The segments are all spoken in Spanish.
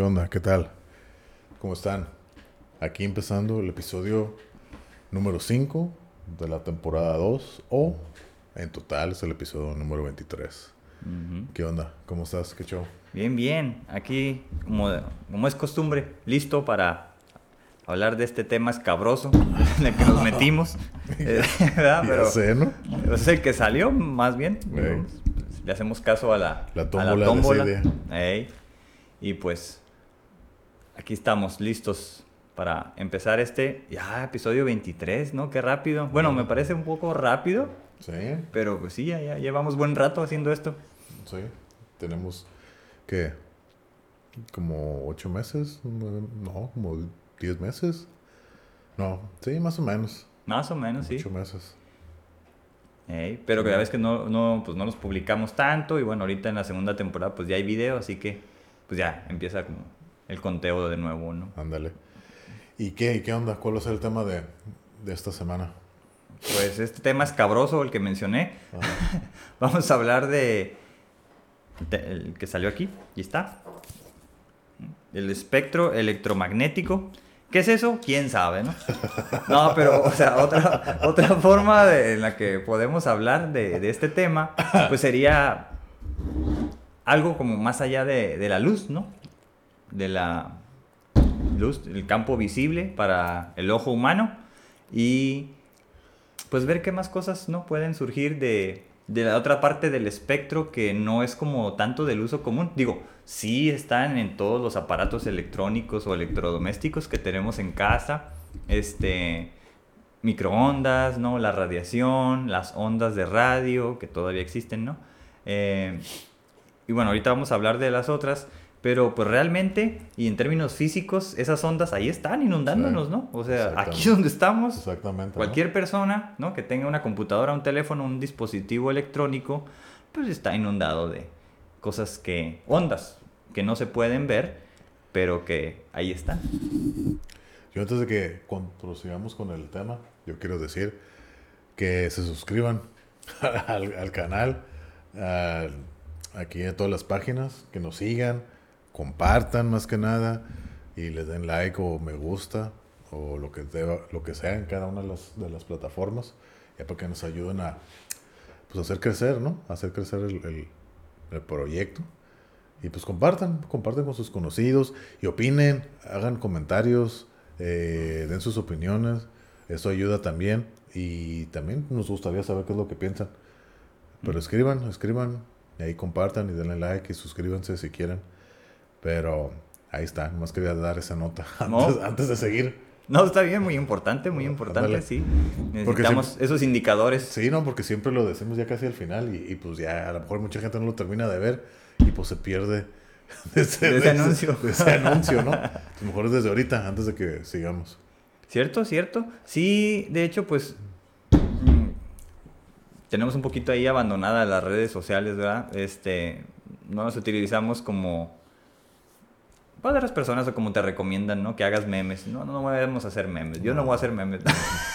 ¿Qué onda? ¿Qué tal? ¿Cómo están? Aquí empezando el episodio número 5 de la temporada 2 o en total es el episodio número 23. ¿Qué onda? ¿Cómo estás? ¿Qué show? Bien, bien. Aquí, como, como es costumbre, listo para hablar de este tema escabroso en el que nos metimos. Eh, ¿verdad? Pero sé, ¿no? es el que salió, más bien. Ey. Le hacemos caso a la, La a tómbola de esa tómbola. idea. Ey. Y pues, aquí estamos listos para empezar este, ya, episodio 23, ¿no? Qué rápido. Bueno, me parece un poco rápido, Sí, pero pues sí, ya, ya llevamos buen rato haciendo esto. sí. Tenemos, ¿qué? ¿Como 8 meses? No, como 10 meses. No, sí, más o menos. Más o menos, sí. 8 meses. Ey, pero que ya ves que no, no, pues no los publicamos tanto y bueno, ahorita en la segunda temporada pues ya hay video, así que pues ya empieza como el conteo de nuevo, ¿no? Ándale. ¿Y qué, qué onda? ¿Cuál es el tema de, de esta semana? Pues este tema escabroso, el que mencioné, Ajá. vamos a hablar de, de- el que salió aquí, y está. El espectro electromagnético. ¿Qué es eso? ¿Quién sabe, no? No, pero, o sea, otra, otra forma de- en la que podemos hablar de, de este tema, pues sería algo como más allá de, de la luz, ¿no? De la luz, el campo visible para el ojo humano y pues ver qué más cosas no pueden surgir de, de la otra parte del espectro que no es como tanto del uso común. Digo, sí están en todos los aparatos electrónicos o electrodomésticos que tenemos en casa, este microondas, ¿no? La radiación, las ondas de radio que todavía existen, ¿no? Eh, y bueno, ahorita vamos a hablar de las otras, pero pues realmente y en términos físicos esas ondas ahí están inundándonos, Sí, ¿no? O sea, aquí donde estamos, Exactamente. ¿no? Cualquier persona ¿no? que tenga una computadora, un teléfono, un dispositivo electrónico, pues está inundado de cosas que, ondas, que no se pueden ver, pero que ahí están. Yo antes de que prosigamos con el tema, yo quiero decir que se suscriban al, al canal, al- aquí en todas las páginas, que nos sigan, compartan más que nada y les den like o me gusta o lo que, deba- lo que sea en cada una de las, de las plataformas, ya para que nos ayuden a pues, hacer crecer, ¿no? Hacer crecer el, el- el proyecto. Y pues compartan, compartan con sus conocidos y opinen, hagan comentarios, eh, den sus opiniones. Eso ayuda también. Y también nos gustaría saber qué es lo que piensan. Pero escriban, escriban, y ahí compartan y denle like y suscríbanse si quieren. Pero ahí está, nomás quería dar esa nota No. antes, antes de seguir. No, está bien, muy importante, muy importante, sí. Necesitamos esos indicadores. Sí, no, porque siempre lo decimos ya casi al final y, y pues ya a lo mejor mucha gente no lo termina de ver y pues se pierde de ese, De ese anuncio. de ese anuncio, ¿no? A lo mejor es desde ahorita, antes de que sigamos. ¿Cierto? ¿Cierto? Sí, de hecho, pues mm, tenemos un poquito ahí abandonadas las redes sociales, ¿verdad? Este, no las utilizamos como otras personas o como te recomiendan, ¿no? Que hagas memes. No, no, no vamos a hacer memes. Yo no, voy a hacer memes.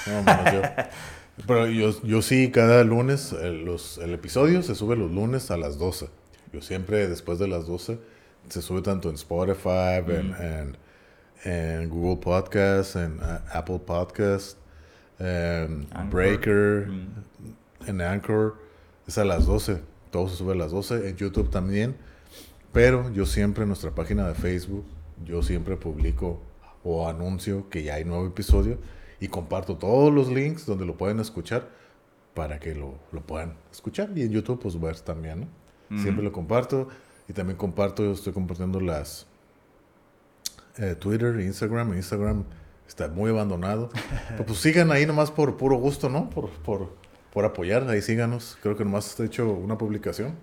No, menos yo. Pero yo, yo sí, cada lunes, el, los, el episodio se sube los lunes a las 12. Yo siempre después de las 12 se sube tanto en Spotify, en, en, en Google Podcasts, en uh, Apple Podcasts, en Anchor. Breaker, Mm. en Anchor. Es a las 12. Todo se sube a las 12. En YouTube también. Pero yo siempre en nuestra página de Facebook, yo siempre publico o anuncio que ya hay nuevo episodio y comparto todos los links donde lo pueden escuchar para que lo, lo puedan escuchar. Y en YouTube, pues ver también, ¿no? Siempre lo comparto y también comparto, estoy compartiendo las eh, Twitter, Instagram. Instagram está muy abandonado. Pero, pues sigan ahí nomás por puro gusto, ¿no? Por, por, por apoyar, ahí síganos. Creo que nomás he hecho una publicación.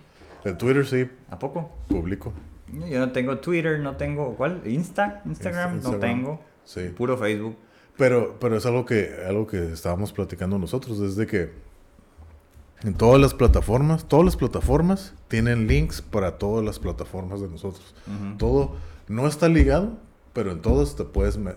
En Twitter sí ¿A poco? publico. Yo no tengo Twitter, no tengo. ¿Cuál? ¿Insta? Instagram, Instagram. no tengo. Sí. Puro Facebook. Pero, pero es algo que, algo que estábamos platicando nosotros, desde que en todas las plataformas, todas las plataformas tienen links para todas las plataformas de nosotros. Todo no está ligado, pero en todas te puedes, me-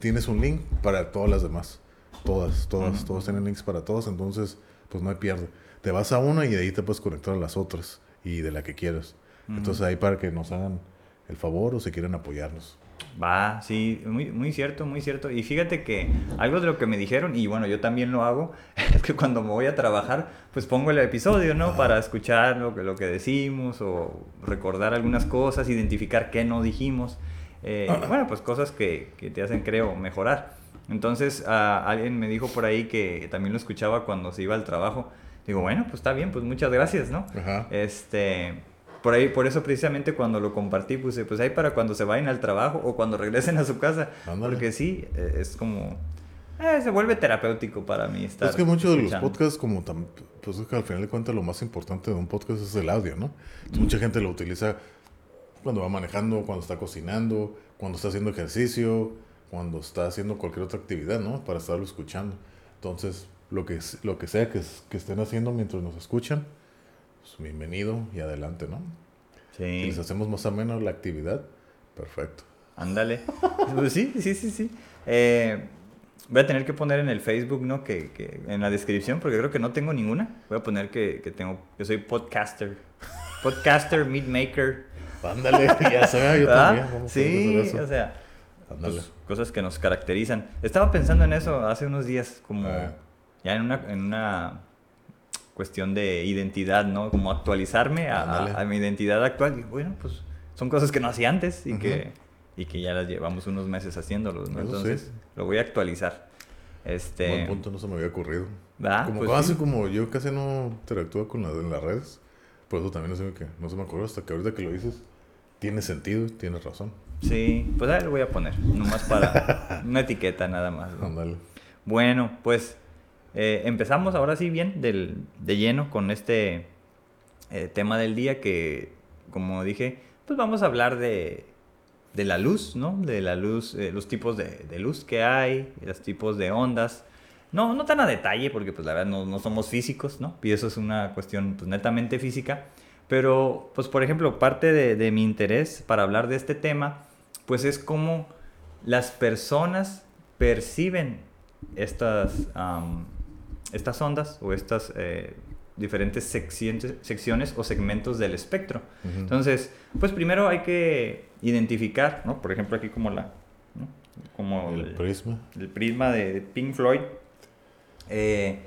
tienes un link para todas las demás. Todas, todas, Ujú. todos tienen links para todas, entonces pues no hay pierde. Te vas a una y de ahí te puedes conectar a las otras y de la que quieras. Ujú. Entonces ahí para que nos hagan el favor o si quieren apoyarnos. Va, sí, muy, muy cierto, muy cierto. Y fíjate que algo de lo que me dijeron, y bueno, yo también lo hago, es que cuando me voy a trabajar, pues pongo el episodio, ¿no? Para escuchar lo que, lo que decimos o recordar algunas cosas, identificar qué no dijimos. Eh, bueno, pues cosas que, que, te hacen, creo, mejorar. Entonces, alguien me dijo por ahí que también lo escuchaba cuando se iba al trabajo. Digo, bueno, pues está bien, pues muchas gracias, ¿no? Ajá. Este, por ahí, por eso precisamente cuando lo compartí puse, pues ahí para cuando se vayan al trabajo o cuando regresen a su casa. Porque sí, eh, es como, eh, se vuelve terapéutico para mí estar Es que muchos de los podcasts como, pues es que al final de cuentas lo más importante de un podcast es el audio, ¿no? Mucha gente lo utiliza cuando va manejando, cuando está cocinando, cuando está haciendo ejercicio, cuando está haciendo cualquier otra actividad, ¿no? Para estarlo escuchando. Entonces, lo que, lo que sea que, que estén haciendo mientras nos escuchan, pues, bienvenido y adelante, ¿no? Sí. Si les hacemos más o menos la actividad, perfecto. Ándale. pues sí, sí, sí, sí. Eh, voy a tener que poner en el Facebook, ¿no? Que, que, en la descripción, porque creo que no tengo ninguna. Voy a poner que, que tengo, que soy podcaster. Podcaster, meat maker. Ándale, ya sé, yo también. Sí, o sea, pues, cosas que nos caracterizan. Estaba pensando en eso hace unos días, como. Ya en una, en una cuestión de identidad, ¿no? Como actualizarme a, mi identidad actual. Y bueno, pues son cosas que no hacía antes y, que, y que ya las llevamos unos meses haciéndolos, ¿no? Entonces lo voy a actualizar. Este... Buen punto, no se me había ocurrido. Como pues como yo casi no interactúo con las, en las redes, por eso también no sé, que, no se me ocurrió hasta que ahorita que lo dices, tiene sentido, tienes razón. Sí, pues ahí lo voy a poner, nomás para una etiqueta nada más. Bueno, pues eh, empezamos ahora sí bien del, de lleno con este eh, tema del día que, como dije, pues vamos a hablar de, de la luz, ¿no? De la luz, eh, los tipos de, de, luz que hay, los tipos de ondas. No, no tan a detalle, porque pues la verdad no, no somos físicos, ¿no? Y eso es una cuestión pues, netamente física. Pero, pues por ejemplo, parte de, de mi interés para hablar de este tema, pues es cómo las personas perciben estas estas ondas o estas eh, diferentes secciones, secciones o segmentos del espectro. Entonces, pues primero hay que identificar, ¿no? Por ejemplo, aquí como la... Como el, prisma. El prisma de Pink Floyd. Eh,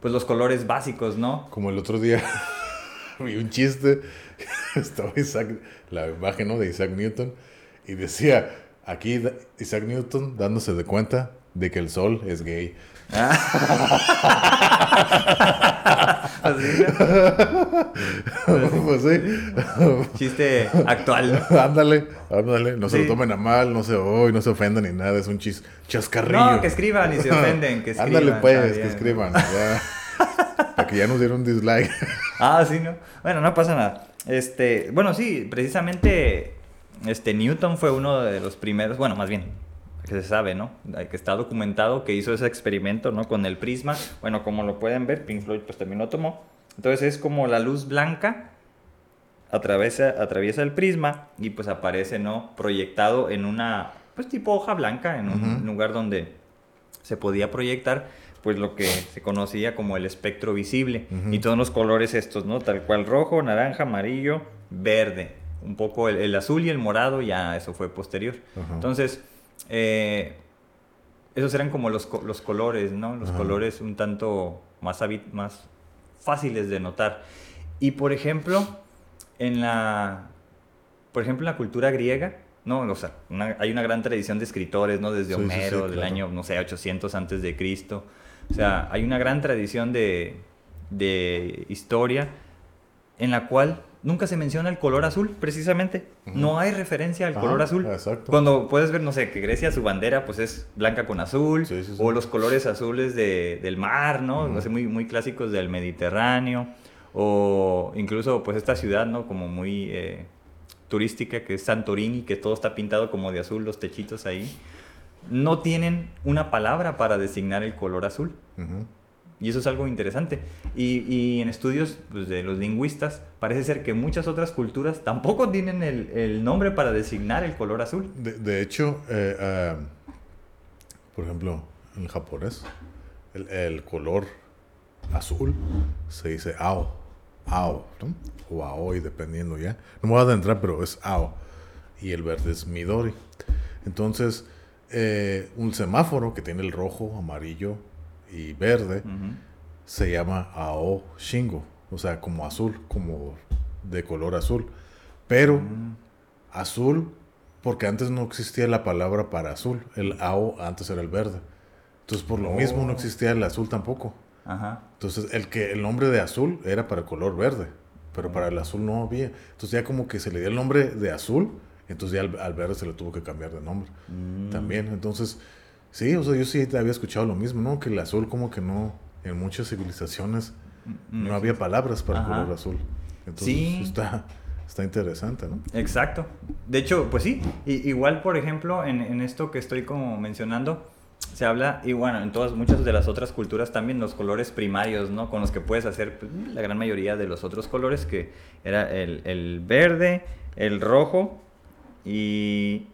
pues los colores básicos, ¿no? Como el otro día vi un chiste, estaba Isaac, la imagen ¿no? de Isaac Newton, y decía, aquí Isaac Newton dándose de cuenta de que el sol es gay. pues sí. Chiste actual. ándale, ándale. No se lo tomen a mal, no se hoy, no se ofendan ni nada. Es un chis, chascarrillo. No, que escriban y se ofenden. Que escriban, ándale, pues, que escriban. Ya. Para que ya nos dieron dislike. ah, sí, ¿no? Bueno, no pasa nada. Este, bueno, sí, precisamente este Newton fue uno de los primeros, bueno, más bien, que se sabe, ¿no? Que está documentado que hizo ese experimento, ¿no? Con el prisma. Bueno, como lo pueden ver, Pink Floyd pues también lo tomó. Entonces es como la luz blanca atraviesa, atraviesa el prisma y pues aparece, ¿no? Proyectado en una, pues tipo hoja blanca, en un lugar donde se podía proyectar pues lo que se conocía como el espectro visible y todos los colores estos, ¿no? Tal cual rojo, naranja, amarillo, verde, un poco el, azul y el morado, ya eso fue posterior. Entonces, eh, esos eran como los, los colores, ¿no? Los colores un tanto más, más fáciles de notar. Y por ejemplo, en la, por ejemplo, en la cultura griega, ¿no? O sea, hay una gran tradición de escritores, ¿no? Desde Homero, del año, no sé, 800 antes de Cristo. O sea, hay una gran tradición de, de historia en la cual nunca se menciona el color azul, precisamente. No hay referencia al color azul. Cuando puedes ver, no sé, que Grecia, su bandera, pues es blanca con azul, o los colores azules de, del mar, ¿no? no sé, muy, muy clásicos del Mediterráneo, o incluso, pues esta ciudad, ¿no? Como muy eh, turística, que es Santorini, que todo está pintado como de azul, los techitos ahí. No tienen una palabra para designar el color azul. Y eso es algo interesante. Y, y en estudios pues, de los lingüistas, parece ser que muchas otras culturas tampoco tienen el, el nombre para designar el color azul. De, de hecho, eh, ah, por ejemplo, en japonés, el, color azul se dice ao, ao, o aoi, dependiendo ya. No me voy a adentrar, pero es ao. y el verde es Midori. Entonces, eh, un semáforo que tiene el rojo, amarillo y verde se llama Ao Shingo, o sea, como azul, como de color azul. Pero Mm, azul, porque antes no existía la palabra para azul, el Ao antes era el verde. Entonces, por lo mismo no Oh. existía el azul tampoco. Ajá. Entonces, el que el nombre de azul era para el color verde, pero para el azul no había. Entonces, ya como que se le dio el nombre de azul, entonces ya al, al verde se le tuvo que cambiar de nombre Mm. también. Entonces, sí, o sea, yo sí había escuchado lo mismo, ¿no? Que el azul como que no, en muchas civilizaciones Mm, no había palabras para el color azul. Entonces, Sí. está, está interesante, ¿no? Exacto. De hecho, pues sí. Igual, por ejemplo, en, en esto que estoy como mencionando, se habla, y bueno, en todas, muchas de las otras culturas también, los colores primarios, ¿no? Con los que puedes hacer pues, la gran mayoría de los otros colores, que era el, el verde, el rojo y...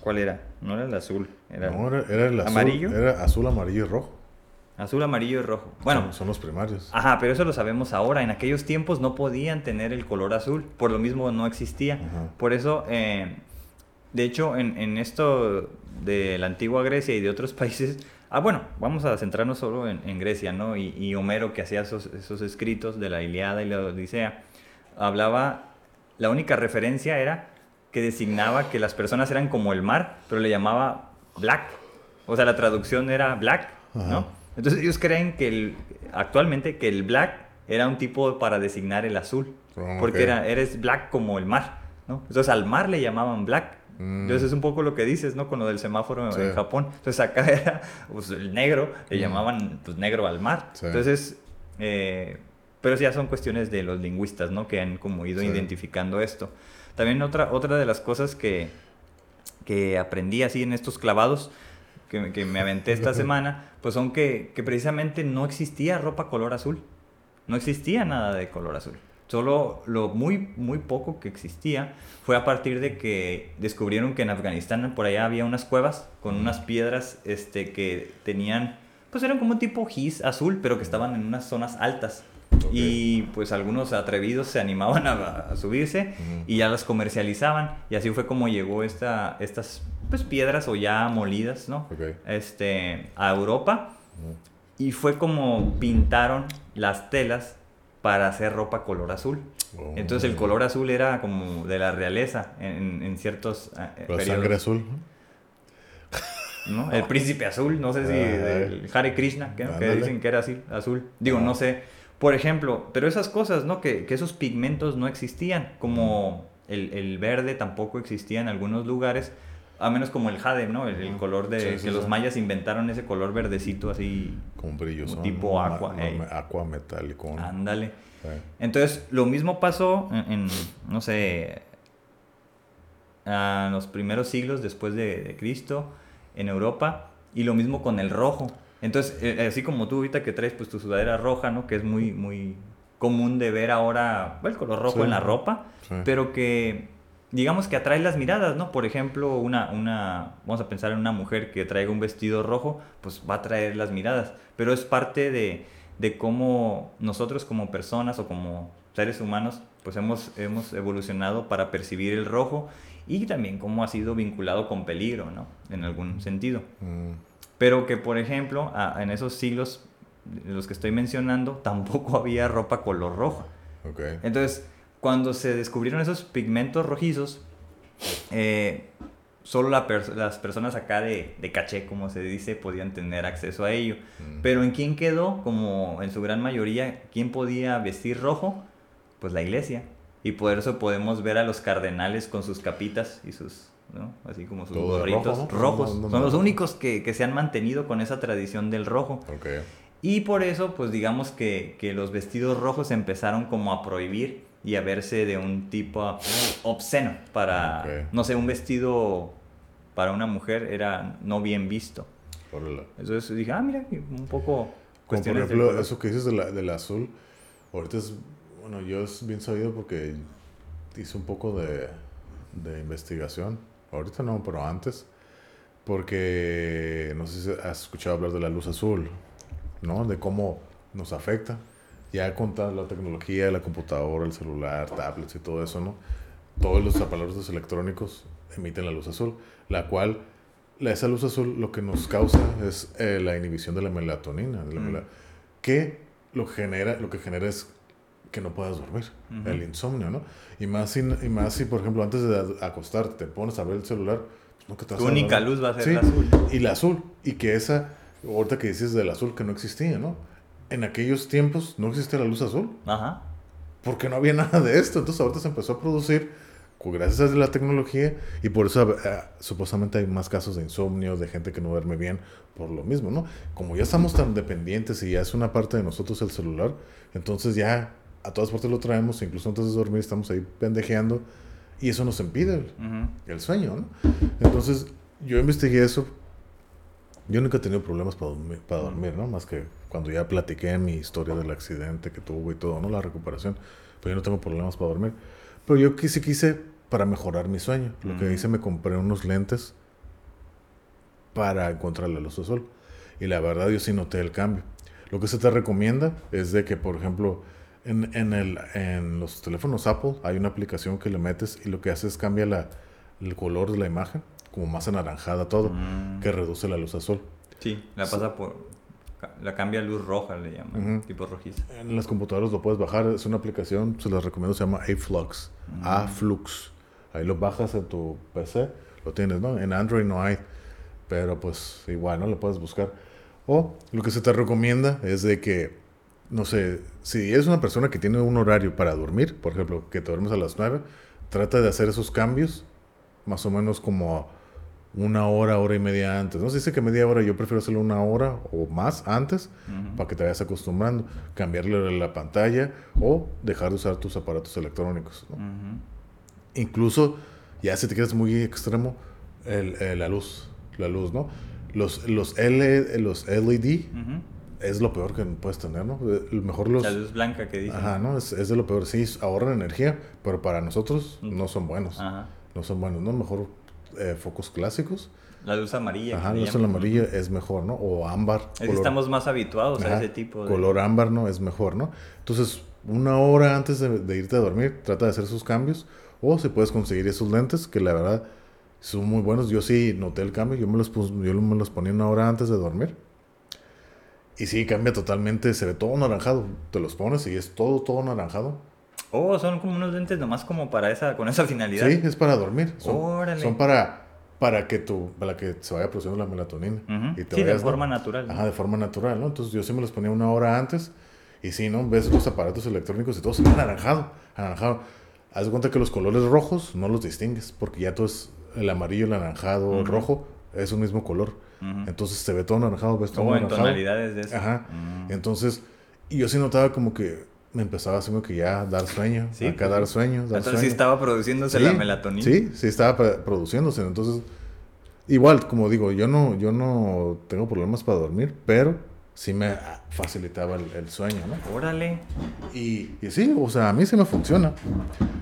¿Cuál era? No era el azul, era No, era, era el azul. ¿Amarillo? Era azul, amarillo y rojo. azul, amarillo y rojo. Bueno, son, son los primarios. Ajá, pero eso lo sabemos ahora. En aquellos tiempos no podían tener el color azul, por lo mismo no existía. Ajá. Por eso, eh, de hecho, en, en esto de la antigua Grecia y de otros países, ah, bueno, vamos a centrarnos solo en, en Grecia, ¿no? Y, y Homero que hacía esos, esos escritos de la Iliada y la Odisea, hablaba, la única referencia era que designaba que las personas eran como el mar, pero le llamaba black. O sea, la traducción era black, Ajá. ¿no? Entonces ellos creen que el, actualmente que el black era un tipo para designar el azul, Ah, porque ok. era, eres black como el mar, ¿no? Entonces al mar le llamaban black. Mm. Entonces es un poco lo que dices, ¿no? Con lo del semáforo Sí. en Japón. Entonces acá era pues, el negro, le Mm. llamaban pues, negro al mar. Sí. Entonces, eh, pero ya son cuestiones de los lingüistas, ¿no? Que han como ido Sí. identificando esto. También otra, otra de las cosas que, que aprendí así en estos clavados que, que me aventé esta semana, pues son que, que precisamente no existía ropa color azul. No existía nada de color azul. Solo lo muy, muy poco que existía fue a partir de que descubrieron que en Afganistán por allá había unas cuevas con unas piedras este, que tenían, pues eran como tipo gis azul, pero que estaban en unas zonas altas. Y pues algunos atrevidos se animaban a, a subirse y ya las comercializaban. Y así fue como llegó esta, estas pues, piedras o ya molidas, ¿no? Ok. Este, a Europa. Y fue como pintaron las telas para hacer ropa color azul. Oh. Entonces el color azul era como de la realeza en, en ciertos eh, La periodos, sangre azul. ¿no? El príncipe azul, no sé si el Hare Krishna, que, que dicen que era así, azul. Digo, Ajá. no sé. Por ejemplo, pero esas cosas, ¿no? Que, que esos pigmentos no existían, como el, el verde tampoco existía en algunos lugares, a menos como el jade, ¿no? El, color de Sí, que sí, los mayas inventaron ese color verdecito así, Con brillos. Tipo me- aqua metálico. ándale. Entonces, lo mismo pasó en, en, no sé, a los primeros siglos después de, de Cristo en Europa, y lo mismo con el rojo. Entonces, eh, así como tú ahorita que traes pues tu sudadera roja, ¿no? Que es muy, muy común de ver ahora bueno, el color rojo Sí. en la ropa, Sí. pero que digamos que atrae las miradas, ¿no? Por ejemplo, una, una, vamos a pensar en una mujer que traiga un vestido rojo, pues va a atraer las miradas, pero es parte de, de cómo nosotros como personas o como seres humanos, pues hemos, hemos evolucionado para percibir el rojo y también cómo ha sido vinculado con peligro, ¿no? En algún sentido. Mm, Pero que, por ejemplo, a- en esos siglos los que estoy mencionando, tampoco había ropa color roja. ok. Entonces, cuando se descubrieron esos pigmentos rojizos, eh, solo la pers- las personas acá de, de caché, como se dice, podían tener acceso a ello. Mm. Pero ¿en quién quedó? Como en su gran mayoría, ¿quién podía vestir rojo? Pues la iglesia. Y por eso podemos ver a los cardenales con sus capitas y sus, ¿no? Así como sus Todo de rojo, gorritos ¿no? rojos. No, Son los únicos que, que se han mantenido con esa tradición del rojo. Ok. Y por eso, pues digamos que, que los vestidos rojos empezaron como a prohibir y a verse de un tipo obsceno para, Ok. no sé, un vestido para una mujer era no bien visto. Entonces dije, ah, mira, un poco Como por ejemplo, eso que dices de la- del azul, ahorita es, bueno, yo es bien sabido porque hice un poco de, de investigación. Ahorita no, pero antes. Porque no sé si has escuchado hablar de la luz azul, ¿no? De cómo nos afecta. Ya con toda la tecnología, la computadora, el celular, tablets y todo eso, ¿no? Todos los aparatos electrónicos emiten la luz azul, la cual, la, esa luz azul lo que nos causa es eh, la inhibición de la melatonina, de la Mm. que lo, genera, lo que genera es que no puedas dormir, el insomnio, ¿no? Y más, si, y más si, por ejemplo, antes de acostarte te pones a ver el celular, pues nunca te vas Tu a única luz va a ser Sí, la azul. y la azul. Y que esa, ahorita que dices del azul, que no existía, ¿no? En aquellos tiempos no existía la luz azul, Ajá. porque no había nada de esto. Entonces ahorita se empezó a producir gracias a la tecnología y por eso eh, supuestamente hay más casos de insomnio, de gente que no duerme bien por lo mismo, ¿no? Como ya estamos tan dependientes y ya es una parte de nosotros el celular, entonces ya a todas partes lo traemos, incluso antes de dormir estamos ahí pendejeando y eso nos impide el, Ujú. el sueño, ¿no? Entonces, yo investigué eso. Yo nunca he tenido problemas para dormir, para dormir, ¿no? Más que cuando ya platiqué mi historia del accidente que tuvo y todo, ¿no? La recuperación. Pero yo no tengo problemas para dormir. Pero yo quise, quise para mejorar mi sueño. Lo que Ujú. hice, me compré unos lentes para encontrar la luz azul. Y la verdad, yo sí noté el cambio. Lo que se te recomienda es de que, por ejemplo, en, en, el, en los teléfonos Apple hay una aplicación que le metes y lo que hace es cambia la, el color de la imagen, como más anaranjada todo, Mm. que reduce la luz azul. Sí, la pasa por. La cambia a luz roja, le llaman. Tipo rojiza. En las computadoras lo puedes bajar, es una aplicación, se las recomiendo, se llama Aflux. Mm. Aflux. Ahí lo bajas en tu PC, lo tienes, ¿no? En Android no hay, pero pues igual, ¿no? Lo puedes buscar. O lo que se te recomienda es de que, no sé, si eres una persona que tiene un horario para dormir, por ejemplo, que te duermes a las 9, trata de hacer esos cambios más o menos como una hora, hora y media antes. No se dice que media hora, yo prefiero hacerlo una hora o más antes para que te vayas acostumbrando, cambiarle la pantalla o dejar de usar tus aparatos electrónicos. Incluso, ya si te quieres muy extremo, el- eh, la luz, la luz, ¿no? Los, los, L, los LED. Es lo peor que puedes tener, ¿no? Eh, Mejor los... La luz blanca que dicen. Ajá, ¿no? Es, es de lo peor. Sí, ahorran energía, pero para nosotros Mm. no son buenos. Ajá. No son buenos, ¿no? Mejor eh, focos clásicos. La luz amarilla. Ajá, la luz amarilla es mejor, ¿no? O ámbar. Es que color- estamos más habituados a ese tipo de. Color ámbar, ¿no? Es mejor, ¿no? Entonces, una hora antes de, de irte a dormir, trata de hacer esos cambios. O si puedes conseguir esos lentes, que la verdad son muy buenos. Yo sí noté el cambio. Yo me los, pus- yo me los ponía una hora antes de dormir. Y sí, cambia totalmente. Se ve todo naranjado. Te los pones y es todo, todo naranjado. Oh, son como unos lentes nomás como para esa, con esa finalidad. Sí, es para dormir. Son, Órale. son para, para, que tu, para que se vaya produciendo la melatonina. Y te Sí, de vayas, ¿no? forma natural. Ajá, de forma natural, ¿no? Entonces yo sí me los ponía una hora antes y sí, ¿no? Ves los aparatos electrónicos y todo se ve anaranjado, anaranjado. Haz de cuenta que los colores rojos no los distingues porque ya todo es el amarillo, el anaranjado, el rojo, es un mismo color. Entonces se ve todo anaranjado, ves todo Como en tonalidades de eso. Ajá. Mm. Entonces, y yo sí notaba como que me empezaba haciendo que ya dar sueño, Sí, acá pues, dar sueño, dar Entonces sueño. sí estaba produciéndose Sí, la melatonina. Sí, sí estaba produciéndose. Entonces, igual, como digo, yo no, yo no tengo problemas para dormir, pero sí me facilitaba el, el sueño, ¿no? Órale. Y, y sí, o sea, a mí sí me funciona.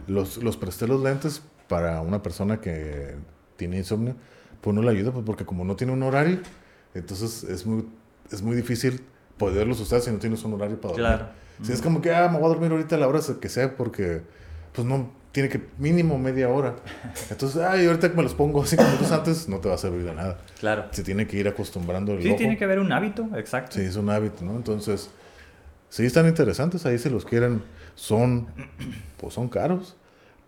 Los, los presté los lentes para una persona que tiene insomnio, pues no le ayuda, pues porque como no tiene un horario, entonces es muy, es muy difícil poderlos usar si no tienes un horario para dormir. Claro. Si es como que, ah, me voy a dormir ahorita a la hora que sea porque, pues no, tiene que mínimo media hora. Entonces, ay, ahorita que me los pongo cinco minutos antes, no te va a servir de nada. Claro. Se tiene que ir acostumbrando el Sí, ojo. tiene que haber un hábito, exacto. Sí, es un hábito, ¿no? Entonces, sí están interesantes, ahí si los quieren, son, pues son caros.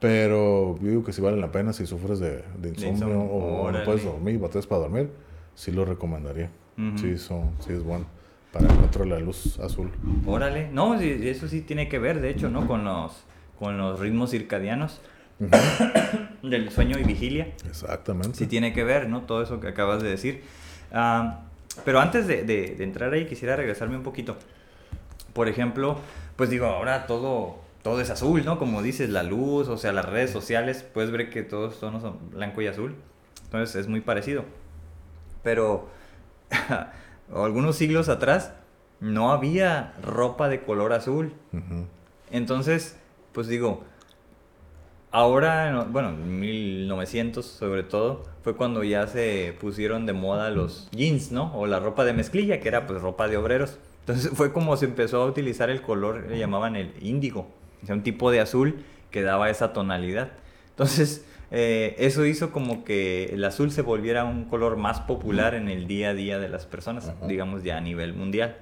Pero yo digo que sí valen la pena si sufres de, de insomnio insomnio, o no puedes dormir, batallas para dormir, sí lo recomendaría. Ujú. Sí, son, sí es bueno para controlar la luz azul. Órale. No, eso sí tiene que ver, de hecho, ¿no? Con los, con los ritmos circadianos Ujú, del sueño y vigilia. Exactamente. Sí tiene que ver, ¿no? Todo eso que acabas de decir. Ah, pero antes de, de- de entrar ahí, quisiera regresarme un poquito. Por ejemplo, pues digo, ahora todo, todo es azul, ¿no? Como dices, la luz, o sea, las redes sociales, puedes ver que todos tonos son blanco y azul. Entonces es muy parecido. Pero algunos siglos atrás no había ropa de color azul. Entonces, pues digo, ahora, no- bueno, en 1900 sobre todo, fue cuando ya se pusieron de moda los jeans, ¿no? O la ropa de mezclilla, que era pues ropa de obreros. Entonces fue como se empezó a utilizar el color, le llamaban el índigo, o sea, un tipo de azul que daba esa tonalidad. Entonces, eh, eso hizo como que el azul se volviera un color más popular en el día a día de las personas, digamos ya a nivel mundial.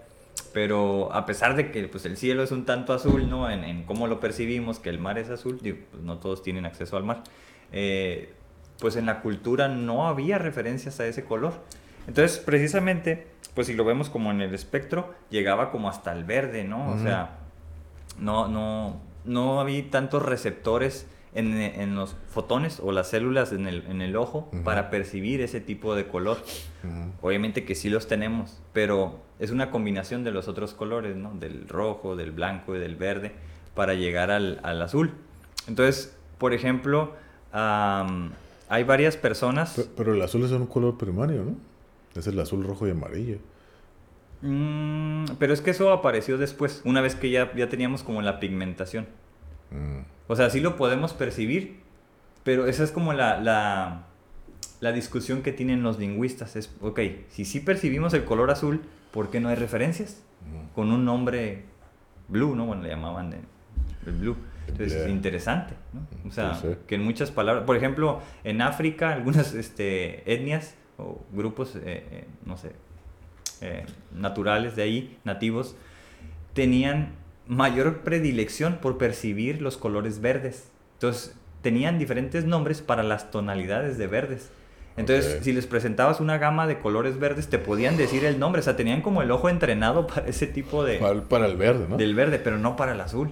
Pero a pesar de que pues, el cielo es un tanto azul, ¿no? En, en cómo lo percibimos, que el mar es azul, digo, pues, no todos tienen acceso al mar, eh, pues en la cultura no había referencias a ese color. Entonces, precisamente, pues si lo vemos como en el espectro, llegaba como hasta el verde, ¿no? O sea, no, no, no había tantos receptores en, en, los fotones o las células en el, en el ojo para percibir ese tipo de color. Obviamente que sí los tenemos, pero es una combinación de los otros colores, ¿no? Del rojo, del blanco y del verde para llegar al, al azul. Entonces, por ejemplo, hay varias personas... Pero, el azul es un color primario, ¿no? Es el azul, rojo y amarillo. Mm, pero es que eso apareció después, una vez que ya, ya teníamos como la pigmentación. Mm. O sea, sí lo podemos percibir, pero esa es como la, la, la, discusión que tienen los lingüistas. Es, ok, si sí percibimos el color azul, ¿por qué no hay referencias? Con un nombre blue, ¿no? Bueno, le llamaban el blue. Entonces es interesante, ¿no? O sea, que en muchas palabras, por ejemplo, en África, algunas este, etnias o grupos, eh, eh, no sé, eh, naturales de ahí, nativos, tenían mayor predilección por percibir los colores verdes. Entonces, tenían diferentes nombres para las tonalidades de verdes. Entonces, si les presentabas una gama de colores verdes, te podían decir el nombre. O sea, tenían como el ojo entrenado para ese tipo de... Para, el verde, ¿no? Del verde, pero no para el azul.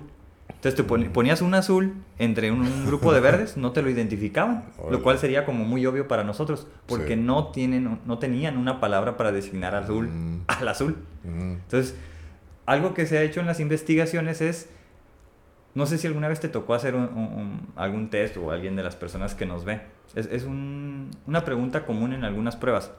Entonces, te ponías un azul entre un, grupo de verdes, no te lo identificaban. Lo cual sería como muy obvio para nosotros, porque no, tienen, no tenían una palabra para designar azul mm. al azul. Mm. Entonces, algo que se ha hecho en las investigaciones es, no sé si alguna vez te tocó hacer algún test o alguien de las personas que nos ve. Es, una pregunta común en algunas pruebas.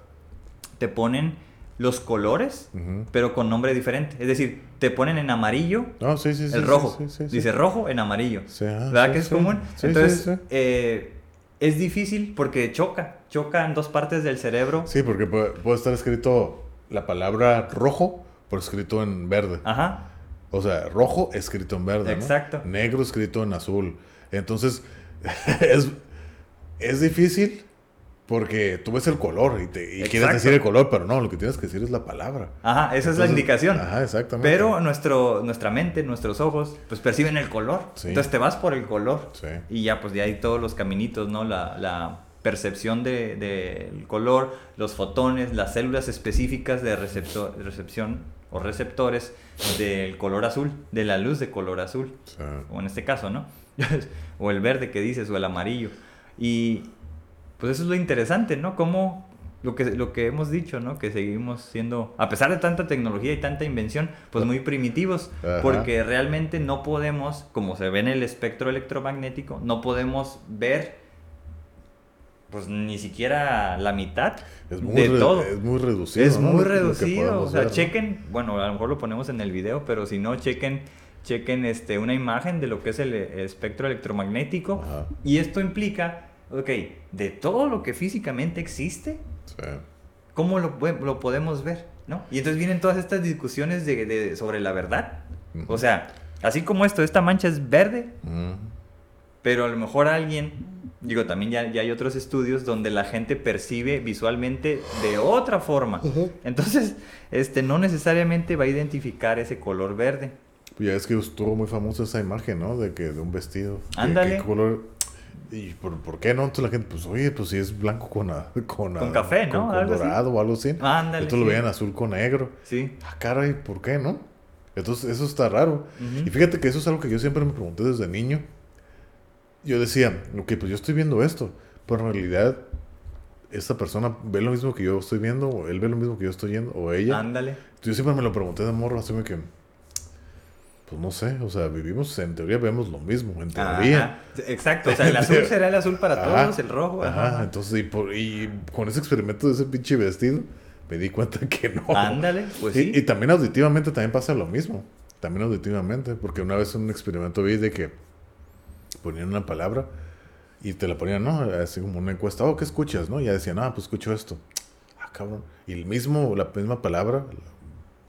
Te ponen los colores, pero con nombre diferente. Es decir, te ponen en amarillo oh, sí, sí, el rojo. Dice rojo en amarillo. Ah, ¿Verdad que es común? Entonces, eh, es difícil porque choca. Choca en dos partes del cerebro. Sí, porque puede estar escrito la palabra rojo por escrito en verde. Ajá. O sea, rojo escrito en verde. Exacto. Negro escrito en azul. Entonces, es, es difícil porque tú ves el color y, te, quieres decir el color, pero no, lo que tienes que decir es la palabra. Ajá, esa es la indicación. Ajá, exactamente. Pero nuestro, nuestra mente, nuestros ojos, pues perciben el color. Entonces te vas por el color. Sí. Y ya, pues de ahí todos los caminitos, ¿no? La, la percepción del de, color, los fotones, las células específicas de receptor, recepción o receptores del color azul, de la luz de color azul. O en este caso, ¿no? o el verde que dices, o el amarillo. Y pues eso es lo interesante, ¿no? Como lo que, lo que hemos dicho, ¿no? Que seguimos siendo, a pesar de tanta tecnología y tanta invención, pues muy primitivos, porque realmente no podemos, como se ve en el espectro electromagnético, no podemos ver pues ni siquiera la mitad de todo. Es muy reducido. Es muy reducido. O sea, chequen, bueno, a lo mejor lo ponemos en el video, pero si no, chequen, chequen este, una imagen de lo que es el, espectro electromagnético. Y esto implica, ok, de todo lo que físicamente existe, ¿cómo lo, lo, podemos ver? ¿no? Y entonces vienen todas estas discusiones de, sobre la verdad. O sea, así como esto, esta mancha es verde, pero a lo mejor alguien digo, también ya, ya, hay otros estudios donde la gente percibe visualmente de otra forma. Entonces, este, no necesariamente va a identificar ese color verde. Ya es que estuvo muy famosa esa imagen, ¿no? De que de un vestido. Ándale. color? ¿Y por, por, qué no? Entonces la gente, pues, oye, pues si es blanco con, con, con café, ¿no? Con, dorado o algo así. Ándale. Entonces lo veían azul con negro. Sí. Ah, caray, ¿por qué no? Entonces eso está raro. Y fíjate que eso es algo que yo siempre me pregunté desde niño yo decía, ok, pues yo estoy viendo esto, pero en realidad esta persona ve lo mismo que yo estoy viendo, o él ve lo mismo que yo estoy viendo, o ella. Ándale. Yo siempre me lo pregunté de morro, así que, pues no sé, o sea, vivimos, en teoría vemos lo mismo, en teoría. Exacto, o sea, el azul será el azul para todos, el rojo. Ajá, entonces, y, por, y con ese experimento de ese pinche vestido, me di cuenta que no. Ándale, pues sí. Y también auditivamente también pasa lo mismo, también auditivamente, porque una vez en un experimento vi de que ponían una palabra y te la ponían, ¿no? Así como una encuesta, oh, ¿qué escuchas? ¿no? Y ya decían, ah, pues escucho esto. Ah, cabrón. Y el mismo, la misma palabra,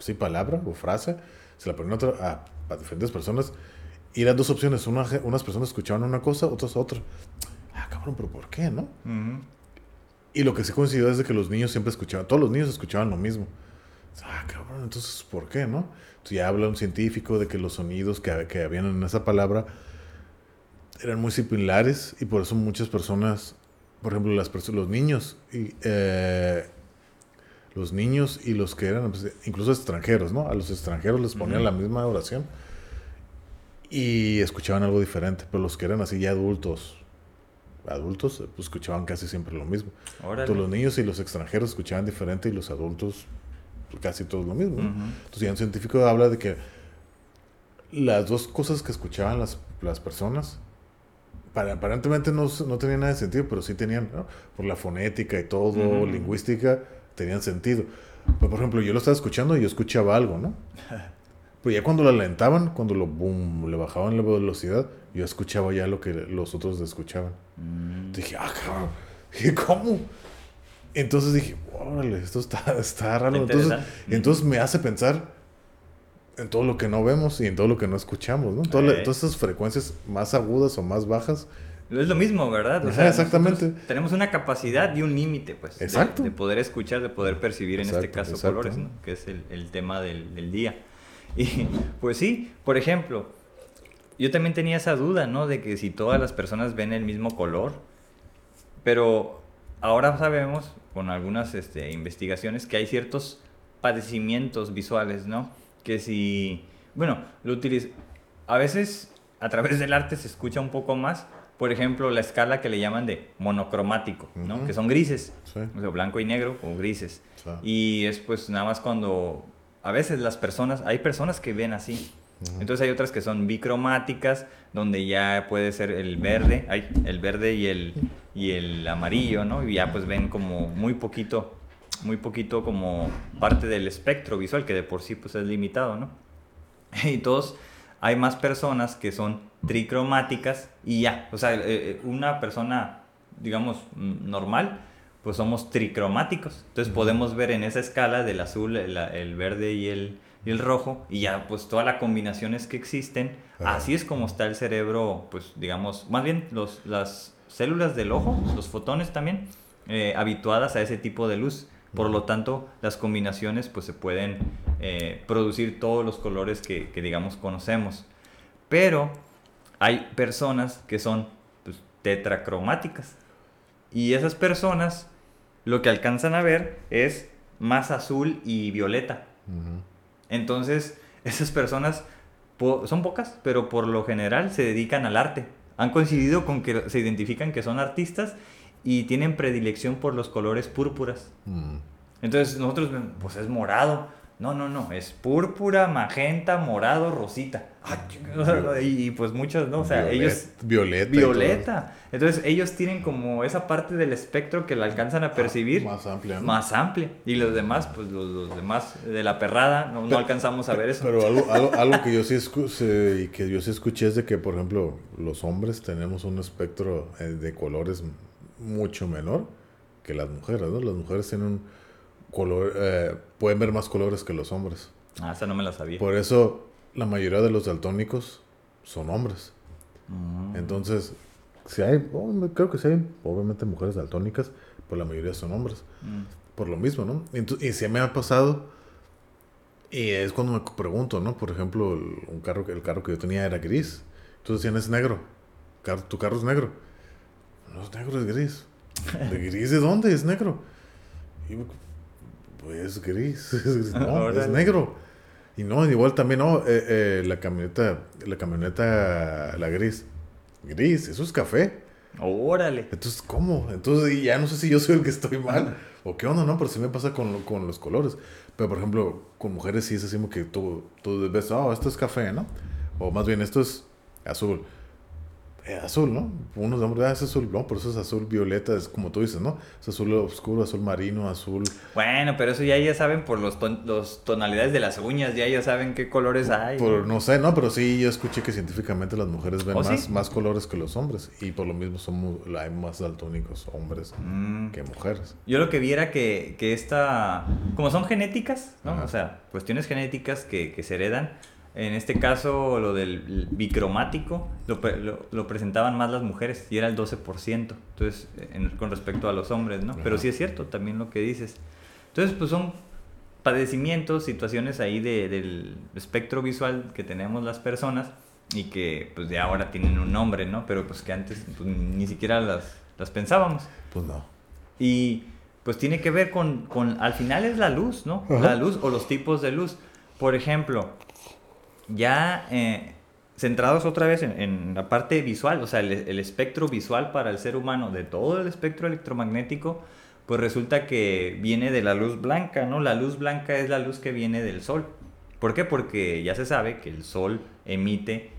sí, palabra o frase, se la ponían otra, a, diferentes personas. Y las dos opciones, una, unas personas escuchaban una cosa, otras otra. Ah, cabrón, pero ¿por qué, no? Y lo que sí coincidió es de que los niños siempre escuchaban, todos los niños escuchaban lo mismo. Ah, cabrón, entonces, ¿por qué, no? Entonces ya habla un científico de que los sonidos que, que habían en esa palabra eran muy similares y por eso muchas personas, por ejemplo, las los niños y eh, los niños y los que eran pues, incluso extranjeros, ¿no? A los extranjeros les ponían la misma oración y escuchaban algo diferente, pero los que eran así ya adultos, adultos, pues escuchaban casi siempre lo mismo. Entonces los niños y los extranjeros escuchaban diferente y los adultos pues, casi todos lo mismo. Entonces ya un científico habla de que las dos cosas que escuchaban las, las personas para, aparentemente no, no tenía nada de sentido, pero sí tenían, por la fonética y todo, lingüística, tenían sentido. Pues, por ejemplo, yo lo estaba escuchando y yo escuchaba algo, ¿no? Pues ya cuando lo alentaban, cuando lo boom, le bajaban la velocidad, yo escuchaba ya lo que los otros escuchaban. Mm. Dije, ah, cabrón, ¿y cómo? Entonces dije, órale, esto está, está raro. Entonces, entonces me hace pensar en todo lo que no vemos y en todo lo que no escuchamos, ¿no? Todas, todas esas frecuencias más agudas o más bajas. Es lo mismo, ¿verdad? O sea, exactamente. Tenemos una capacidad y un límite, pues. Exacto. De, poder escuchar, de poder percibir en este caso colores, ¿no? Que es el, el tema del, del, día. Y pues sí, por ejemplo, yo también tenía esa duda, ¿no? De que si todas las personas ven el mismo color, pero ahora sabemos, con algunas este, investigaciones, que hay ciertos padecimientos visuales, ¿no? que si, bueno, lo utilizo, a veces a través del arte se escucha un poco más, por ejemplo, la escala que le llaman de monocromático, ¿no? Que son grises, o sea, blanco y negro o grises. Y es pues nada más cuando, a veces las personas, hay personas que ven así. Entonces hay otras que son bicromáticas, donde ya puede ser el verde, hay el verde y el, y el amarillo, ¿no? Y ya pues ven como muy poquito muy poquito como parte del espectro visual, que de por sí pues es limitado, ¿no? Y todos, hay más personas que son tricromáticas y ya, o sea, eh, eh, una persona, digamos, normal, pues somos tricromáticos. Entonces podemos ver en esa escala del azul, el, verde y el, y el, rojo, y ya pues todas las combinaciones que existen, así es como está el cerebro, pues digamos, más bien los, las células del ojo, los fotones también, eh, habituadas a ese tipo de luz. Por lo tanto, las combinaciones pues se pueden eh, producir todos los colores que, digamos conocemos. Pero hay personas que son pues, tetracromáticas. Y esas personas lo que alcanzan a ver es más azul y violeta. Entonces, esas personas son pocas, pero por lo general se dedican al arte. Han coincidido con que se identifican que son artistas y tienen predilección por los colores púrpuras. Mm. Entonces nosotros, pues es morado. No, no, no, es púrpura, magenta, morado, rosita. Y pues muchos, ¿no? O sea, ellos... Violeta. Violeta. Entonces ellos tienen como esa parte del espectro que la alcanzan a ah, percibir. más amplia. Más amplia. Y los demás, pues los, demás de la perrada, no, alcanzamos a ver eso. Pero algo, algo, que, yo sí escuché, que yo sí escuché es de que, por ejemplo, los hombres tenemos un espectro eh, de colores mucho menor que las mujeres, ¿no? Las mujeres tienen un color, eh, pueden ver más colores que los hombres. Ah, esa no me la sabía. Por eso la mayoría de los daltónicos son hombres. Mm. Entonces, si hay, oh, creo que sí hay, obviamente mujeres daltónicas, pero la mayoría son hombres. Mm. Por lo mismo, ¿no? Y, y si me ha pasado, y es cuando me pregunto, ¿no? Por ejemplo, un carro, el carro que yo tenía era gris. Entonces decían, es negro. tu carro es negro. No es negro, es gris. ¿De gris de dónde? Es negro. Y pues gris. no, es negro. Y no, igual también, no, eh, eh, la camioneta, la camioneta, la gris. Gris, eso es café. Órale. Entonces, ¿cómo? Entonces, ya no sé si yo soy el que estoy mal o qué onda, ¿no? Pero sí me pasa con, con los colores. Pero, por ejemplo, con mujeres sí es así como que tú, tú ves, oh, esto es café, ¿no? O más bien, esto es azul. Eh, azul, ¿no? Unos de ah, es azul, no, por eso es azul violeta, es como tú dices, ¿no? Es azul oscuro, azul marino, azul. Bueno, pero eso ya ya saben por los, los tonalidades de las uñas, ya ya saben qué colores hay. Por, no sé, no, pero sí, yo escuché que científicamente las mujeres ven ¿Oh, más, más colores que los hombres y por lo mismo son hay más daltónicos hombres mm. que mujeres. Yo lo que vi era que, que esta, como son genéticas, ¿no? O sea, cuestiones genéticas que, que se heredan, En este caso, lo del bicromático lo, lo- lo presentaban más las mujeres y era el 12%, entonces, en- con respecto a los hombres, ¿no? Pero Ajá. sí es cierto también lo que dices. Entonces, pues son padecimientos, situaciones ahí de- del espectro visual que tenemos las personas y que pues de ahora tienen un nombre, ¿no? Pero pues que antes pues, ni siquiera las, las pensábamos. Pues no. Y pues tiene que ver con, con, al final es la luz, ¿no? Ajá. La luz o los tipos de luz. Por ejemplo, ya eh, centrados otra vez en, en la parte visual, o sea, el, el espectro visual para el ser humano de todo el espectro electromagnético, pues resulta que viene de la luz blanca, ¿no? La luz blanca es la luz que viene del sol. ¿Por qué? Porque ya se sabe que el sol emite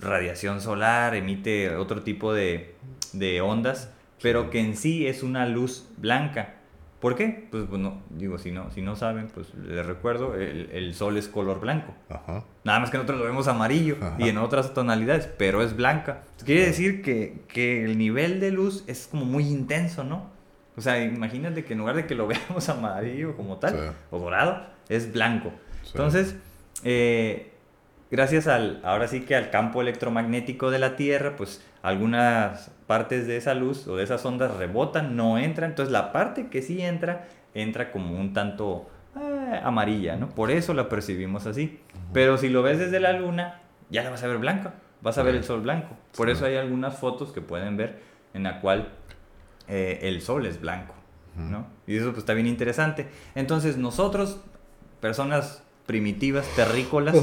radiación solar, emite otro tipo de, de ondas, pero que en sí es una luz blanca. ¿Por qué? Pues bueno, digo, si no, si no saben, pues les recuerdo, el, el sol es color blanco. Ajá. Nada más que nosotros lo vemos amarillo Ajá. y en otras tonalidades, pero es blanca. Quiere decir que, que el nivel de luz es como muy intenso, ¿no? O sea, imagínate que en lugar de que lo veamos amarillo como tal, Sí. o dorado, es blanco. Sí. Entonces, eh, gracias al, ahora sí que al campo electromagnético de la Tierra, pues algunas partes de esa luz o de esas ondas rebotan, no entran. Entonces, la parte que sí entra, entra como un tanto eh, amarilla, ¿no? Por eso la percibimos así. Pero si lo ves desde la luna, ya la vas a ver blanca. Vas a ver el sol blanco. Por Sí. eso hay algunas fotos que pueden ver en la cual eh, el sol es blanco, ¿no? Y eso pues está bien interesante. Entonces nosotros, personas primitivas, terrícolas,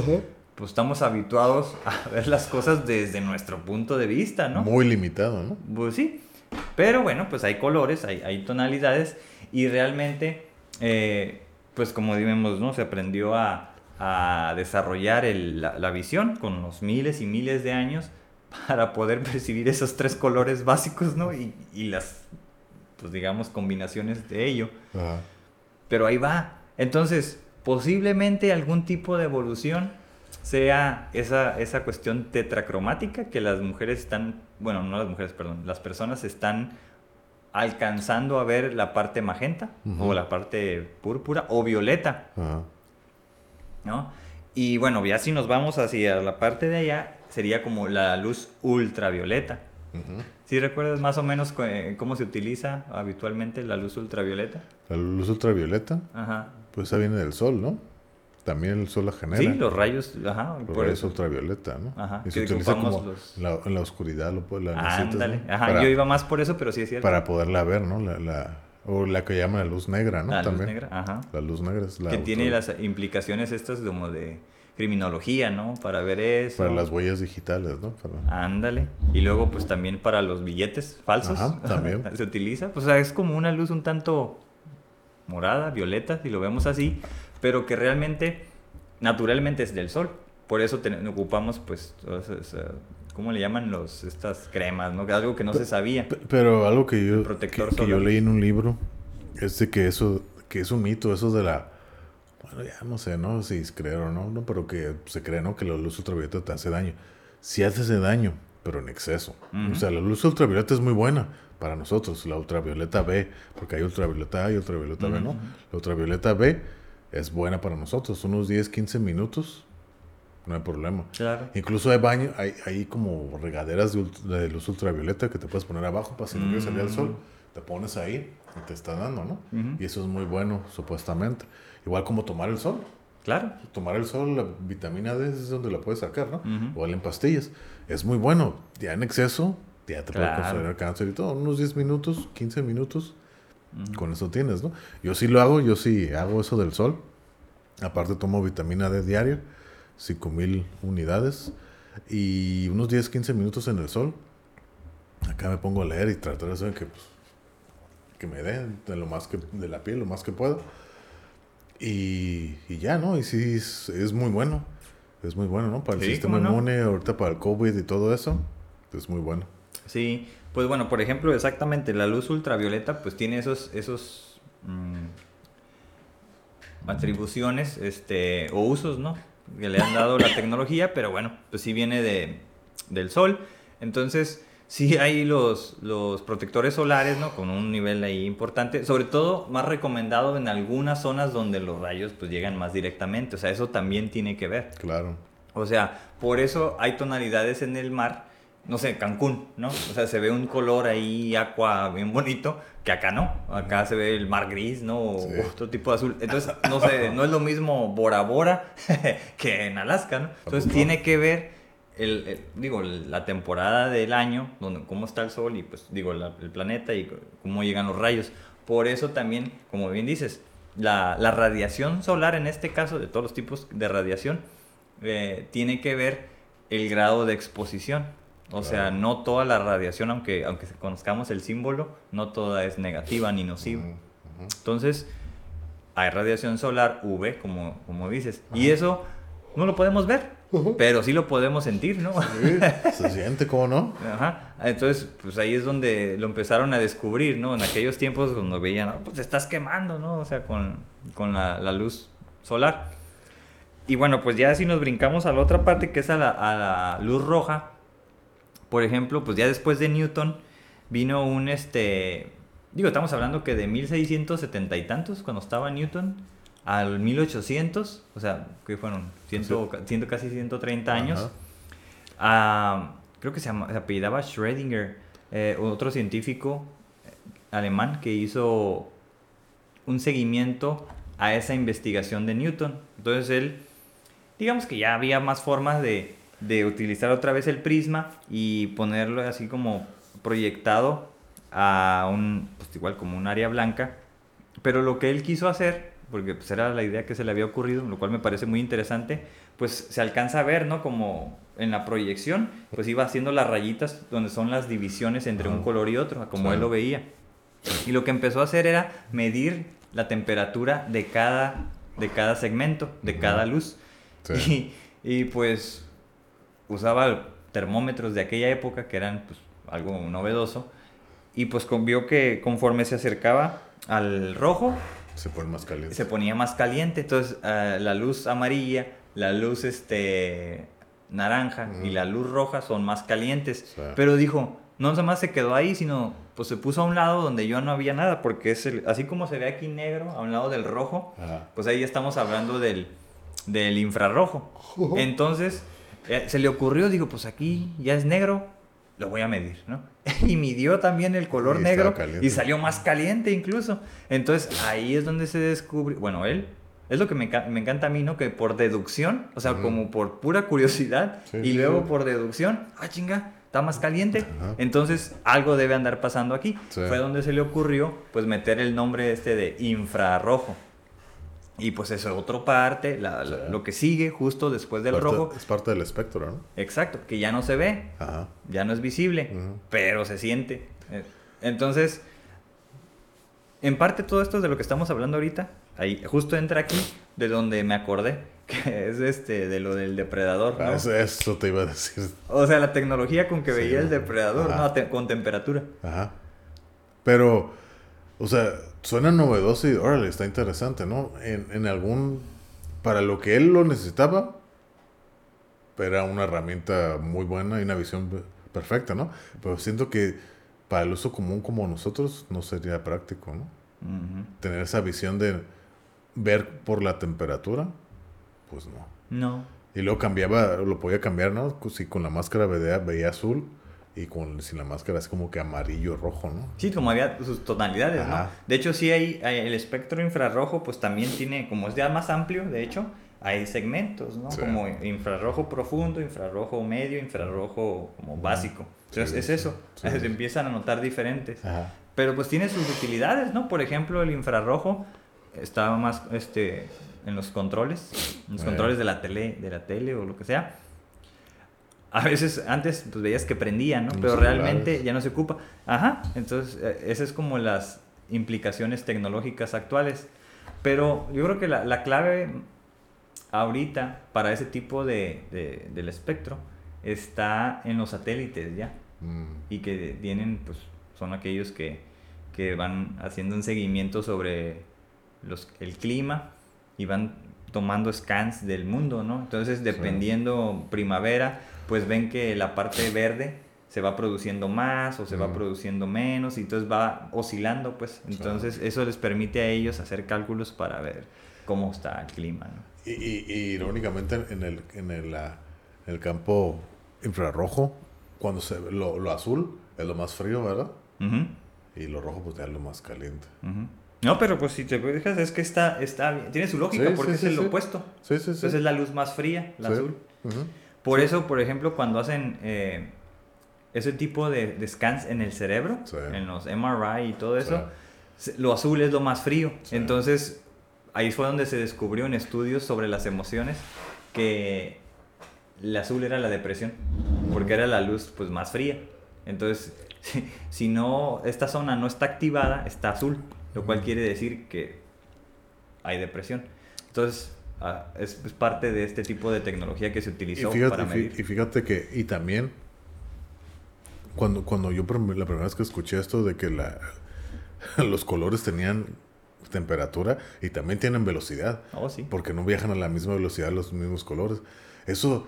pues estamos habituados a ver las cosas desde nuestro punto de vista, ¿no? Muy limitado, ¿no? Pues sí. Pero bueno, pues hay colores, hay, hay tonalidades y realmente, eh, pues como digamos, ¿no? Se aprendió a, a desarrollar el- la, la visión con los miles y miles de años para poder percibir esos tres colores básicos, ¿no? Y, y las, pues digamos, combinaciones de ello. Ajá. Pero ahí va. Entonces, posiblemente algún tipo de evolución sea esa, esa cuestión tetracromática que las mujeres están, bueno, no las mujeres, perdón, las personas están alcanzando a ver la parte magenta o la parte púrpura o violeta. ¿no? Y bueno, ya si nos vamos hacia la parte de allá, sería como la luz ultravioleta. Ujú. ¿Sí recuerdas más o menos eh, cómo se utiliza habitualmente la luz ultravioleta? La luz ultravioleta, Ajá. pues esa viene del sol, ¿no? También el sol la genera. Sí, los rayos, ajá, Los por rayos eso. ultravioleta, ¿no? Ajá, Y se utiliza como los- la- en la oscuridad, lo, la necesitas, Ándale, ¿no? ajá, para, yo iba más por eso, pero sí es cierto. para poderla ver, ¿no? La, la- o la que llaman la luz negra, ¿no? la luz También. negra, ajá. La luz negra es la que tiene ultravioleta. las implicaciones estas como de criminología, ¿no? Para ver eso. Para las huellas digitales, ¿no? Para- Ándale. Y luego, pues también para los billetes falsos. Ajá, también. se utiliza. Pues o sea, es como una luz un tanto morada, violeta, si lo vemos así, pero que realmente, naturalmente es del sol. Por eso ocupamos, pues, todas esas, ¿cómo le llaman los, estas cremas, ¿no? Algo que no se sabía. Pe- Pero algo que yo, Protector que, que yo leí en un libro es de que eso, que es un mito, eso de la, bueno, ya no sé, ¿no? Si es creer o no, no, pero que se cree, ¿no? Que la luz ultravioleta te hace daño. Sí hace ese daño, pero en exceso. O sea, la luz ultravioleta es muy buena para nosotros, la ultravioleta B, porque hay ultravioleta A y ultravioleta B, ¿no? La ultravioleta B es buena para nosotros, unos 10, 15 minutos, no hay problema. Claro. Incluso hay baño, hay, hay como regaderas de, de luz ultravioleta que te puedes poner abajo para si no quieres salir al sol, te pones ahí y te está dando, ¿no? Y eso es muy bueno, supuestamente. Igual como tomar el sol. Claro. Tomar el sol, la vitamina D es donde la puedes sacar, ¿no? Ujú. Igual en pastillas. Es muy bueno. Ya en exceso, ya te Claro. puede considerar cáncer y todo. Unos 10 minutos, 15 minutos, con eso tienes, ¿no? Yo sí lo hago, yo sí hago eso del sol. Aparte tomo vitamina D diario, 5000 unidades y unos 10, 15 minutos en el sol. Acá me pongo a leer y tratar de hacer que, pues, que me dé de lo más que de la piel, lo más que pueda. Y, y ya, ¿no? Y sí, es, es muy bueno. Es muy bueno, ¿no? Para el Sí, sistema ¿cómo no? inmune, ahorita para el COVID y todo eso. Es muy bueno. Sí, pues bueno, por ejemplo, exactamente, la luz ultravioleta pues tiene esos, esos mm, atribuciones este, o usos, ¿no? Que le han dado la tecnología, pero bueno, pues sí viene de, del sol. Entonces, sí hay los, los protectores solares, ¿no? Con un nivel ahí importante, sobre todo más recomendado en algunas zonas donde los rayos pues llegan más directamente, o sea, eso también tiene que ver. Claro. O sea, por eso hay tonalidades en el mar, no sé, Cancún, ¿no? O sea, se ve un color ahí, agua bien bonito, que acá no. Acá se ve el mar gris, ¿no? O Sí. otro tipo de azul. Entonces, no sé, no es lo mismo Bora Bora que en Alaska, ¿no? Entonces, tiene que ver, el, el- digo, la temporada del año, donde, cómo está el sol y, pues, digo, la- el planeta y cómo llegan los rayos. Por eso también, como bien dices, la, la radiación solar, en este caso, de todos los tipos de radiación, eh, tiene que ver el grado de exposición. O sea, no toda la radiación, aunque, aunque conozcamos el símbolo, no toda es negativa ni nociva. Entonces, hay radiación solar UV, como, como dices. Y eso no lo podemos ver, pero sí lo podemos sentir, ¿no? Sí, se siente, ¿cómo no? Ajá. Entonces, pues ahí es donde lo empezaron a descubrir, ¿no? En aquellos tiempos cuando veían, "Ah, pues te estás quemando, ¿no? O sea, con, con la, la luz solar. Y bueno, pues ya si nos brincamos a la otra parte, que es a la, a la luz roja, por ejemplo, pues ya después de Newton vino un, este, digo, estamos hablando que de 1670 y tantos, cuando estaba Newton, al 1800, o sea, que fueron? Ciento, ciento- casi 130 años. Ah, creo que se, llama- se apellidaba Schrödinger, eh, otro científico eh, alemán que hizo un seguimiento a esa investigación de Newton. Entonces él, digamos que ya había más formas de, de utilizar otra vez el prisma y ponerlo así como proyectado a un, pues igual como un área blanca. Pero lo que él quiso hacer, porque pues era la idea que se le había ocurrido, lo cual me parece muy interesante, pues se alcanza a ver, ¿no? Como en la proyección, pues iba haciendo las rayitas donde son las divisiones entre un color y otro, como Sí. él lo veía. Y lo que empezó a hacer era medir la temperatura de cada, de cada segmento, de cada luz. Sí. Y, y, pues usaba termómetros de aquella época que eran pues, algo novedoso. Y pues vio que conforme se acercaba al rojo, Se pone más caliente. se ponía más caliente. Entonces ah, la luz amarilla, la luz este, naranja y la luz roja son más calientes. Pero dijo, no nada más se quedó ahí, sino pues se puso a un lado donde yo no había nada, porque es el- así como se ve aquí negro, a un lado del rojo, Ajá. pues ahí estamos hablando del, del infrarrojo. Entonces se le ocurrió, digo, pues aquí ya es negro, lo voy a medir, ¿no? y midió también el color Y negro y salió más caliente incluso. Entonces ahí es donde se descubre, bueno, él, es lo que me, me encanta a mí, ¿no? Que por deducción, o sea, como por pura curiosidad, Sí, y sí, luego sí. por deducción, ah, chinga, está más caliente. Ajá. Entonces algo debe andar pasando aquí. Fue donde se le ocurrió, pues, meter el nombre este de infrarrojo. Y pues eso, otra parte, la- la- Sí. lo que sigue justo después del Parte- rojo. Es parte del espectro, ¿no? Exacto, que ya no se ve, Ajá. ya no es visible, pero se siente. Eh, Entonces, en parte todo esto de lo que estamos hablando ahorita, ahí justo entra aquí de donde me acordé, que es este de lo del depredador, ¿no? Ah, eso, eso te iba a decir. O sea, la tecnología con que Sí, veía el depredador, Ajá. ¿no? Te- con temperatura. Ajá. Pero, o sea, suena novedoso y, órale, está interesante, ¿no? En, en algún. Para lo que él lo necesitaba, era una herramienta muy buena y una visión pe- perfecta, ¿no? Pero siento que para el uso común como nosotros no sería práctico, ¿no? Tener esa visión de ver por la temperatura, pues no. No. Y luego cambiaba, lo podía cambiar, ¿no? Si con la máscara veía, veía azul y con sin la máscara es como que amarillo rojo, ¿no? Sí, como había sus tonalidades, ¿no? De hecho, sí hay, hay- el espectro infrarrojo, pues también tiene, como es ya más amplio, de hecho, hay segmentos, ¿no? Sí. Como infrarrojo profundo, infrarrojo medio, infrarrojo como básico. Entonces, Sí, es sí, eso, se empiezan a notar diferentes. Ajá. Pero pues tiene sus utilidades, ¿no? Por ejemplo, el infrarrojo está más este, en los controles, en los Eh. controles de la tele, de la tele o lo que sea. A veces antes pues veías que prendía, ¿no? Pero realmente ya no se ocupa. Ajá, entonces eh, esas es como las implicaciones tecnológicas actuales. Pero yo creo que la, la clave ahorita para ese tipo de, de- del espectro está en los satélites ya Mm, y que tienen, pues, son aquellos que, que van haciendo un seguimiento sobre los, el clima y van tomando scans del mundo, ¿no? Entonces, dependiendo primavera, pues ven que la parte verde se va produciendo más o se va produciendo menos y entonces va oscilando, pues. Entonces, eso les permite a ellos hacer cálculos para ver cómo está el clima, ¿no? Y, y- y irónicamente en el, en el, ah, el campo infrarrojo, cuando se lo, lo azul es lo más frío, ¿verdad? Y lo rojo pues ya es lo más caliente. No, pero pues si te fijas, es que está, está bien. Tiene su lógica Sí, porque sí, es sí, el opuesto. Sí, sí, sí. Entonces es la luz más fría, la azul. Por eso, por ejemplo, cuando hacen eh, ese tipo de, de scans en el cerebro, Sí. en los MRI y todo eso, Sí. lo azul es lo más frío. Sí. Entonces, ahí fue donde se descubrió en estudios sobre las emociones que el azul era la depresión, porque era la luz pues más fría. Entonces, si, si no, esta zona no está activada, está azul, lo cual quiere decir que hay depresión. Entonces, es, es parte de este tipo de tecnología que se Y utilizó fíjate, para medir. y fíjate que, y también, cuando, cuando yo la primera vez que escuché esto de que la, los colores tenían temperatura y también tienen velocidad, Oh, sí. porque no viajan a la misma velocidad los mismos colores. Eso,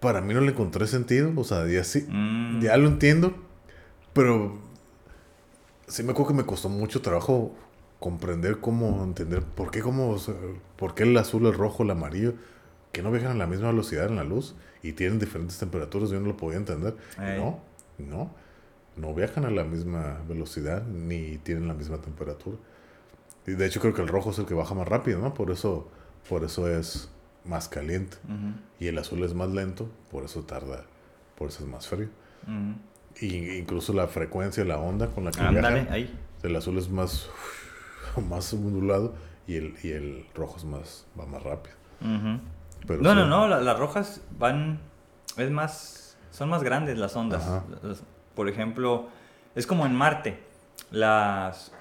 para mí no le encontré sentido, o sea, ya sí, Mm, ya lo entiendo, pero sí me acuerdo que me costó mucho trabajo comprender cómo entender por qué, cómo, o sea, por qué el azul, el rojo, el amarillo, que no viajan a la misma velocidad en la luz y tienen diferentes temperaturas, yo no lo podía entender. Ey. No, no, no viajan a la misma velocidad ni tienen la misma temperatura. Y de hecho creo que el rojo es el que baja más rápido, ¿no? Por eso, por eso es más caliente. Y el azul es más lento, por eso tarda, por eso es más frío. Y incluso la frecuencia, la onda con la que Ándale, viajan, ahí. el azul es más, más ondulado y el, y el rojo es más, va más rápido. Pero No, sí, no, no, la- las rojas van, es más, son más grandes las ondas. Las- Por ejemplo, es como en Marte, las...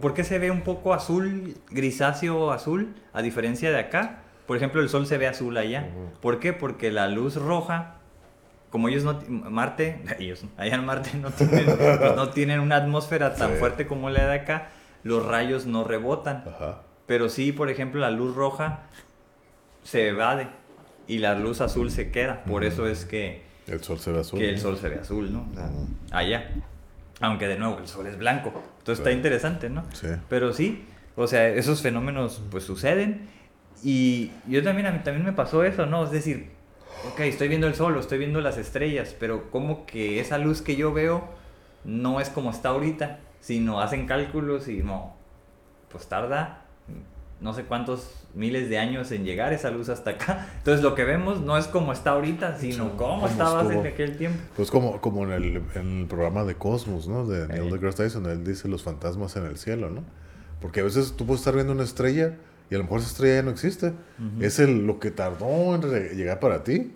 ¿Por qué se ve un poco azul, grisáceo azul, a diferencia de acá? Por ejemplo, el sol se ve azul allá. ¿Por qué? Porque la luz roja, como ellos no, Marte, ellos, allá en Marte no tienen, no tienen una atmósfera tan Sí. fuerte como la de acá, los rayos no rebotan. Ajá. Pero sí, por ejemplo, la luz roja se evade y la luz azul se queda. Por eso es que, El sol se ve azul. que el sol se ve azul, ¿no? O sea, Ujú. allá. Aunque de nuevo el sol es blanco. Entonces está interesante, ¿no? Sí. Pero sí, o sea, esos fenómenos pues suceden. Y yo también, a mí también me pasó eso, ¿no? Es decir, ok, estoy viendo el sol, estoy viendo las estrellas, pero como que esa luz que yo veo no es como está ahorita, sino hacen cálculos y no, pues tarda no sé cuántos miles de años en llegar esa luz hasta acá. Entonces lo que vemos no es como está ahorita, sino cómo estaba hace aquel tiempo. Pues como, como en, el, en el programa de Cosmos, ¿no? De Neil deGrasse Tyson, él dice los fantasmas en el cielo, ¿no? Porque a veces tú puedes estar viendo una estrella y a lo mejor esa estrella ya no existe. Es el, lo que tardó en llegar para ti.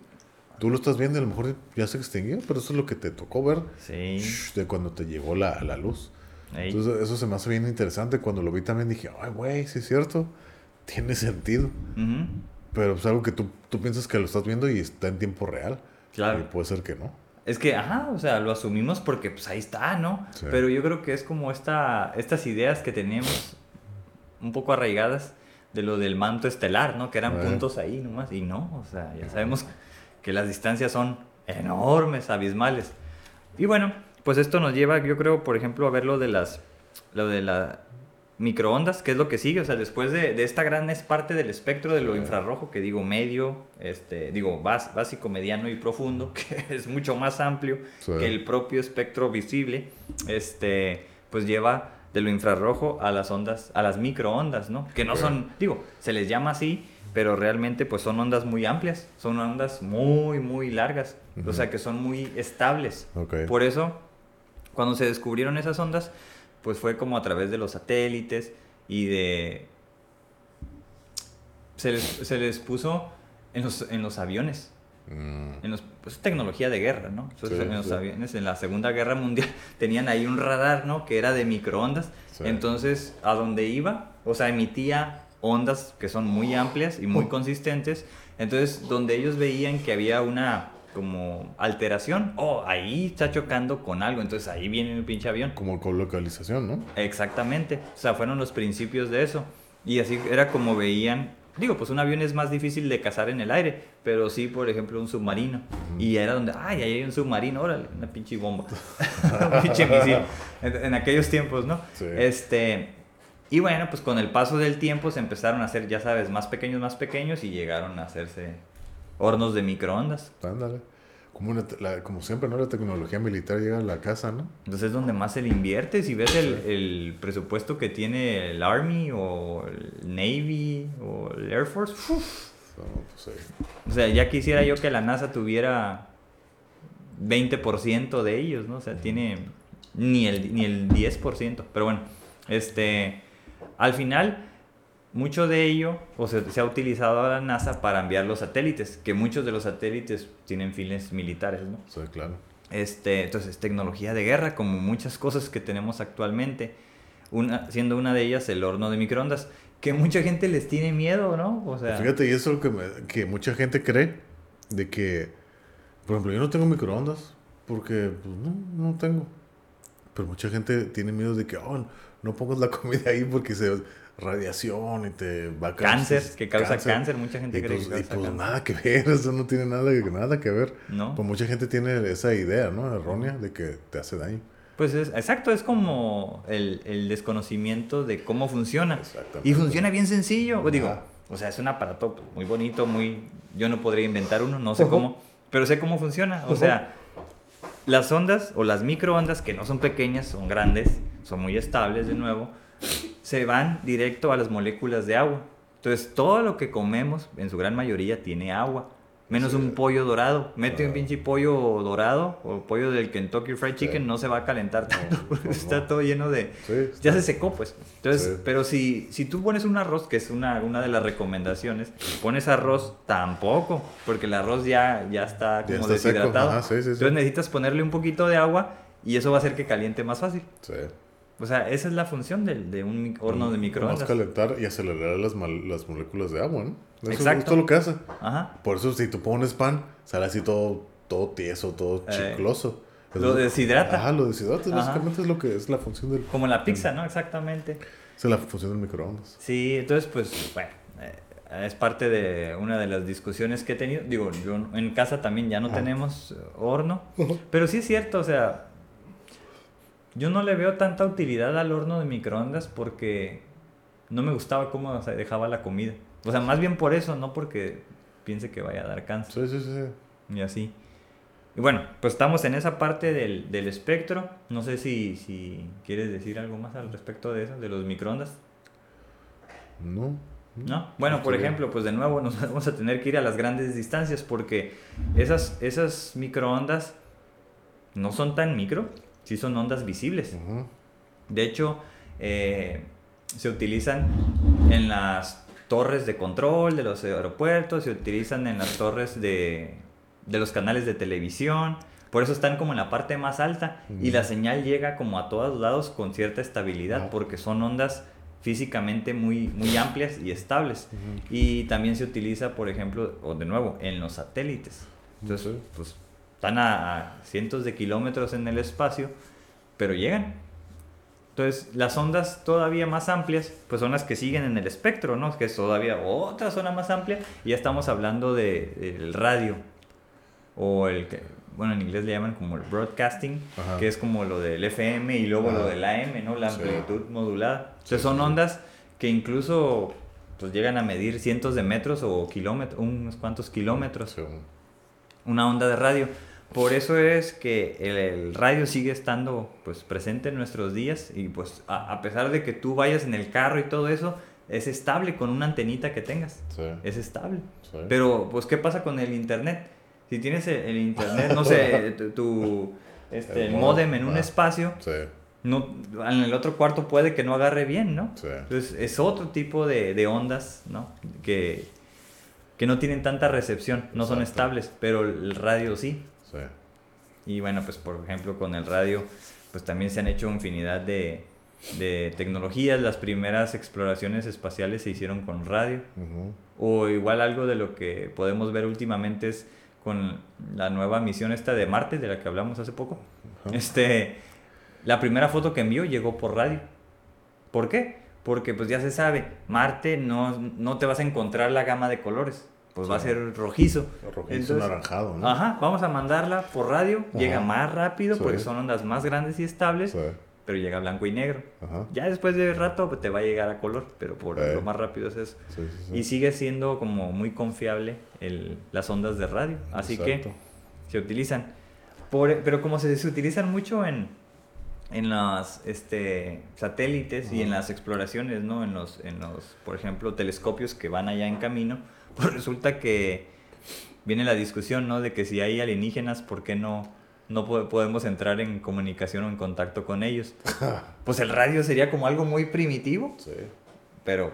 Tú lo estás viendo y a lo mejor ya se extinguió, pero eso es lo que te tocó ver Sí. de cuando te llegó la, la luz. Ey. Entonces eso se me hace bien interesante. Cuando lo vi también dije, ay, güey, sí es cierto. Tiene sentido. Pero es algo que tú, tú piensas que lo estás viendo y está en tiempo real. Claro. Y puede ser que no. Es que, ajá, o sea, lo asumimos porque pues ahí está, ¿no? Sí. Pero yo creo que es como esta, estas ideas que teníamos un poco arraigadas de lo del manto estelar, ¿no? Que eran Eh. puntos ahí nomás. Y no, o sea, ya sabemos que las distancias son enormes, abismales. Y bueno, pues esto nos lleva, yo creo, por ejemplo, a ver lo de las, lo de la microondas, que es lo que sigue, o sea, después de, de esta gran es parte del espectro de lo Sí. infrarrojo, que digo medio, este, digo bas- básico, mediano y profundo, que es mucho más amplio Sí. que el propio espectro visible, este, pues lleva de lo infrarrojo a las ondas, a las microondas, ¿no? Que no Sí. son, digo, se les llama así, pero realmente pues son ondas muy amplias, son ondas muy, muy largas, o sea que son muy estables. Por eso, cuando se descubrieron esas ondas, pues fue como a través de los satélites y de... Se les, se les puso en los, en los aviones. Mm, En los, pues, tecnología de guerra, ¿no? Entonces, Sí, en los sí. aviones, en la Segunda Guerra Mundial, tenían ahí un radar, ¿no? Que era de microondas. Sí. Entonces, a donde iba, o sea, emitía ondas que son muy amplias y muy consistentes. Entonces, donde ellos veían que había una como alteración, oh, ahí está chocando con algo, entonces ahí viene el pinche avión. como con localización, ¿no? Exactamente, o sea, fueron los principios de eso. Y así era como veían, digo, pues un avión es más difícil de cazar en el aire, pero sí, por ejemplo, un submarino. Y era donde, ay, ahí hay un submarino, órale, una pinche bomba, un pinche misil, en, en aquellos tiempos, ¿no? Sí. Este, y bueno, pues con el paso del tiempo se empezaron a hacer, ya sabes, más pequeños, más pequeños y llegaron a hacerse hornos de microondas. Ándale. Como, una la- como siempre, ¿no? La tecnología militar llega a la casa, ¿no? Entonces es donde más se le invierte. Si ves el, el presupuesto que tiene el Army o el Navy o el Air Force, ¡uf! No, pues, sí. o sea, ya quisiera yo que la NASA tuviera 20% de ellos, ¿no? O sea, tiene ni el, ni el 10%. Pero bueno, este, al final, mucho de ello o se, se ha utilizado a la NASA para enviar los satélites, que muchos de los satélites tienen fines militares, ¿no? Sí, claro. Este, entonces, tecnología de guerra, como muchas cosas que tenemos actualmente, una, siendo una de ellas el horno de microondas, que mucha gente les tiene miedo, ¿no? O sea, Fíjate, y eso es lo que, me- que mucha gente cree, de que, por ejemplo, yo no tengo microondas, porque pues, no, no tengo. Pero mucha gente tiene miedo de que, oh, no pongas la comida ahí porque se radiación y te va a cáncer, que causa cáncer, mucha gente Y cree pues, que y causa pues cáncer. nada que ver, eso no tiene nada, que- nada que ver. ¿No? Pues mucha gente tiene esa idea, ¿no? Errónea de que te hace daño. Pues es, exacto, es como el, el desconocimiento de cómo funciona. Exactamente. Y funciona bien sencillo. O digo, o sea, es un aparato muy bonito, muy... Yo no podría inventar uno, no sé cómo, pero sé cómo funciona. O sea, las ondas o las microondas, que no son pequeñas, son grandes, son muy estables de nuevo, se van directo a las moléculas de agua. Entonces, todo lo que comemos, en su gran mayoría, tiene agua. Menos Sí. un pollo dorado. Mete un Ajá. pinche pollo dorado o pollo del Kentucky Fried Chicken, Sí. no se va a calentar tanto está todo lleno de... Sí, Ya se secó, pues. Entonces, pero si, si tú pones un arroz, que es una, una de las recomendaciones, pones arroz tampoco, porque el arroz ya, ya está Ya como está deshidratado. Entonces necesitas ponerle un poquito de agua y eso va a hacer que caliente más fácil. Sí. O sea, esa es la función del- de, un horno de Más microondas. calentar y acelerar las, mal- las moléculas de agua, ¿no? Eso Exacto. es todo lo que hace. Ajá. Por eso si tú pones pan, sale así todo, todo tieso, todo Eh, chicloso. Lo deshidrata. Ajá, lo deshidrata. Ajá. Básicamente es lo que es la función del... Como la pizza, ¿no? Exactamente. Esa es la función del microondas. Sí, entonces, pues, bueno, eh, es parte de una de las discusiones que he tenido. Digo, yo en casa también ya no Ajá. tenemos eh, horno, pero sí es cierto, o sea, yo no le veo tanta utilidad al horno de microondas porque no me gustaba cómo se dejaba la comida. O sea, más bien por eso, no porque piense que vaya a dar cáncer Sí, sí, sí. y así. Y bueno, pues estamos en esa parte del, del espectro. No sé si, si quieres decir algo más al respecto de eso, de los microondas. No. ¿No? Bueno, por Está bien. ejemplo, pues de nuevo nos vamos a tener que ir a las grandes distancias porque esas, esas microondas no son tan micro, sí son ondas visibles. Ujú. De hecho, eh, se utilizan en las torres de control de los aeropuertos, se utilizan en las torres de, de los canales de televisión. Por eso están como en la parte más alta y la señal llega como a todos lados con cierta estabilidad Ajá. porque son ondas físicamente muy, muy amplias y estables. Ujú. Y también se utiliza, por ejemplo, o de nuevo, en los satélites. Entonces, pues están a, a cientos de kilómetros en el espacio, pero llegan. Entonces, las ondas todavía más amplias, pues son las que siguen en el espectro, ¿no? Que es todavía otra zona más amplia. Y ya estamos hablando de- del radio. O el que, bueno, en inglés le llaman como el broadcasting, Ajá. que es como lo del FM y luego lo Ajá. del AM, ¿no? La Sí. amplitud modulada. Sí, Entonces, son sí, sí. ondas que incluso pues llegan a medir cientos de metros o kilómetros, unos cuantos kilómetros Sí, una onda de radio. Por eso es que el, el radio sigue estando pues presente en nuestros días y pues a, a pesar de que tú vayas en el carro y todo eso, es estable con una antenita que tengas. sí. Es estable. sí. Pero pues ¿qué pasa con el internet? Si tienes el, el internet, no sé, tu, tu, este, El el mod- modem en un ah. espacio, Sí, no, en el otro cuarto puede que no agarre bien, ¿no? Entonces es otro tipo de, de ondas, ¿no? Que, que no tienen tanta recepción, no son estables, pero el radio sí. Sí. Y bueno, pues por ejemplo con el radio, pues también se han hecho infinidad de, de tecnologías. Las primeras exploraciones espaciales se hicieron con radio. O igual algo de lo que podemos ver últimamente es con la nueva misión esta de Marte, de la que hablamos hace poco. Este, la primera foto que envió llegó por radio. ¿Por qué? Porque pues ya se sabe, Marte no, no te vas a encontrar la gama de colores. Pues va a Sí. ser rojizo. Rojizo Entonces, naranjado, ¿no? Ajá, vamos a mandarla por radio, llega Ajá. más rápido Sí. porque son ondas más grandes y estables Sí. pero llega blanco y negro. Ajá. Ya después de rato pues, te va a llegar a color, pero por lo más rápido es eso. Sí, sí, sí. Y sigue siendo como muy confiable el, las ondas de radio. Así Exacto. que se utilizan. Por- pero como se, se utilizan mucho en, en los este, satélites y en las exploraciones, ¿no? En los, en los, por ejemplo, telescopios que van allá en camino, pues resulta que viene la discusión, ¿no? De que si hay alienígenas, ¿por qué no, no po- podemos entrar en comunicación o en contacto con ellos? Pues el radio sería como algo muy primitivo, Sí. pero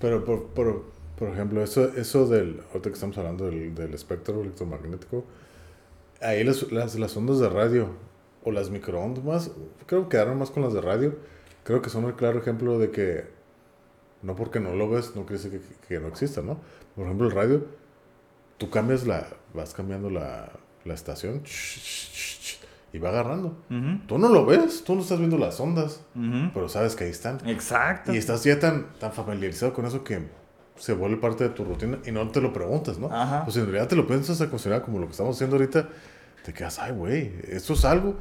Pero, por, por, por ejemplo, eso, eso del, ahorita que estamos hablando del, del espectro electromagnético, ahí las, las, las ondas de radio o las microondas creo que quedaron más con las de radio, creo que son el claro ejemplo de que no porque no lo ves, no quiere decir que, que no exista, ¿no? Por ejemplo, el radio, tú cambias la, vas cambiando la, la estación y va agarrando. Tú no lo ves, tú no estás viendo las ondas, pero sabes que ahí están. Exacto. Y estás ya tan, tan familiarizado con eso que se vuelve parte de tu rutina y no te lo preguntas, ¿no? Ajá. Pues en realidad te lo piensas a considerar como lo que estamos haciendo ahorita, te quedas, ay, güey, esto es algo,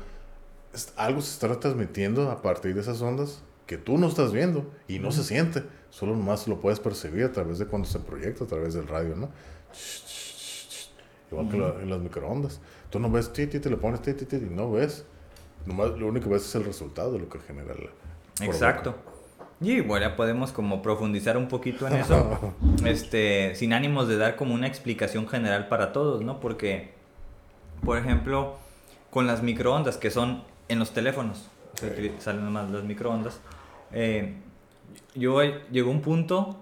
es- algo se está transmitiendo a partir de esas ondas que tú no estás viendo y no se siente, solo nomás lo puedes percibir a través de cuando se proyecta, a través del radio, ¿no? Igual que Ujú. la- en las microondas. Tú no ves, ti, ti, te le pones, ti, ti, ti, y no ves. Nomás, lo único que ves es el resultado de lo que genera la... Exacto. Y bueno, ya podemos como profundizar un poquito en eso, este, sin ánimos de dar como una explicación general para todos, ¿no? Porque, por ejemplo, con las microondas que son en los teléfonos, se Ok. utili- salen más las microondas, eh, yo llegó un punto,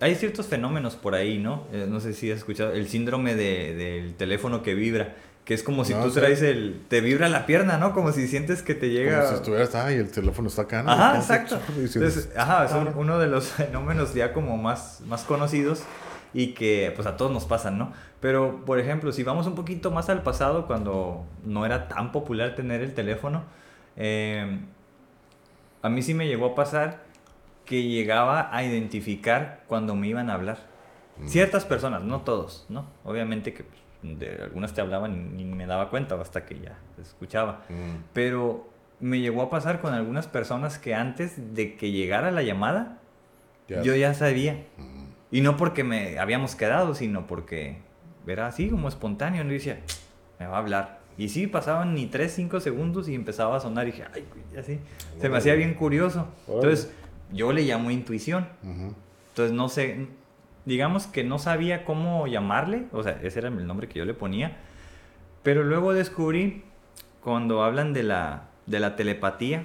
hay ciertos fenómenos por ahí, ¿no? Eh, no sé si has escuchado el síndrome de- del teléfono que vibra, que es como si No, tú sí. traes el, te vibra la pierna, ¿no? Como si sientes que te llega... Como si estuvieras, ay, el teléfono está acá, ¿no? Ajá, exacto. Entonces, ajá, son Claro. uno de los fenómenos ya como más, más conocidos y que pues a todos nos pasan, ¿no? Pero, por ejemplo, si vamos un poquito más al pasado, cuando no era tan popular tener el teléfono, eh, a mí sí me llegó a pasar que llegaba a identificar cuando me iban a hablar. Mm. Ciertas personas, no todos, ¿no? Obviamente que pues, de algunas te hablaban y ni me daba cuenta hasta que ya escuchaba. Mm, Pero me llegó a pasar con algunas personas que antes de que llegara la llamada, yo ya sabía. Mm, Y no porque me habíamos quedado, sino porque era así como espontáneo. Y decía, me va a hablar. Y sí, pasaban ni 3, 5 segundos y empezaba a sonar. Y dije, ay, así. Se me hacía bien curioso. Entonces, yo le llamo intuición. Entonces, no sé, digamos que no sabía cómo llamarle, o sea, ese era el nombre que yo le ponía, pero luego descubrí, cuando hablan de la, de la telepatía,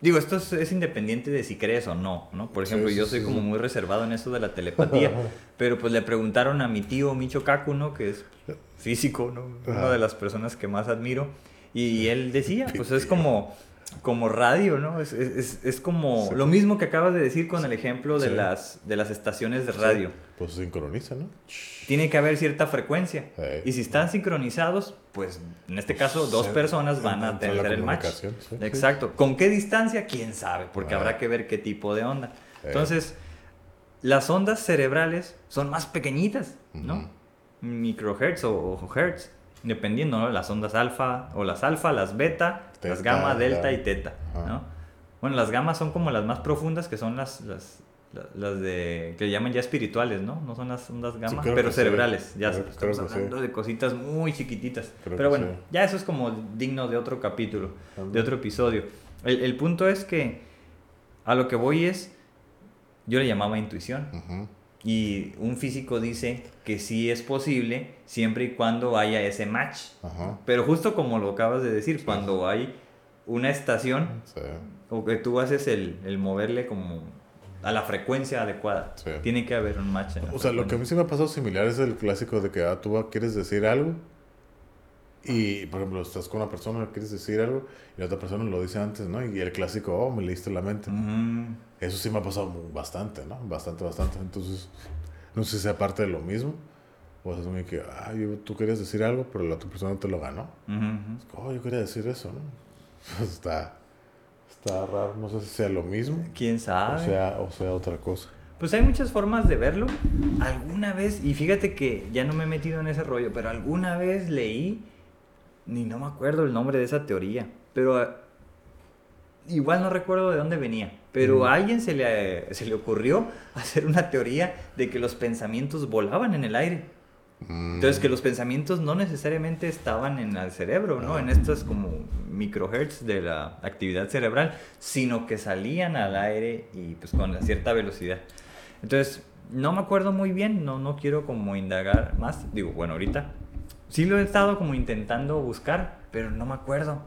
digo, esto es, es independiente de si crees o no, ¿no? Por ejemplo, sí, yo soy sí, como muy reservado en eso de la telepatía, pero pues le preguntaron a mi tío Micho Kaku, ¿no? Que es físico, ¿no? Una de las personas que más admiro, y él decía, pues es como como radio, ¿no? Es, es, es- como Sí. lo mismo que acabas de decir con el ejemplo de, Sí. las, de las estaciones de radio. Pues se sincroniza, ¿no? Tiene que haber cierta frecuencia. Sí. Y si están sincronizados, pues en este caso dos Se- personas van a tener el match. sí, sí. Exacto. ¿Con qué distancia? ¿Quién sabe? Porque Ah. habrá que ver qué tipo de onda. Sí. Entonces, las ondas cerebrales son más pequeñitas, ¿no? Microhertz o, o hertz, dependiendo, ¿no? Las ondas alfa o las alfa, las beta, las gamma, delta y teta. ¿no? Bueno, las gamas son como las más profundas, que son las, las, la- las de, que llaman ya espirituales, ¿no? No son las ondas gamma, pero sí. cerebrales. Ya Creo- estamos creo hablando sí. de cositas muy chiquititas. Creo pero bueno, ya eso es como digno de otro capítulo, de otro episodio. El, el punto es que a lo que voy es, yo le llamaba intuición. Ujú. Y un físico dice que sí es posible siempre y cuando haya ese match. Ajá. Pero justo como lo acabas de decir, cuando hay una estación Sí. o que tú haces el, el moverle como a la frecuencia adecuada, Sí. tiene que haber un match. en O sea, lo que a mí sí me ha pasado similar es el clásico de que ah, tú quieres decir algo y, por ejemplo, estás con una persona, quieres decir algo y la otra persona lo dice antes, ¿no? Y el clásico, oh, me leíste la mente. Eso sí me ha pasado bastante, ¿no? Bastante, bastante. Entonces, no sé si sea parte de lo mismo. O es muy que, ah, yo- tú querías decir algo, pero la otra persona te lo ganó. Ujú. Oh, yo quería decir eso, ¿no? está, está raro. No sé si sea lo mismo ¿Quién o sabe? sea, o sea otra cosa. Pues hay muchas formas de verlo. Alguna vez, y fíjate que ya no me he metido en ese rollo, pero alguna vez leí ni no me acuerdo el nombre de esa teoría, pero eh, igual no recuerdo de dónde venía, pero a alguien se le, se le ocurrió hacer una teoría de que los pensamientos volaban en el aire. Entonces, que los pensamientos no necesariamente estaban en el cerebro, ¿no? En estos como microhertz de la actividad cerebral, sino que salían al aire y pues con cierta velocidad. Entonces, no me acuerdo muy bien, no, no quiero como indagar más. Digo, bueno, ahorita sí lo he estado como intentando buscar, pero no me acuerdo.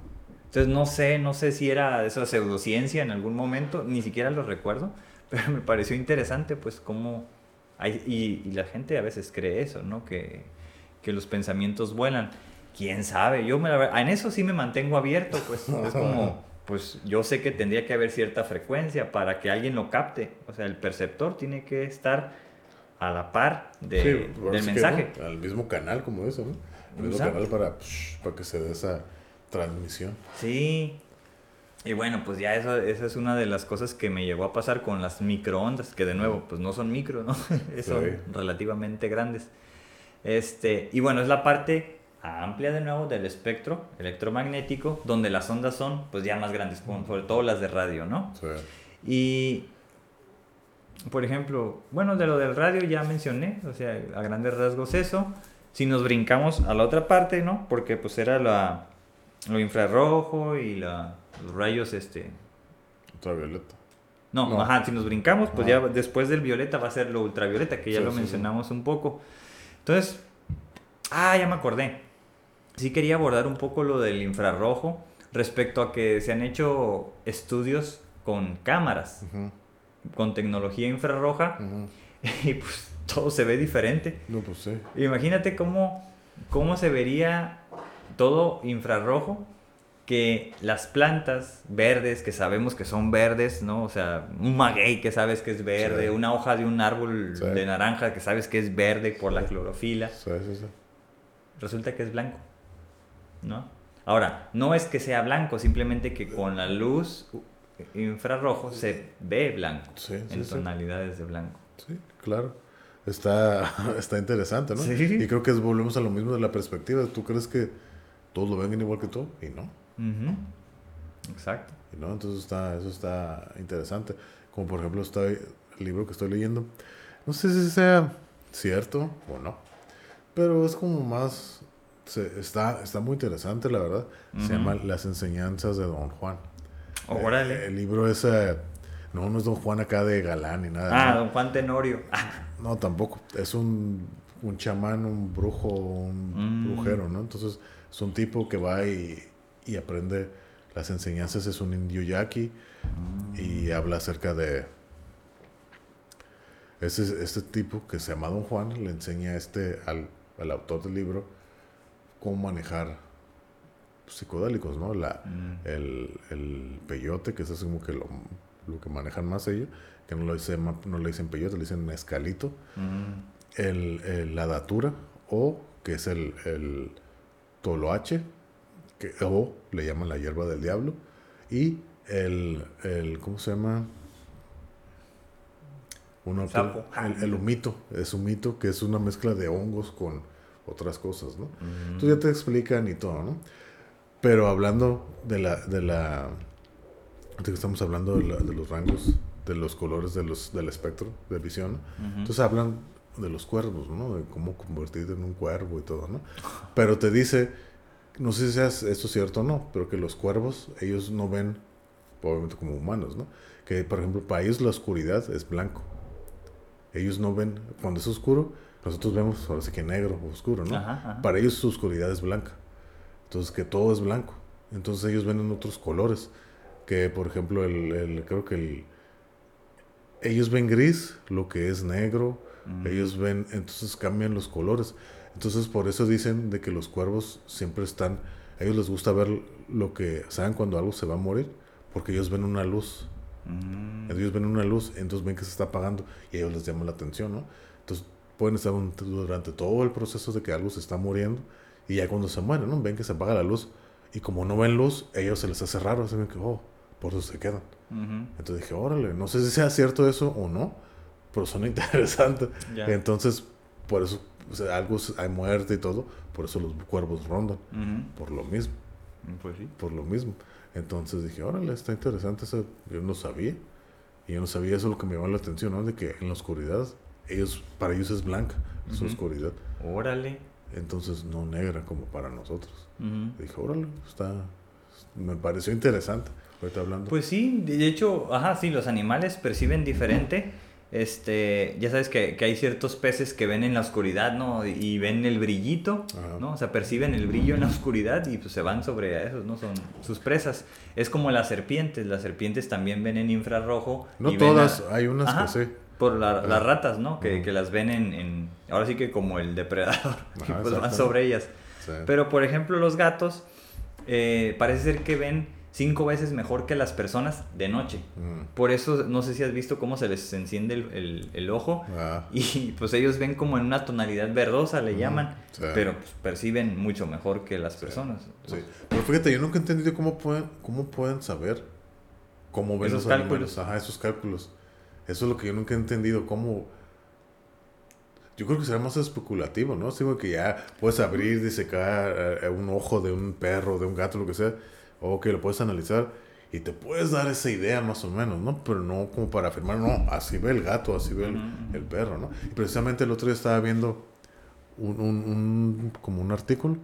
Entonces, no sé, no sé si era esa pseudociencia en algún momento, ni siquiera lo recuerdo, pero me pareció interesante, pues, cómo y, la gente a veces cree eso, ¿no? Que, que los pensamientos vuelan. ¿Quién sabe? Yo me en eso sí me mantengo abierto, pues es como, pues yo sé que tendría que haber cierta frecuencia para que alguien lo capte. O sea, el perceptor tiene que estar a la par de, del mensaje. Al mismo canal como eso, ¿no? Mismo canal para, para que se dé esa transmisión. Sí, y bueno, pues ya eso, esa es una de las cosas que me llegó a pasar con las microondas, que de nuevo, pues no son micro, ¿no? son relativamente grandes. Este, y bueno, es la parte amplia de nuevo del espectro electromagnético, donde las ondas son pues ya más grandes, sobre todo las de radio, ¿no? Sí. Y, por ejemplo, bueno, de lo del radio ya mencioné, o sea, a grandes rasgos eso. Si nos brincamos a la otra parte, ¿no? Porque pues era la, lo infrarrojo y la los rayos, este... Ultravioleta. No, ajá, si nos brincamos, pues ya después del violeta va a ser lo ultravioleta, que ya lo mencionamos un poco. Entonces, ah, ya me acordé. Sí quería abordar un poco lo del infrarrojo respecto a que se han hecho estudios con cámaras, con tecnología infrarroja, y pues todo se ve diferente. No, pues sí. Imagínate cómo, cómo se vería todo infrarrojo que las plantas verdes, que sabemos que son verdes, ¿no? O sea, un maguey que sabes que es verde, una hoja de un árbol de naranja que sabes que es verde por la clorofila. Resulta que es blanco, ¿no? Ahora, no es que sea blanco, simplemente que con la luz infrarrojo se ve blanco, en tonalidades de blanco. Sí, claro. Está, está interesante, ¿no? Y creo que volvemos a lo mismo de la perspectiva. ¿Tú crees que todos lo ven igual que tú? Y no. Exacto. ¿no? Entonces está, eso está interesante. Como por ejemplo estoy, el libro que estoy leyendo, no sé si sea cierto o no, pero es como más, se, está, está muy interesante la verdad. Se llama Las enseñanzas de Don Juan. órale. el, libro es, eh, no, no es Don Juan acá de galán ni nada. Ah, Don Juan Tenorio. No, tampoco. Es un, un chamán, un brujo, un mm. brujero, ¿no? Entonces es un tipo que va y y aprende las enseñanzas. Es un indio yaqui y habla acerca de este, este tipo que se llama Don Juan, le enseña este al, al autor del libro cómo manejar psicodélicos, ¿no? La, mm. el, el, peyote, que es así como que lo, lo, que manejan más ellos, que no, lo dicen, no le dicen peyote, le dicen escalito. Mm. El, la datura, o que es el, el toloache, que, o le llaman la hierba del diablo, y el, el ¿cómo se llama? Uno, el, el, humito, es humito, que es una mezcla de hongos con otras cosas, ¿no? Mm. Entonces ya te explican y todo, ¿no? Pero hablando de la, de la, que estamos hablando de, los rangos, de los colores de los, del espectro de visión, entonces hablan de los cuervos, ¿no? De cómo convertirte en un cuervo y todo, ¿no? Pero te dice no sé si sea esto cierto o no, pero que los cuervos, ellos no ven, obviamente como humanos, ¿no? Que, por ejemplo, para ellos la oscuridad es blanco. Ellos no ven, cuando es oscuro, nosotros vemos, ahora sí que negro o oscuro, ¿no? Para ellos su oscuridad es blanca. Entonces, que todo es blanco. Entonces ellos ven en otros colores. Que, por ejemplo, el, creo que el, ellos ven gris, lo que es negro. Mm. Ellos ven, entonces cambian los colores. Entonces por eso dicen de que los cuervos siempre están, a ellos les gusta ver lo que, saben cuando algo se va a morir, porque ellos ven una luz. Mm. Ellos ven una luz, entonces ven que se está apagando y a ellos les llama la atención, ¿no? Entonces pueden estar durante todo el proceso de que algo se está muriendo y ya cuando se muere, ¿no? Ven que se apaga la luz y como no ven luz, a ellos se les hace raro, se ven que, oh, por eso se quedan. Entonces dije, órale, no sé si sea cierto eso o no, pero son interesantes. Entonces, por eso o sea, algo, hay muerte y todo, por eso los cuervos rondan, por lo mismo. Pues sí. Por lo mismo. Entonces dije, órale, está interesante eso, yo no sabía. Y yo no sabía eso lo que me llamó la atención, ¿no? De que en la oscuridad, ellos, para ellos es blanca, su oscuridad. Órale. Entonces no negra como para nosotros. Dije, órale, está, me pareció interesante. Ahorita hablando. Pues sí, de hecho, ajá, sí, los animales perciben diferente. Este, ya sabes que, que hay ciertos peces que ven en la oscuridad, ¿no? Y ven el brillito, ¿no? O sea, perciben el brillo en la oscuridad y pues se van sobre esos, ¿no? Son sus presas. Es como las serpientes, las serpientes también ven en infrarrojo. No todas, hay unas que sí. Por las ratas, ¿no? Que, que las ven en, en, ahora sí que como el depredador, y pues van sobre ellas. Pero por ejemplo los gatos, eh, parece ser que ven cinco veces mejor que las personas de noche. Mm. Por eso, no sé si has visto cómo se les enciende el, el, ojo. Ah. Y pues ellos ven como en una tonalidad verdosa, le mm, llaman. Pero pues, perciben mucho mejor que las personas. Sí. Pero fíjate, yo nunca he entendido cómo pueden, cómo pueden saber cómo ven esos los cálculos. Ajá, esos cálculos. Eso es lo que yo nunca he entendido. Cómo. Yo creo que será más especulativo, ¿no? Digo que ya puedes abrir, disecar eh, un ojo de un perro, de un gato, lo que sea o que lo puedes analizar y te puedes dar esa idea más o menos, ¿no? Pero no como para afirmar, no, así ve el gato, así ve el, perro, ¿no? Y precisamente el otro día estaba viendo un, un, como un artículo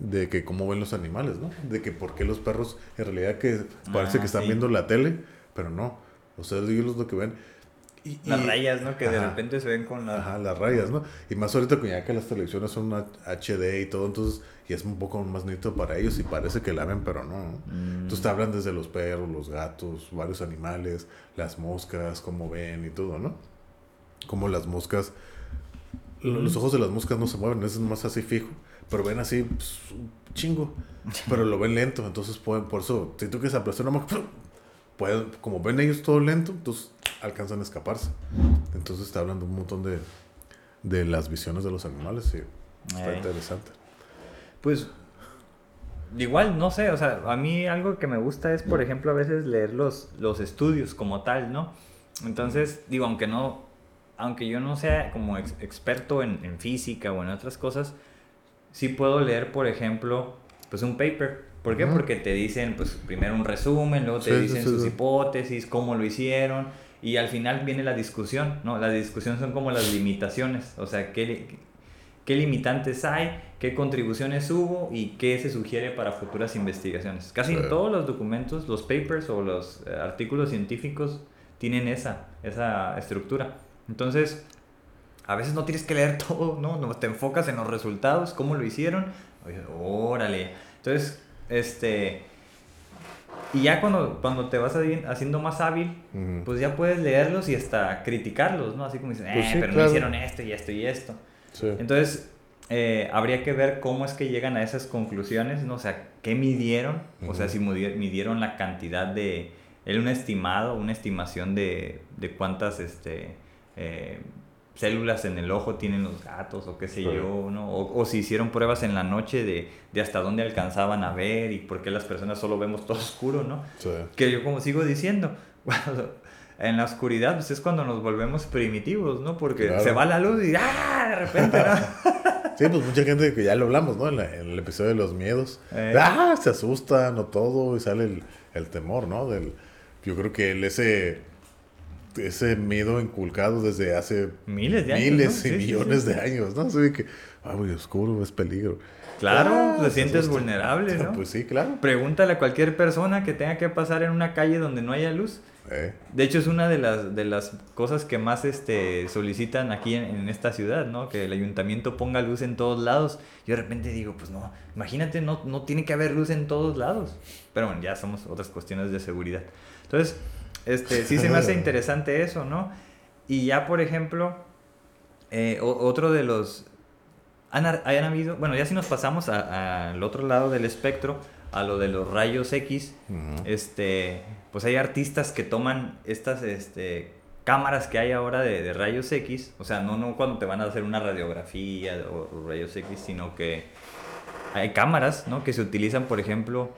de que cómo ven los animales, ¿no? De que por qué los perros en realidad que parece que ah, están viendo la tele, pero no. O sea, ellos lo que ven las rayas, ¿no? Que de repente se ven con la... Ajá, las rayas, ¿no? Y más ahorita que ya que las televisiones son HD y todo, entonces y es un poco más nítido para ellos y parece que la ven, pero no. Mm. Entonces te hablan desde los perros, los gatos, varios animales, las moscas, cómo ven y todo, ¿no? Como las moscas, los ojos de las moscas no se mueven, es más así fijo, pero ven así, pues, chingo, pero lo ven lento, entonces pueden, por eso, si tú quieres aplastar una mosca, pueden, como ven ellos todo lento, entonces alcanzan a escaparse. Entonces está hablando un montón de, de las visiones de los animales y está interesante. Pues igual, no sé, o sea, a mí algo que me gusta es, por ejemplo, a veces leer los, los estudios como tal, ¿no? Entonces, digo, aunque no, aunque yo no sea como experto en, en, física o en otras cosas, sí puedo leer, por ejemplo, pues un paper. ¿Por qué? Porque te dicen, pues, primero un resumen, luego te dicen sus hipótesis, cómo lo hicieron, y al final viene la discusión, ¿no? La discusión son como las limitaciones, o sea, qué, qué limitantes hay, qué contribuciones hubo y qué se sugiere para futuras investigaciones. Casi en todos los documentos, los papers o los eh, artículos científicos tienen esa, esa estructura. Entonces, a veces no tienes que leer todo, ¿no? no te enfocas en los resultados, cómo lo hicieron. órale. Entonces, este... Y ya cuando, cuando te vas haciendo más hábil, pues ya puedes leerlos y hasta criticarlos, ¿no? Así como dicen, pues eh, pero no hicieron esto y esto y esto. Entonces, eh, habría que ver cómo es que llegan a esas conclusiones, ¿no? O sea, ¿qué midieron? O sea, si midieron la cantidad de... Era un estimado, una estimación de, de cuántas este, eh, células en el ojo tienen los gatos o qué sé yo, ¿no? O, si hicieron pruebas en la noche de, de, hasta dónde alcanzaban a ver y por qué las personas solo vemos todo oscuro, ¿no? Que yo como sigo diciendo, en la oscuridad pues es cuando nos volvemos primitivos, ¿no? Porque se va la luz y ¡ah! De repente, ¿no? sí, pues mucha gente que ya lo hablamos, ¿no? En, el episodio de los miedos. Eh. ¡Ah! Se asustan o todo y sale el, el, temor, ¿no? Del, yo creo que el, ese, ese miedo inculcado desde hace miles de años. Miles y millones de años, ¿no? Así que, ah, muy oscuro, es peligro. Claro, ah, te sientes vulnerable, ¿no? Pues sí, claro. Pregúntale a cualquier persona que tenga que pasar en una calle donde no haya luz. Eh. De hecho, es una de las, de las cosas que más este, solicitan aquí en, esta ciudad, ¿no? Que el ayuntamiento ponga luz en todos lados. Yo de repente digo, pues no, imagínate, no, no tiene que haber luz en todos lados. Pero bueno, ya somos otras cuestiones de seguridad. Entonces, este, sí se me hace interesante eso, ¿no? Y ya, por ejemplo, eh, otro de los... Han, han, habido, bueno, ya si nos pasamos al otro lado del espectro, a lo de los rayos X, este pues hay artistas que toman estas este, cámaras que hay ahora de, rayos X, o sea, no, no cuando te van a hacer una radiografía o, rayos X, sino que hay cámaras, ¿no? Que se utilizan, por ejemplo,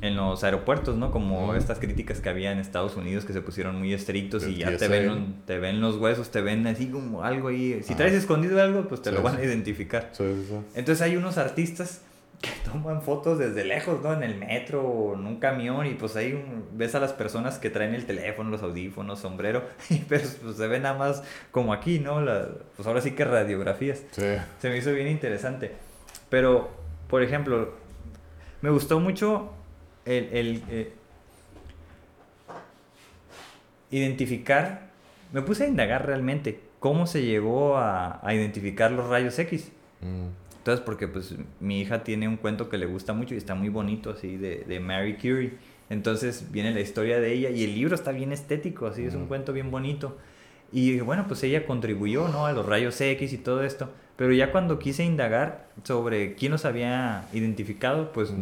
en los aeropuertos, ¿no? Como estas críticas que había en Estados Unidos que se pusieron muy estrictos y ya te ven, te ven los huesos, te ven así como algo ahí. Si Ajá. traes escondido algo, pues te Sí, lo van a identificar. Sí. Entonces hay unos artistas que toman fotos desde lejos, ¿no? En el metro o en un camión y pues ahí ves a las personas que traen el teléfono, los audífonos, sombrero, y pero pues se ve nada más como aquí, ¿no? La- pues ahora sí que radiografías. Sí. Se me hizo bien interesante. Pero, por ejemplo, me gustó mucho el, el, eh, identificar, me puse a indagar realmente cómo se llegó a, a identificar los rayos X. Mm. Entonces, porque pues mi hija tiene un cuento que le gusta mucho y está muy bonito, así, de, de Mary Curie. Entonces viene la historia de ella y el libro está bien estético, así, es un cuento bien bonito. Y bueno, pues ella contribuyó, ¿no? A los rayos X y todo esto. Pero ya cuando quise indagar sobre quién los había identificado, pues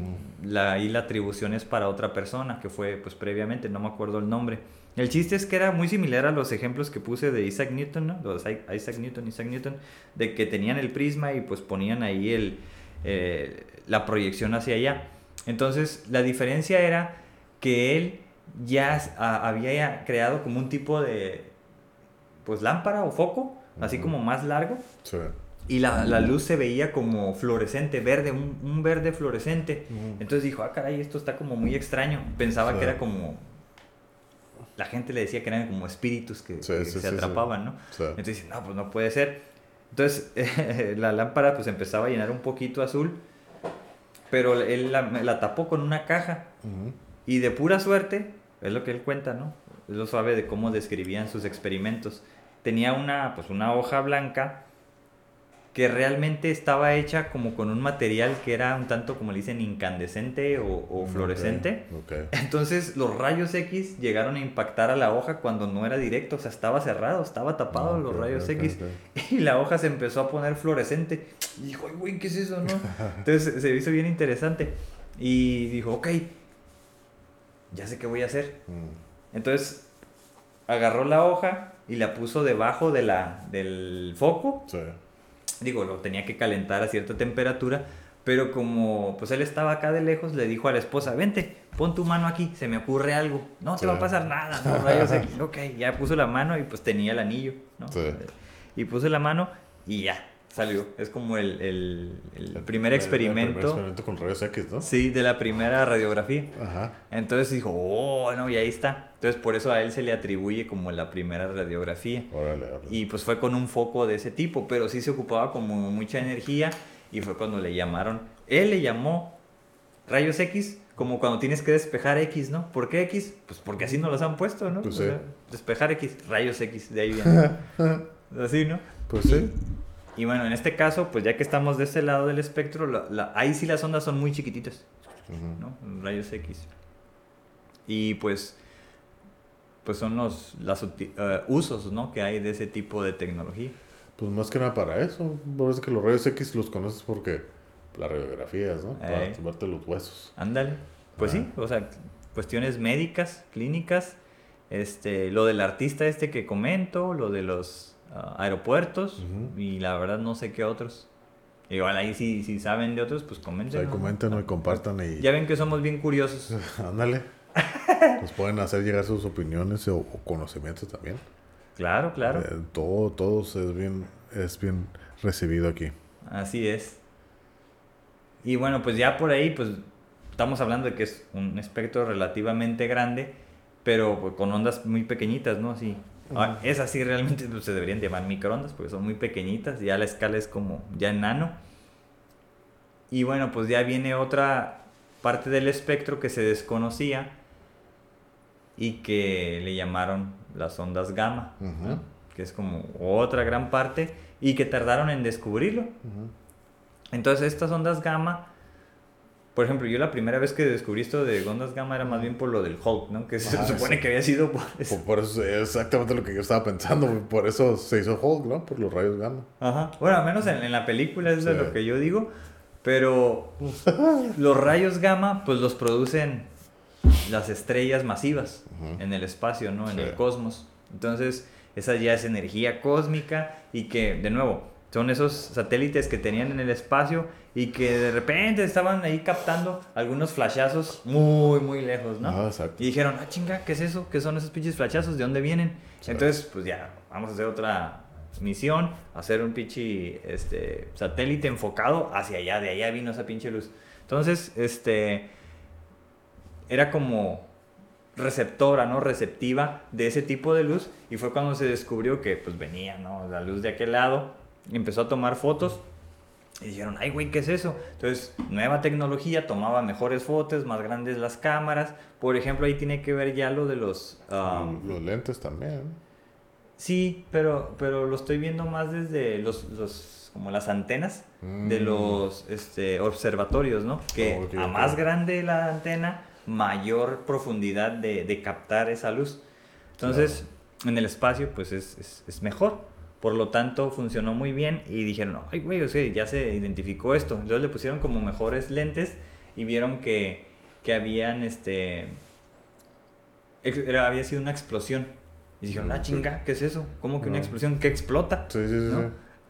la, ahí la atribución es para otra persona que fue pues previamente, no me acuerdo el nombre. El chiste es que era muy similar a los ejemplos que puse de Isaac Newton, ¿no? Los Isaac Newton, Isaac Newton, de que tenían el prisma y pues ponían ahí el, eh, la proyección hacia allá. Entonces, la diferencia era que él ya a- había creado como un tipo de, pues lámpara o foco, así como más largo, Sí. y la, la luz se veía como fluorescente, verde, un, un verde fluorescente. Entonces dijo, ah, caray, esto está como muy extraño. Pensaba Sí. que era como... La gente le decía que eran como espíritus que, Sí, que sí, se atrapaban, ¿no? Entonces no, pues no puede ser. Entonces la lámpara pues empezaba a llenar un poquito azul, pero él la, la tapó con una caja y de pura suerte, es lo que él cuenta, ¿no? Es lo suave de cómo describían sus experimentos. Tenía una, pues una hoja blanca que realmente estaba hecha como con un material que era un tanto, como le dicen, incandescente o, o fluorescente. Entonces los rayos X llegaron a impactar a la hoja cuando no era directo, o sea, estaba cerrado, estaba tapado los rayos X y la hoja se empezó a poner fluorescente. Y dijo, ay, güey, ¿qué es eso, no? Entonces se hizo bien interesante y dijo, ok, ya sé qué voy a hacer. Mm. Entonces agarró la hoja y la puso debajo de la, del foco Sí. Digo, lo tenía que calentar a cierta temperatura, pero como pues él estaba acá de lejos, le dijo a la esposa, vente, pon tu mano aquí, se me ocurre algo, no te Sí. va a pasar nada, no, rayos X". ok, ya puso la mano y pues tenía el anillo, ¿no? Sí. Y puso la mano y ya, salió, es como el, el- el primer El- el primer experimento, experimento con rayos X, ¿no? sí, de la primera radiografía. Ajá. Entonces dijo, oh, no, y ahí está. Entonces por eso a él se le atribuye como la primera radiografía. Órale, órale. Y pues fue con un foco de ese tipo, pero sí se ocupaba como mucha energía y fue cuando le llamaron, él le llamó rayos X, como cuando tienes que despejar X, ¿no? ¿Por qué X? Pues porque así no los han puesto, ¿no? Pues O sí. sea, despejar X, rayos X, de ahí viene. así, ¿no? Pues sí. Y bueno, en este caso, pues ya que estamos de este lado del espectro, la- la- ahí sí las ondas son muy chiquititas, Ujú. ¿no? Rayos X. Y pues, pues son los uti- eh, usos, ¿no? Que hay de ese tipo de tecnología. Pues más que nada para eso. Parece que los rayos X los conoces porque las radiografías, ¿no? Para Ey. tomarte los huesos. Ándale. Pues sí, o sea, cuestiones médicas, clínicas, este, lo del artista este que comento, lo de los ah, aeropuertos y la verdad no sé qué otros. Igual ahí si, si saben de otros, pues O comenten. comenten y compartan y... Ya ven que somos bien curiosos. Ándale. Nos pueden hacer llegar sus opiniones o, o conocimientos también. Claro, claro. Eh, todo, todo es bien, es bien recibido aquí. Así es. Y bueno, pues ya por ahí, pues estamos hablando de que es un espectro relativamente grande, pero pues, con ondas muy pequeñitas, ¿no? Así. Ah, esas sí realmente pues, se deberían llamar microondas porque son muy pequeñitas, ya la escala es como ya en nano. Y bueno, pues ya viene otra parte del espectro que se desconocía y que le llamaron las ondas gamma, que es como otra gran parte y que tardaron en descubrirlo. Entonces estas ondas gamma, por ejemplo, yo la primera vez que descubrí esto de ondas gamma era más bien por lo del Hulk, ¿no? Que se Ah, supone sí. que había sido por eso. por eso es exactamente lo que yo estaba pensando. Por eso se hizo Hulk, ¿no? Por los rayos gamma. Ajá. Bueno, al menos en, en la película es de Sí. lo que yo digo, pero los rayos gamma pues los producen las estrellas masivas en el espacio, ¿no? En Sí. el cosmos. Entonces, esa ya es energía cósmica y que, de nuevo, Son esos satélites que tenían en el espacio y que de repente estaban ahí captando algunos flashazos muy, muy lejos, ¿no? Ah, exacto. Y dijeron, ah, chinga, ¿qué es eso? ¿Qué son esos pinches flashazos? ¿De dónde vienen? Entonces, pues ya, vamos a hacer otra misión, hacer un pinche este, satélite enfocado hacia allá, de allá vino esa pinche luz. Entonces, este, era como receptora, ¿no? Receptiva de ese tipo de luz y fue cuando se descubrió que pues venía, ¿no? La luz de aquel lado, empezó a tomar fotos y dijeron, ay, güey, ¿qué es eso? Entonces, nueva tecnología, tomaba mejores fotos, más grandes las cámaras. Por ejemplo, ahí tiene que ver ya lo de los... ah, Los lentes también. Sí, pero, pero lo estoy viendo más desde los, los como las antenas de Mm. los este, observatorios, ¿no? Que Oh, a más grande la antena, mayor profundidad de, de captar esa luz. Entonces, en el espacio, pues es, es, es mejor. Por lo tanto, funcionó muy bien y dijeron, ay, güey, o sea, ya se identificó esto. Entonces le pusieron como mejores lentes y vieron que, que habían, este, era- había sido una explosión. Y dijeron, ah, Ok. chinga, ¿qué es eso? ¿Cómo que una Ah. explosión? ¿Qué explota? Sí, sí, sí.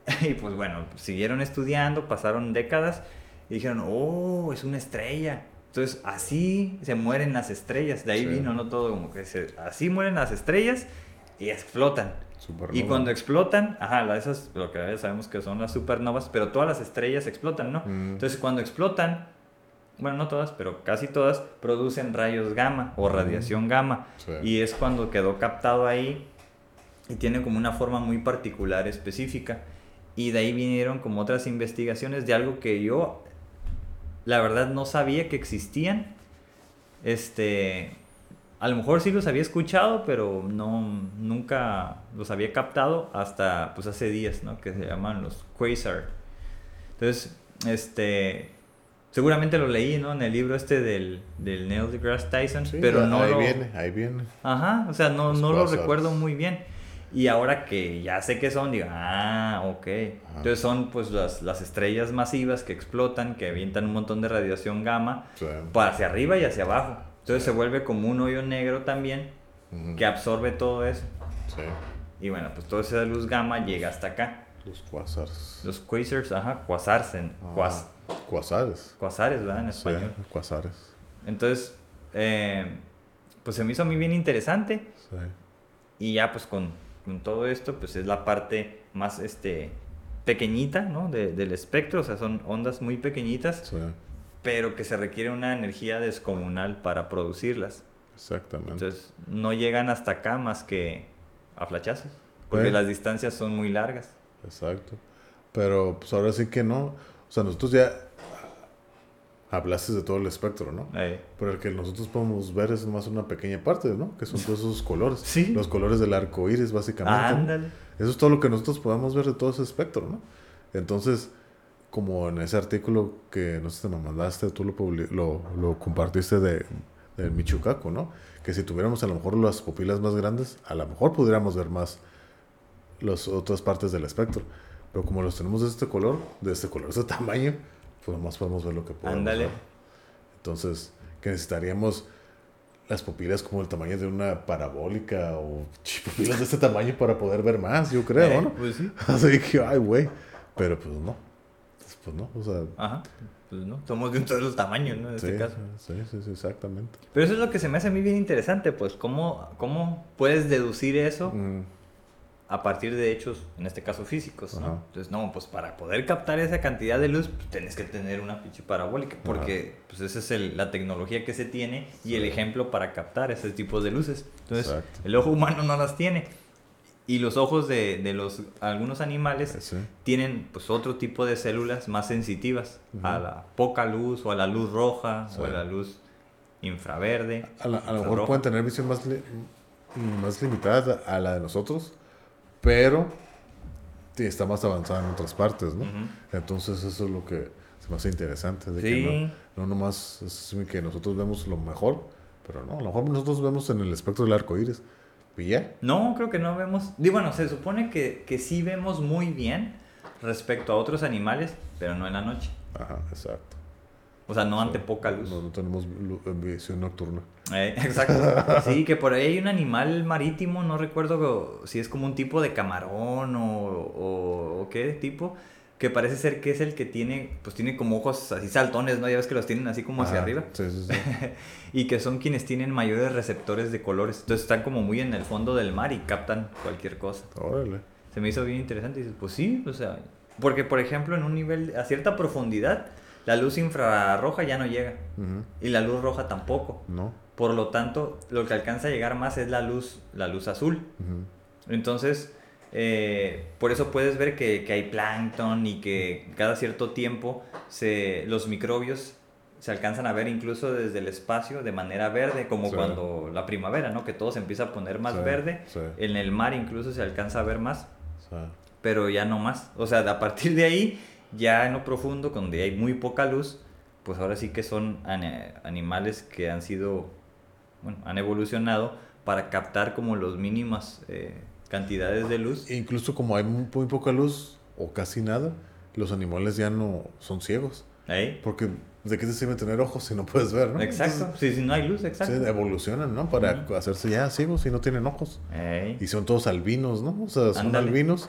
Y pues bueno, siguieron estudiando, pasaron décadas y dijeron, oh, es una estrella. Entonces, así se mueren las estrellas. De ahí Sí. vino, ¿no? Todo como que se, así mueren las estrellas y explotan. Supernova. Y cuando explotan, ajá, esas, lo que ya sabemos que son las supernovas, pero todas las estrellas explotan, ¿no? Mm. Entonces, cuando explotan, bueno, no todas, pero casi todas, producen rayos gamma o radiación gamma. Sí. Y es cuando quedó captado ahí y tiene como una forma muy particular, específica. Y de ahí vinieron como otras investigaciones de algo que yo, la verdad, no sabía que existían. Este, a lo mejor sí los había escuchado, pero no, nunca los había captado hasta pues hace días, ¿no? Que se llaman los quasar. Entonces, este, seguramente lo leí, ¿no? En el libro este del, del Neil deGrasse Tyson, Sí, pero ahí no lo... viene, ahí viene. Ajá, o sea, no, Los no lo recuerdo muy bien. Y ahora que ya sé qué son, digo, ah, ok. Entonces son pues las, las estrellas masivas que explotan, que avientan un montón de radiación gamma Sí. para hacia arriba y hacia abajo. Entonces se vuelve como un hoyo negro también que absorbe todo eso. Sí. Y bueno, pues toda esa luz gamma llega hasta acá. Los quasars. Los quasars, ajá, quasars en Ah, quas- Quasares. quasares, ¿verdad? En Sí, español. quasares. Entonces, eh, pues se me hizo a mí bien interesante. Sí. Y ya pues con, con todo esto, pues es la parte más este, pequeñita, ¿no? De- del espectro, o sea, son ondas muy pequeñitas, Sí. Pero que se requiere una energía descomunal para producirlas. Exactamente. Entonces, no llegan hasta acá más que a flachazos, porque Bueno. las distancias son muy largas. Exacto. Pero pues ahora sí que no. O sea, nosotros ya hablaste de todo el espectro, ¿no? Eh, Pero el que nosotros podemos ver es más una pequeña parte, ¿no? Que son todos esos colores. Sí. Los colores del arco iris, básicamente. ándale. Eso es todo lo que nosotros podamos ver de todo ese espectro, ¿no? Entonces, como en ese artículo que no sé si me mandaste, tú lo, lo, lo compartiste de, del Michucaco, ¿no? Que si tuviéramos a lo mejor las pupilas más grandes, a lo mejor pudiéramos ver más las otras partes del espectro. Pero como los tenemos de este color, de este color, de este tamaño, pues nomás podemos ver lo que podemos Ándale. ver. Entonces, que necesitaríamos las pupilas como el tamaño de una parabólica o pupilas de este tamaño para poder ver más, yo creo, Eh, ¿no? Pues sí. Así que, ay, güey. Pero pues no. Pues, no, o sea. Ajá. Pues no, somos de un solo tamaño, ¿no? En sí, este caso. sí, sí, sí, exactamente. Pero eso es lo que se me hace a mí bien interesante, pues, ¿cómo, cómo puedes deducir eso Mm, a partir de hechos, en este caso físicos, ¿no? Ajá. Entonces, no, pues para poder captar esa cantidad de luz, pues, tienes que tener una pinche parabólica, porque pues esa es el- la tecnología que se tiene y el ejemplo para captar ese tipo de luces. Entonces, Exacto. el ojo humano no las tiene. Y los ojos de, de los algunos animales sí. tienen pues otro tipo de células más sensitivas a la poca luz o a la luz roja Sí. o a la luz infraverde. A, la- a lo mejor pueden tener visión más, li- más limitada a la de nosotros, pero está más avanzada en otras partes, ¿no? Entonces, eso es lo que se me hace interesante. De Sí. que no, no nomás es que nosotros vemos lo mejor, pero no, a lo mejor nosotros vemos en el espectro del arco iris. Y ya. No, creo que no vemos. Digo, bueno, se supone que, que sí vemos muy bien respecto a otros animales, pero no en la noche. Ajá, exacto. O sea, no ante poca luz. No, no tenemos lu- visión nocturna. Eh, exacto. Sí, que por ahí hay un animal marítimo, no recuerdo si es como un tipo de camarón o, o, o qué tipo, que parece ser que es el que tiene, pues tiene como ojos así saltones, ¿no? Ya ves que los tienen así como hacia Ajá, arriba. Sí, sí, sí. y que son quienes tienen mayores receptores de colores. Entonces están como muy en el fondo del mar y captan cualquier cosa. Órale. Se me hizo bien interesante y dices, pues sí, o sea, porque por ejemplo en un nivel, a cierta profundidad, la luz infrarroja ya no llega Ujú. y la luz roja tampoco. No. Por lo tanto, lo que alcanza a llegar más es la luz, la luz azul. Ujú. Entonces, eh, por eso puedes ver que, que hay plancton y que cada cierto tiempo se, los microbios se alcanzan a ver incluso desde el espacio de manera verde, como Sí. cuando la primavera, ¿no? Que todo se empieza a poner más Sí, verde. sí. En el mar incluso se alcanza a ver más, pero ya no más. O sea, a partir de ahí, ya en lo profundo, donde hay muy poca luz, pues ahora sí que son ani- animales que han sido, bueno, han evolucionado para captar como los mínimas eh, cantidades de luz. incluso como hay muy, muy poca luz o casi nada, los animales ya no son ciegos. ¿Eh? Porque ¿de qué te sirve tener ojos si no puedes ver, no? Exacto. Sí, sí, no hay luz, exacto. sí, evolucionan, ¿no? Para hacerse ya ciegos si no tienen ojos. Y son todos albinos, ¿no? O sea, son Ándale. albinos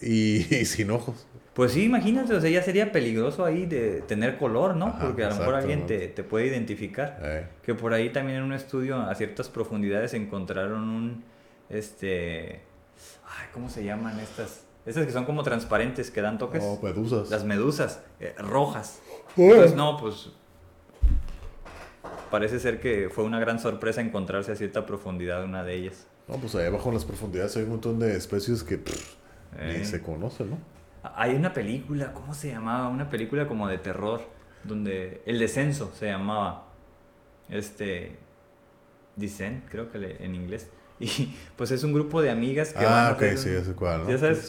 y, y sin ojos. Pues sí, imagínate, o sea, ya sería peligroso ahí de tener color, ¿no? Ajá, Porque a lo mejor alguien te, te puede identificar. Eh, Que por ahí también en un estudio a ciertas profundidades encontraron un, este, ay, ¿cómo se llaman estas? Estas que son como transparentes, que dan toques. oh, medusas. Las medusas, eh, rojas. Entonces, no, pues, parece ser que fue una gran sorpresa encontrarse a cierta profundidad una de ellas. No, pues ahí abajo en las profundidades hay un montón de especies que pff, Eh. ni se conocen, ¿no? Hay una película, ¿cómo se llamaba? Una película como de terror, donde El Descenso se llamaba. Este. Descent, creo que le- en inglés. Y pues es un grupo de amigas que van a Ah, ok,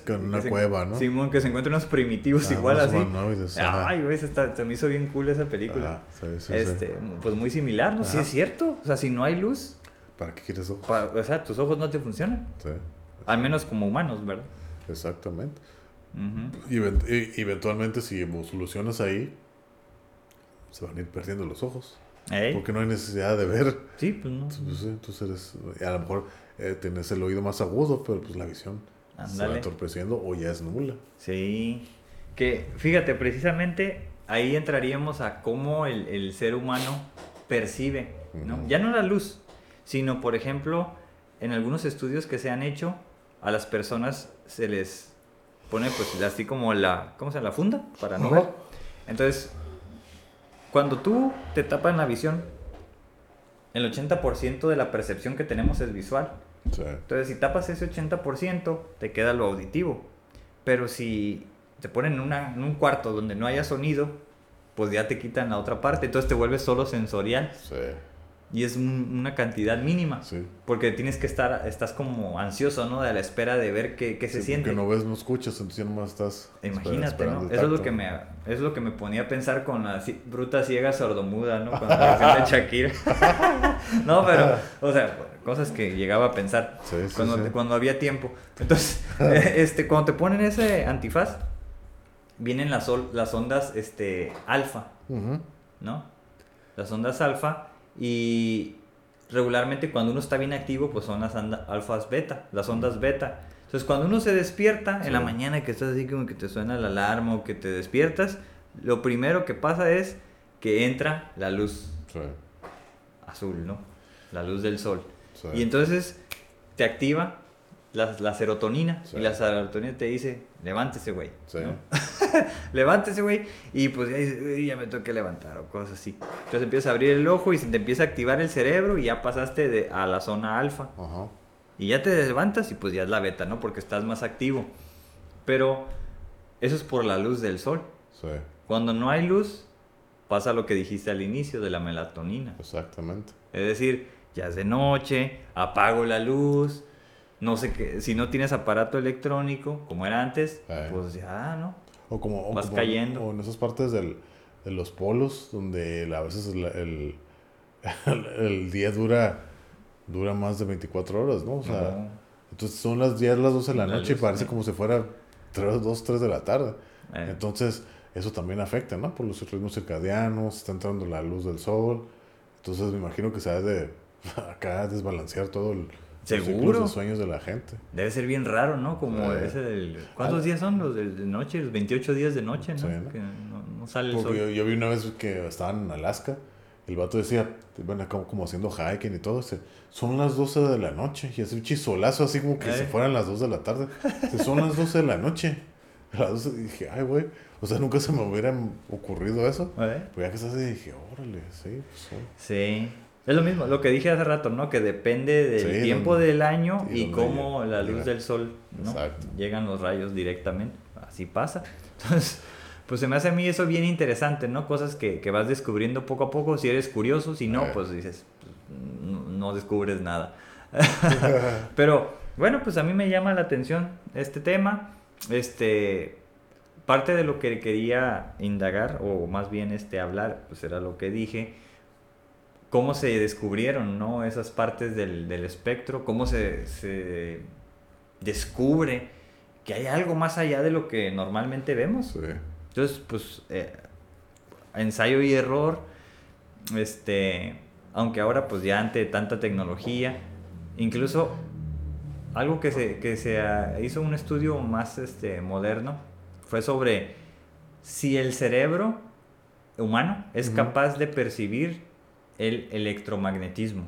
con una que se- cueva, ¿no? Simón, que se encuentran unos primitivos Ah, igual así. Ay, güey, se, me hizo bien cool esa película. Ajá, sí, sí, sí. este, pues muy similar, ¿no? Sí es cierto. O sea, si no hay luz, ¿Para qué quieres ojos? o sea, tus ojos no te funcionan. Sí, Al menos como humanos, ¿verdad? exactamente. Event- y- eventualmente si solucionas ahí, se van a ir perdiendo los ojos. Porque no hay necesidad de ver. Sí, pues no. Pues, sí, entonces eres, a lo mejor eh, tienes el oído más agudo, pero pues la visión se va entorpeciendo o ya es nula. Sí. Que fíjate, precisamente ahí entraríamos a cómo el, el ser humano percibe, ¿no? Ya no la luz, sino, por ejemplo, en algunos estudios que se han hecho, a las personas se les pone pues así como la, ¿cómo se llama? La funda para no ver. Entonces, cuando tú te tapan la visión, el 80% de la percepción que tenemos es visual. Sí. Entonces, si tapas ese 80%, te queda lo auditivo. Pero si te ponen en, una- en un cuarto donde no haya sonido, pues ya te quitan la otra parte. Entonces te vuelves solo sensorial. Sí. Y es un- una cantidad mínima. Sí. Porque tienes que estar, estás como ansioso, ¿no? De la espera de ver qué, qué se Sí, siente. Porque no ves, no escuchas, entonces ya nomás estás Imagínate, esperando ¿no? Eso es, lo que me, eso es lo que me ponía a pensar con la bruta ciega sordomuda, ¿no? Con la canción de Shakira. no, pero, o sea, cosas que llegaba a pensar Sí, sí, cuando, cuando había tiempo. Entonces, eh, este, cuando te ponen ese antifaz, vienen las, ol- las ondas este, alfa. ¿no? Las ondas alfa y regularmente cuando uno está bien activo, pues son las alfas beta, las ondas beta. Entonces cuando uno se despierta en la mañana que estás así como que te suena la alarma o que te despiertas, lo primero que pasa es que entra la luz Sí. azul, ¿no? La luz del sol. Sí. Y entonces te activa la, la serotonina y la serotonina te dice, levántese, güey. Sí. ¿no? levántese, güey. Y pues ya, dices, "Uy, ya me tengo que levantar o cosas así. Entonces empiezas a abrir el ojo y se te empieza a activar el cerebro y ya pasaste de, a la zona alfa. Ajá. Y ya te levantas y pues ya es la beta, ¿no? Porque estás más activo. Pero eso es por la luz del sol. Sí. Cuando no hay luz, pasa lo que dijiste al inicio de la melatonina. Exactamente. Es decir, ya es de noche, apago la luz, no sé qué, si no tienes aparato electrónico, como era antes, pues ya, ¿no? O como, o Vas como- cayendo. o en esas partes del, de los polos donde a veces el, el, el día dura dura más de 24 horas, ¿no? O sea, No. entonces son las 10, las 12 de la La noche y parece sí. como si fuera 3, 2, 3 de la tarde. Eh, Entonces, eso también afecta, ¿no? Por los ritmos circadianos, está entrando la luz del sol. Entonces me imagino que se ha de acá desbalancear todo el Seguro. los sueños de la gente. Debe ser bien raro, ¿no? Como Eh, ese del... ¿Cuántos ah, días son los de de noche? Los 28 días de noche, ¿no? Sí, ¿no? Que no, no sale el Porque sol. yo, yo vi una vez que estaban en Alaska, el vato decía, bueno, como, como haciendo hiking y todo, dice, son las 12 de la noche, y hace un chisolazo así como que Eh. se fueran las 2 de la tarde. Dice, son las 12 de la noche. A las 12, y dije, ay, güey, o sea, nunca se me hubiera ocurrido eso. ¿Eh? Pues ya que estás dije, órale, sí, pues son. Sí. Es lo mismo, lo que dije hace rato, ¿no? Que depende del Sí, tiempo donde- del año y y cómo llega- la luz llega. del sol, ¿no? Exacto. Llegan los rayos directamente. Así pasa. Entonces, pues se me hace a mí eso bien interesante, ¿no? Cosas que, que vas descubriendo poco a poco, si eres curioso, si no, Eh. pues dices, pues, no, no descubres nada. Pero bueno, pues a mí me llama la atención este tema. Este, parte de lo que quería indagar, o más bien este, hablar, pues era lo que dije, cómo se descubrieron, ¿no? Esas partes del, del espectro, cómo se, se descubre que hay algo más allá de lo que normalmente vemos. Sí. Entonces, pues, eh, ensayo y error, este, aunque ahora pues ya ante tanta tecnología, incluso algo que se, que se hizo un estudio más este, moderno fue sobre si el cerebro humano es capaz de percibir el electromagnetismo.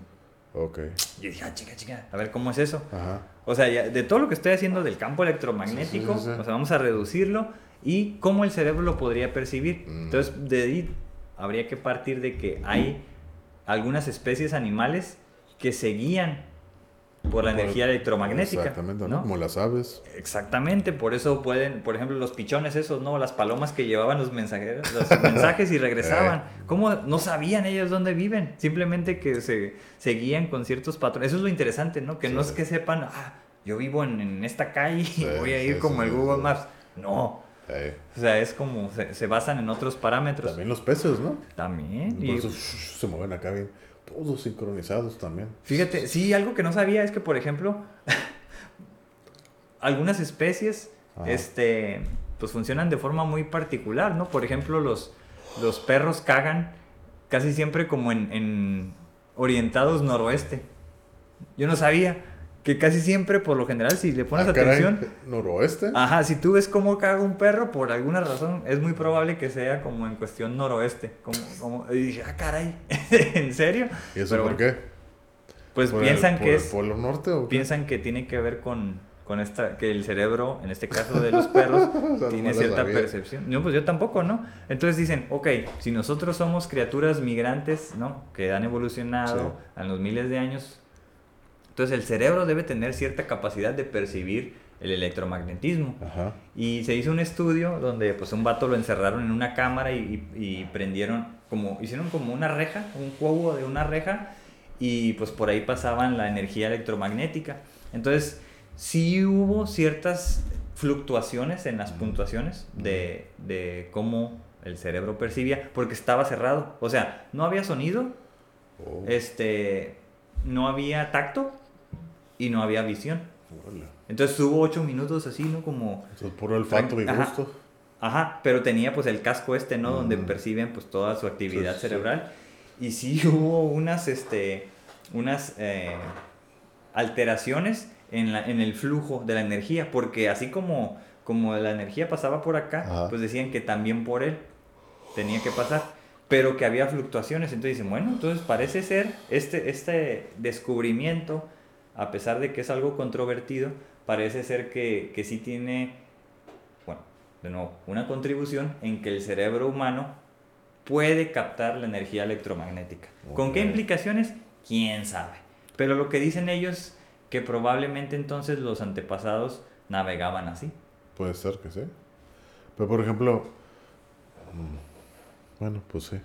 Ok. Yo dije, ah, chica, chica, a ver cómo es eso. Ajá. O sea, ya de todo lo que estoy haciendo del campo electromagnético, Sí, sí, sí, sí. o sea, vamos a reducirlo y cómo el cerebro lo podría percibir. Mm. Entonces, de ahí habría que partir de que hay algunas especies animales que se guían por la Por- energía electromagnética. Exactamente, ¿no? Como las aves. Exactamente, por eso pueden, por ejemplo, los pichones esos, ¿no? Las palomas que llevaban los mensajeros, los mensajes y regresaban. ¿Cómo no sabían ellos dónde viven? Simplemente que se, se guían con ciertos patrones. Eso es lo interesante, ¿no? Que no es que sepan, ah, yo vivo en, en esta calle y voy a ir sí, como el Google. Maps. No. Eh, O sea, es como, se, se basan en otros parámetros. También los peces, ¿no? También. Por y- eso se mueven acá bien. Todos sincronizados también. Fíjate, sí, algo que no sabía es que, por ejemplo, algunas especies, Ajá. este, pues funcionan de forma muy particular, ¿no? Por ejemplo, los, los perros cagan casi siempre como en, en orientados noroeste. Yo no sabía que casi siempre, por lo general, si le pones Ah, caray, atención, Noroeste. Ajá, si tú ves cómo caga un perro, por alguna razón, es muy probable que sea como en cuestión noroeste. Como, como, y dije, ah, caray, ¿en serio? ¿Y eso Pero por bueno, qué? Pues ¿Por el- piensan por que el es, Polo Norte o qué? piensan que tiene que ver con, con esta, que el cerebro, en este caso de los perros, tiene cierta percepción. No, pues yo tampoco, ¿no? Entonces dicen, ok, si nosotros somos criaturas migrantes, ¿no? Que han evolucionado a los miles de años, entonces el cerebro debe tener cierta capacidad de percibir el electromagnetismo. Ajá. Y se hizo un estudio donde pues un vato lo encerraron en una cámara y, y- y prendieron, como, hicieron como una reja, un cubo de una reja y pues por ahí pasaban la energía electromagnética. Entonces sí hubo ciertas fluctuaciones en las puntuaciones de, de cómo el cerebro percibía porque estaba cerrado. O sea, no había sonido, Oh, este, no había tacto y no había visión. Entonces hubo ocho minutos así, ¿no? Como Eso es puro olfato y gusto. Ajá, pero tenía pues el casco este, ¿no? Donde Mm. perciben pues toda su actividad Sí, sí. cerebral. Y sí hubo unas, este, unas eh, alteraciones en, la, en el flujo de la energía, porque así como, como la energía pasaba por acá, Ajá. pues decían que también por él tenía que pasar, pero que había fluctuaciones. Entonces dicen, bueno, entonces parece ser este, este descubrimiento, a pesar de que es algo controvertido, parece ser que, que sí tiene, bueno, de nuevo, una contribución en que el cerebro humano puede captar la energía electromagnética. ¿Con qué implicaciones? ¿Quién sabe? Pero lo que dicen ellos, que probablemente entonces los antepasados navegaban así. Puede ser que sí. Pero por ejemplo. mm, Bueno, pues sí.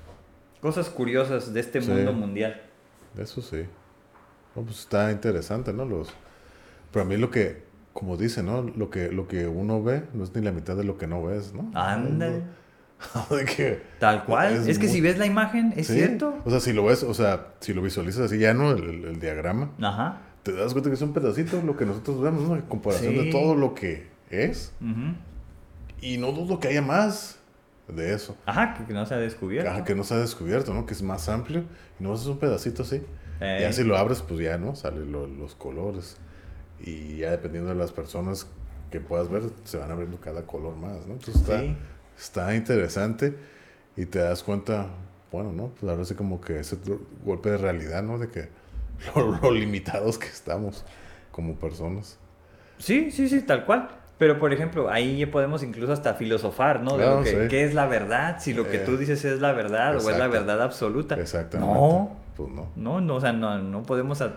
Cosas curiosas de este Sí. mundo mundial. Eso sí. No, pues está interesante, ¿no? Los... Pero a mí lo que, como dice, ¿no? Lo que, lo que uno ve no es ni la mitad de lo que no ves, ¿no? Ándale. Que- Tal cual. Es, Es que muy- si ves la imagen, es Sí. cierto. O sea, si lo ves, o sea, si lo visualizas así ya, ¿no? El, el- el diagrama, Ajá. te das cuenta que es un pedacito lo que nosotros vemos, ¿no? En comparación Sí. de todo lo que es. Ujú. Y no dudo que haya más. de eso. Ajá, que, no se ha descubierto. Ajá, que no se ha descubierto, ¿no? Que es más amplio y no es un pedacito así. Eh, así lo abres, pues ya, ¿no? Salen lo- los colores. Y ya dependiendo de las personas que puedas ver, se van abriendo cada color más, ¿no? Entonces está, Sí. está interesante y te das cuenta, bueno, ¿no? Pues ahora sí como que ese golpe de realidad, ¿no? De que lo, lo limitados que estamos como personas. Sí, sí, sí, tal cual. Pero, por ejemplo, ahí ya podemos incluso hasta filosofar, ¿no? de Claro, lo que, sí. qué es la verdad, si lo que Eh, tú dices es la verdad o es la verdad absoluta. Exactamente. No, Pues no. no, no, o sea, no, no podemos a-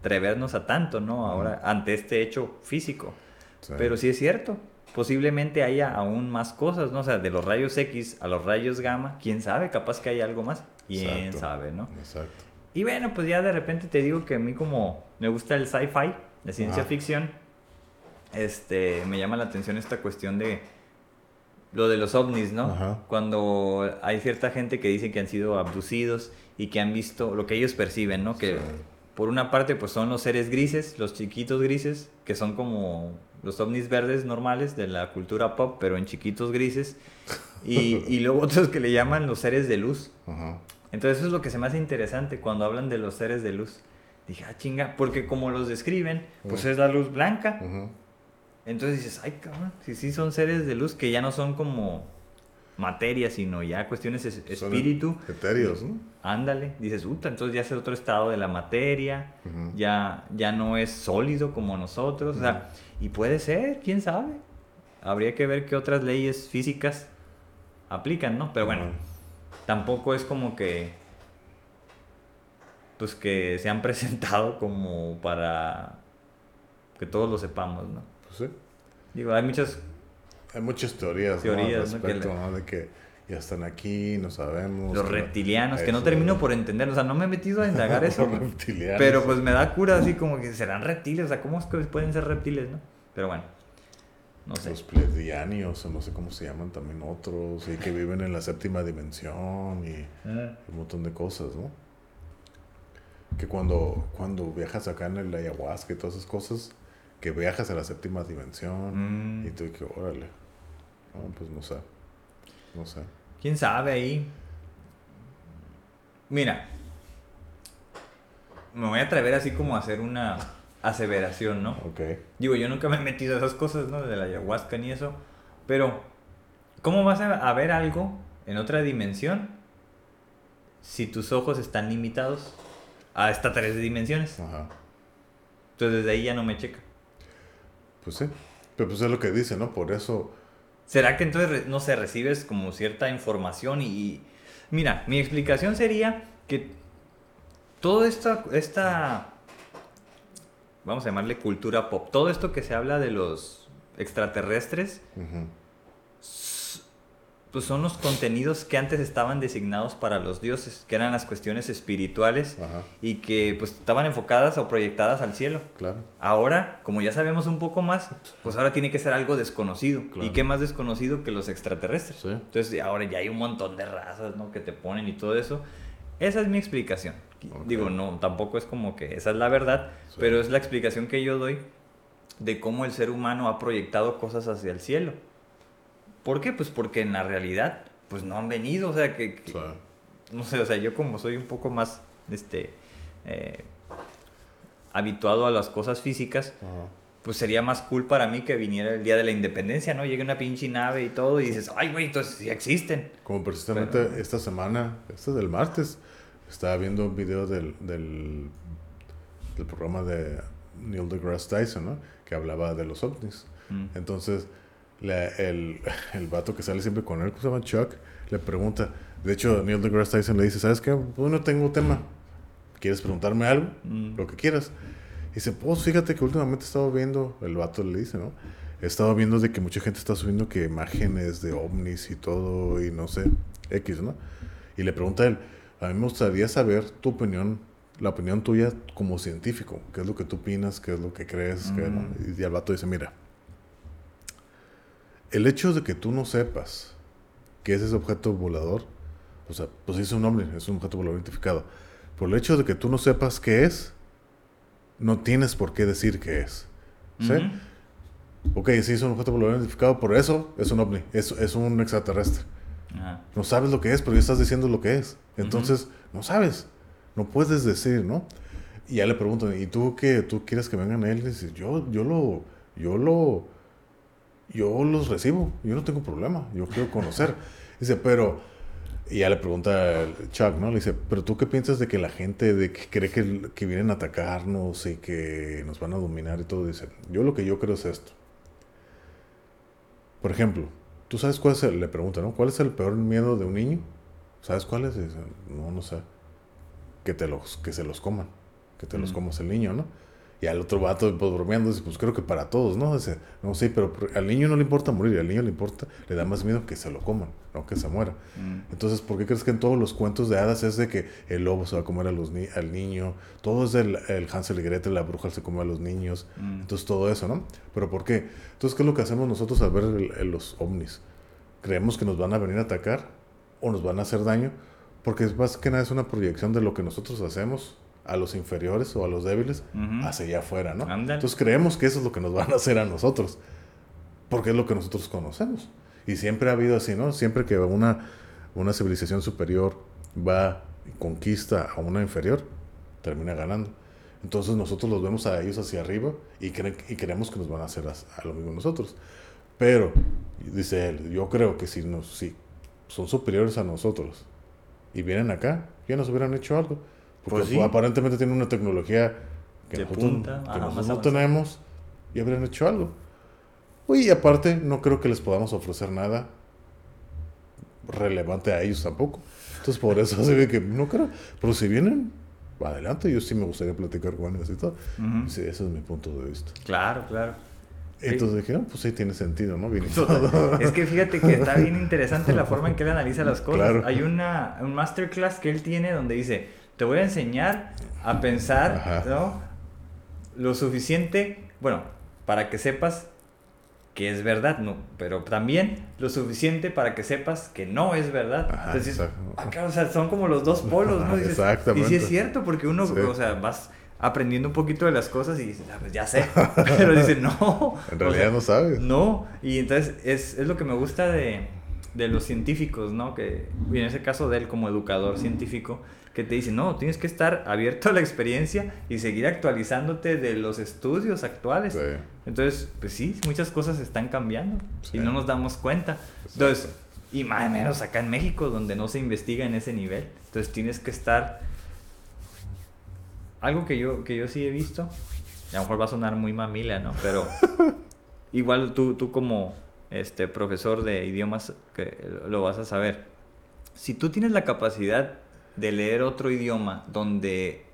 atrevernos a tanto, ¿no? Ahora, ante este hecho físico. Sí. Pero sí es cierto, posiblemente haya aún más cosas, ¿no? O sea, de los rayos X a los rayos gamma, quién sabe, capaz que hay algo más. Quién Exacto. sabe, ¿no? Exacto. Y bueno, pues ya de repente te digo que a mí como me gusta el sci-fi, la ciencia ficción, este, me llama la atención esta cuestión de lo de los ovnis, ¿no? Ajá. Cuando hay cierta gente que dice que han sido abducidos y que han visto lo que ellos perciben, ¿no? Que Sí. por una parte pues son los seres grises, los chiquitos grises, que son como los ovnis verdes normales de la cultura pop, pero en chiquitos grises. Y, y luego otros que le llaman los seres de luz. Ajá. Entonces eso es lo que se me hace interesante cuando hablan de los seres de luz. Dije, ah, chinga, porque como los describen, pues Ujú. es la luz blanca. Ujú. Entonces dices, ay, cabrón, si sí son seres de luz que ya no son como materia, sino ya cuestiones es- espíritu. Etéreos, ¿no? Ándale, dices, uta, entonces ya es otro estado de la materia, ya, ya no es sólido como nosotros, o sea, y puede ser, quién sabe. Habría que ver qué otras leyes físicas aplican, ¿no? Pero bueno, tampoco es como que pues que se han presentado como para que todos lo sepamos, ¿no? Sí. Digo, hay muchas Hay muchas teorías, Teorías, ¿no? respecto. De que ya están aquí, no sabemos. los reptilianos que no termino por entender, o sea, no me he metido a indagar eso, Los reptilianos. pero pues me da cura así como que serán reptiles, o sea, ¿cómo es que pueden ser reptiles, no? Pero bueno, no sé. Los pleiadianos, o no sé cómo se llaman también otros, y que viven en la séptima dimensión y Ah, un montón de cosas, ¿no? Que cuando, cuando viajas acá en el ayahuasca y todas esas cosas, que viajas a la séptima dimensión mm, y tú que órale. No, pues no sé. No sé. ¿Quién sabe ahí? Mira, me voy a atrever así como a hacer una aseveración, ¿no? Ok. Digo, yo nunca me he metido a esas cosas, ¿no? De la ayahuasca ni eso. Pero, ¿cómo vas a, a ver algo en otra dimensión si tus ojos están limitados a estas tres dimensiones? Ajá. Entonces, desde ahí ya no me checa. Pues sí. Pero pues es lo que dice, ¿no? Por eso. ¿Será que entonces, no sé, recibes como cierta información y... Mira, mi explicación sería que toda esta, esta, vamos a llamarle cultura pop, todo esto que se habla de los extraterrestres, ujú, pues son los contenidos que antes estaban designados para los dioses, que eran las cuestiones espirituales Ajá. y que pues estaban enfocadas o proyectadas al cielo. Claro. Ahora, como ya sabemos un poco más, pues ahora tiene que ser algo desconocido. Claro. ¿Y qué más desconocido que los extraterrestres? Sí. Entonces ahora ya hay un montón de razas, ¿no? Que te ponen y todo eso. Esa es mi explicación. Digo, no, tampoco es como que esa es la verdad, Sí. pero es la explicación que yo doy de cómo el ser humano ha proyectado cosas hacia el cielo. ¿Por qué? Pues porque en la realidad, pues no han venido, o sea, que, no sé, o sea, yo como soy un poco más, este, eh, habituado a las cosas físicas, pues sería más cool para mí que viniera el día de la independencia, ¿no? Llegue una pinche nave y todo y dices, ay, güey, entonces sí existen. Como precisamente Pero- esta semana, este es del martes, estaba viendo un video del, del, del programa de Neil deGrasse Tyson, ¿no? Que hablaba de los ovnis. Mm. Entonces, la- el, el vato que sale siempre con él, que se llama Chuck, le pregunta. De hecho, Neil deGrasse Tyson le dice: ¿Sabes qué? Pues no tengo tema. ¿Quieres preguntarme algo? Mm. Lo que quieras. Y dice: Pues fíjate que últimamente he estado viendo, el vato le dice, ¿no? He estado viendo de que mucha gente está subiendo que imágenes de ovnis y todo, y no sé, X, ¿no? Y le pregunta a él: A mí me gustaría saber tu opinión, la opinión tuya como científico. ¿Qué es lo que tú opinas? ¿Qué es lo que crees? ¿Qué no?". Mm. Y el vato dice: Mira. El hecho de que tú no sepas qué es ese objeto volador, o sea, pues es un nombre, es un objeto volador identificado. Por el hecho de que tú no sepas qué es, no tienes por qué decir qué es. ¿Sí? Ujú. Ok, sí es un objeto volador identificado, por eso es un ovni, es, es un extraterrestre. No sabes lo que es, pero ya estás diciendo lo que es. Entonces, no sabes. No puedes decir, ¿no? Y ya le preguntan, ¿y tú qué? ¿Tú quieres que vengan a él? Y dice, yo, yo lo, yo lo, yo los recibo. Yo no tengo problema. Yo quiero conocer. Dice, pero, y ya le pregunta Chuck, ¿no? Le dice, pero tú qué piensas de que la gente de que cree que, que vienen a atacarnos y que nos van a dominar y todo? Dice, yo lo que yo creo es esto. Por ejemplo, ¿tú sabes cuál es el, le pregunta, ¿no? ¿Cuál es el peor miedo de un niño? ¿Sabes cuál es? Dice, no, no sé. Que te los, que se los coman. Que te los comas el niño, ¿no? Y al otro vato, pues bromeando, dice, pues creo que para todos, ¿no? Dice, no, sí, pero al niño no le importa morir, al niño le importa, le da más miedo que se lo coman, no que se muera. Mm. Entonces, ¿por qué crees que en todos los cuentos de hadas es de que el lobo se va a comer a los ni- al niño? Todo es del el Hansel y Gretel, la bruja se come a los niños. Mm. Entonces, todo eso, ¿no? ¿Pero por qué? Entonces, ¿qué es lo que hacemos nosotros al ver el- el- los ovnis? ¿Creemos que nos van a venir a atacar o nos van a hacer daño? Porque es más que nada es una proyección de lo que nosotros hacemos a los inferiores o a los débiles hacia allá afuera, ¿no? Entonces creemos que eso es lo que nos van a hacer a nosotros, porque es lo que nosotros conocemos. Y siempre ha habido así, ¿no? Siempre que una, una civilización superior va y conquista a una inferior, termina ganando. Entonces nosotros los vemos a ellos hacia arriba y, cre- y creemos que nos van a hacer a, a lo mismo nosotros. Pero, dice él, yo creo que si, nos, si son superiores a nosotros y vienen acá, ya nos hubieran hecho algo. Porque Pues sí. aparentemente tienen una tecnología que De nosotros, punta, que ajá, nosotros no tenemos y habrían hecho algo. Oye, y aparte, no creo que les podamos ofrecer nada relevante a ellos tampoco. Entonces, por eso se ve que no creo. Pero si vienen, adelante, yo sí me gustaría platicar con ellos y todo. Ujú. Sí, ese es mi punto de vista. Claro, claro. Entonces dije, no, pues sí tiene sentido, ¿no? Bien todo. Es que fíjate que está bien interesante la forma en que él analiza las cosas. Claro. Hay una, un masterclass que él tiene donde dice, te voy a enseñar a pensar, Ajá. ¿no? Lo suficiente, bueno, para que sepas que es verdad, no, pero también lo suficiente para que sepas que no es verdad. Ajá, Entonces, acá, o sea, son como los dos polos, ¿no? Dices, Exactamente. Y sí es cierto, porque uno, Sí. o sea, vas aprendiendo un poquito de las cosas y dices, "Ah, pues ya sé, pero dices, no. En o realidad sea, no sabes. no, y entonces es, es lo que me gusta de, de los científicos, ¿no? Que, y en ese caso de él como educador científico, que te dice, no, tienes que estar abierto a la experiencia y seguir actualizándote de los estudios actuales. Sí. Entonces, pues sí, muchas cosas están cambiando Sí. y no nos damos cuenta. Entonces, y más o menos acá en México, donde no se investiga en ese nivel. Entonces tienes que estar... Algo que yo, que yo sí he visto, y a lo mejor va a sonar muy mamila, ¿no? Pero igual tú, tú como este, profesor de idiomas que lo vas a saber. Si tú tienes la capacidad de leer otro idioma donde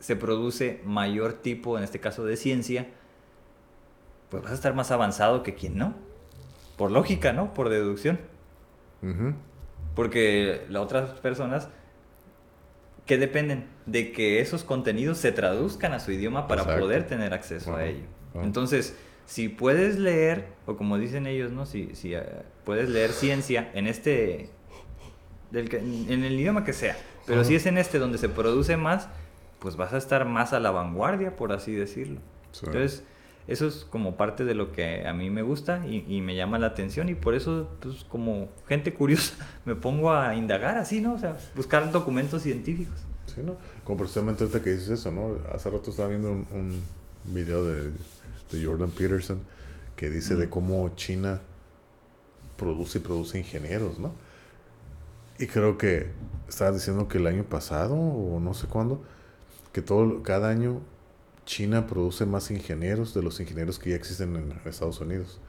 se produce mayor tipo, en este caso de ciencia, pues vas a estar más avanzado que quien no. Por lógica, ¿no? Por deducción. Porque las otras personas que dependen de que esos contenidos se traduzcan a su idioma para Exacto. poder tener acceso a ello. Entonces, si puedes leer, o como dicen ellos, ¿no? Si, si eh, puedes leer ciencia en este, del que- en el idioma que sea, pero si es en este donde se produce más, pues vas a estar más a la vanguardia, por así decirlo. Sí. Entonces, eso es como parte de lo que a mí me gusta y, y me llama la atención y por eso, pues como gente curiosa, me pongo a indagar así, ¿no? O sea, buscar documentos científicos. Sí, ¿no? Como precisamente ahorita que dices eso, ¿no? Hace rato estaba viendo un, un video de, de Jordan Peterson que dice de cómo China produce y produce ingenieros, ¿no? Y creo que estaba diciendo que el año pasado, o no sé cuándo, que todo, cada año China produce más ingenieros de los ingenieros que ya existen en Estados Unidos.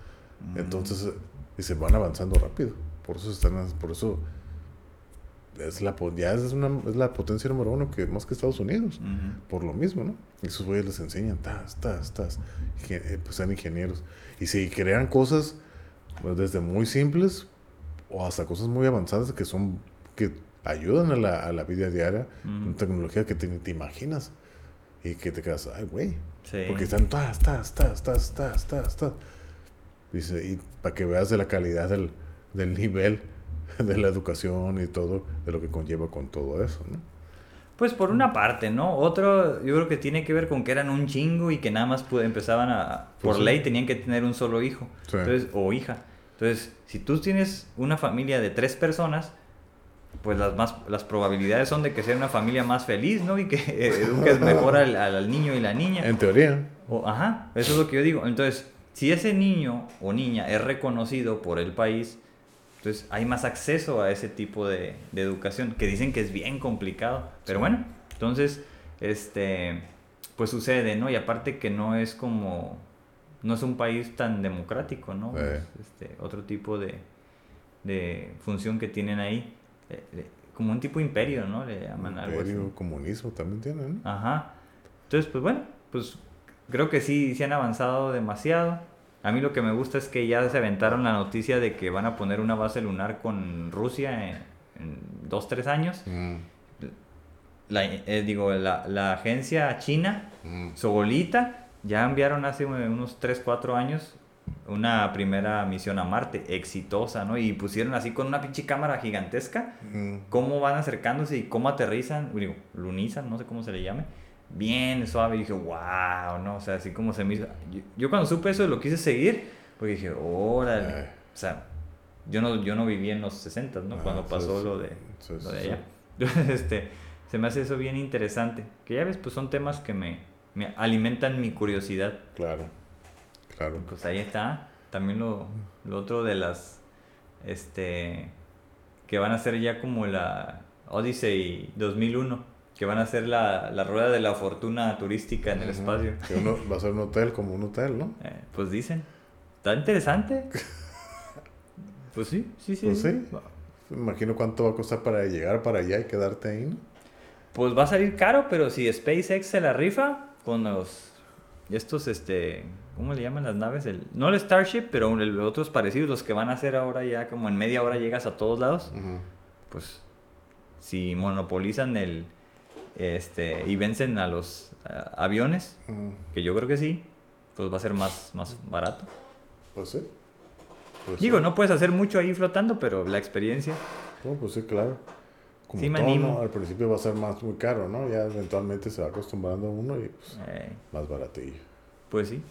Mm. Entonces, y se van avanzando rápido. Por eso están, por eso es la, ya es, una, es la potencia número uno que más que Estados Unidos. Por lo mismo, ¿no? Y esos güeyes les enseñan, tas, tas, tas, eh, pues sean ingenieros. Y si crean cosas pues, desde muy simples o hasta cosas muy avanzadas que son, que ayudan a la, a la vida diaria, Ujú. una tecnología que te, te imaginas. Y que te quedas, ay, güey. Sí. Porque están tas, tas, tas, tas, tas, tas, tas. Dice, y para que veas de la calidad del, del nivel de la educación y todo, de lo que conlleva con todo eso, ¿no? Pues por una parte, ¿no? Otro, yo creo que tiene que ver con que eran un chingo y que nada más empezaban a, por Pues sí. ley tenían que tener un solo hijo. Sí. Entonces, o hija. Entonces, si tú tienes una familia de tres personas, pues las, más, las probabilidades son de que sea una familia más feliz, ¿no? Y que eduques mejor al, al niño y la niña. En teoría. O, ajá, eso es lo que yo digo. Entonces, si ese niño o niña es reconocido por el país, entonces hay más acceso a ese tipo de, de educación, que dicen que es bien complicado. Pero bueno, entonces, este, pues sucede, ¿no? Y aparte que no es como, no es un país tan democrático, ¿no? Eh. Es, este, otro tipo de, de función que tienen ahí. Eh, eh, como un tipo de imperio, ¿no? Le llaman algo así. Imperio, comunismo también tienen. ¿no? Ajá. Entonces, pues bueno, pues creo que sí, sí han avanzado demasiado. A mí lo que me gusta es que ya se aventaron la noticia de que van a poner una base lunar con Rusia en, en dos, tres años. Mm, La, eh, digo, la, la agencia china, mm. Sobolita, ya enviaron hace unos 3, 4 años una primera misión a Marte, exitosa, ¿no? Y pusieron así con una pinche cámara gigantesca Mm. cómo van acercándose y cómo aterrizan, digo, lunizan, no sé cómo se le llame, bien suave. Y dije, wow, ¿no? O sea, así como se me hizo. Yo, yo cuando supe eso lo quise seguir, porque dije, órale. Ay. O sea, yo no, yo no viví en los 60, ¿no? Ah, cuando pasó sí. lo de, Sí, lo de sí. allá. Entonces, este, se me hace eso bien interesante. Que ya ves, pues son temas que me, me alimentan mi curiosidad. Claro. Claro. Pues ahí está. También lo, lo otro de las. Este. Que van a ser ya como la Odyssey 2001. Que van a ser la, la rueda de la fortuna turística en el espacio. Que uno va a ser un hotel como un hotel, ¿no? Eh, pues dicen. Está interesante. Pues sí, sí, sí. Pues sí. Me imagino cuánto va a costar para llegar para allá y quedarte ahí, ¿no? Pues va a salir caro, pero si SpaceX se la rifa con los. Estos, este. ¿Cómo le llaman las naves? El, no el Starship, pero el- otros parecidos, los que van a hacer ahora ya como en media hora llegas a todos lados. Pues si monopolizan el este y vencen a los aviones, que yo creo que sí, pues va a ser más, más barato. Pues sí. Pues Digo, sí. no puedes hacer mucho ahí flotando, pero la experiencia. No, pues sí, claro. Como Sí me todo, animo. ¿no? Al principio va a ser más muy caro, ¿no? Ya eventualmente se va acostumbrando uno y pues eh, más baratillo. pues sí.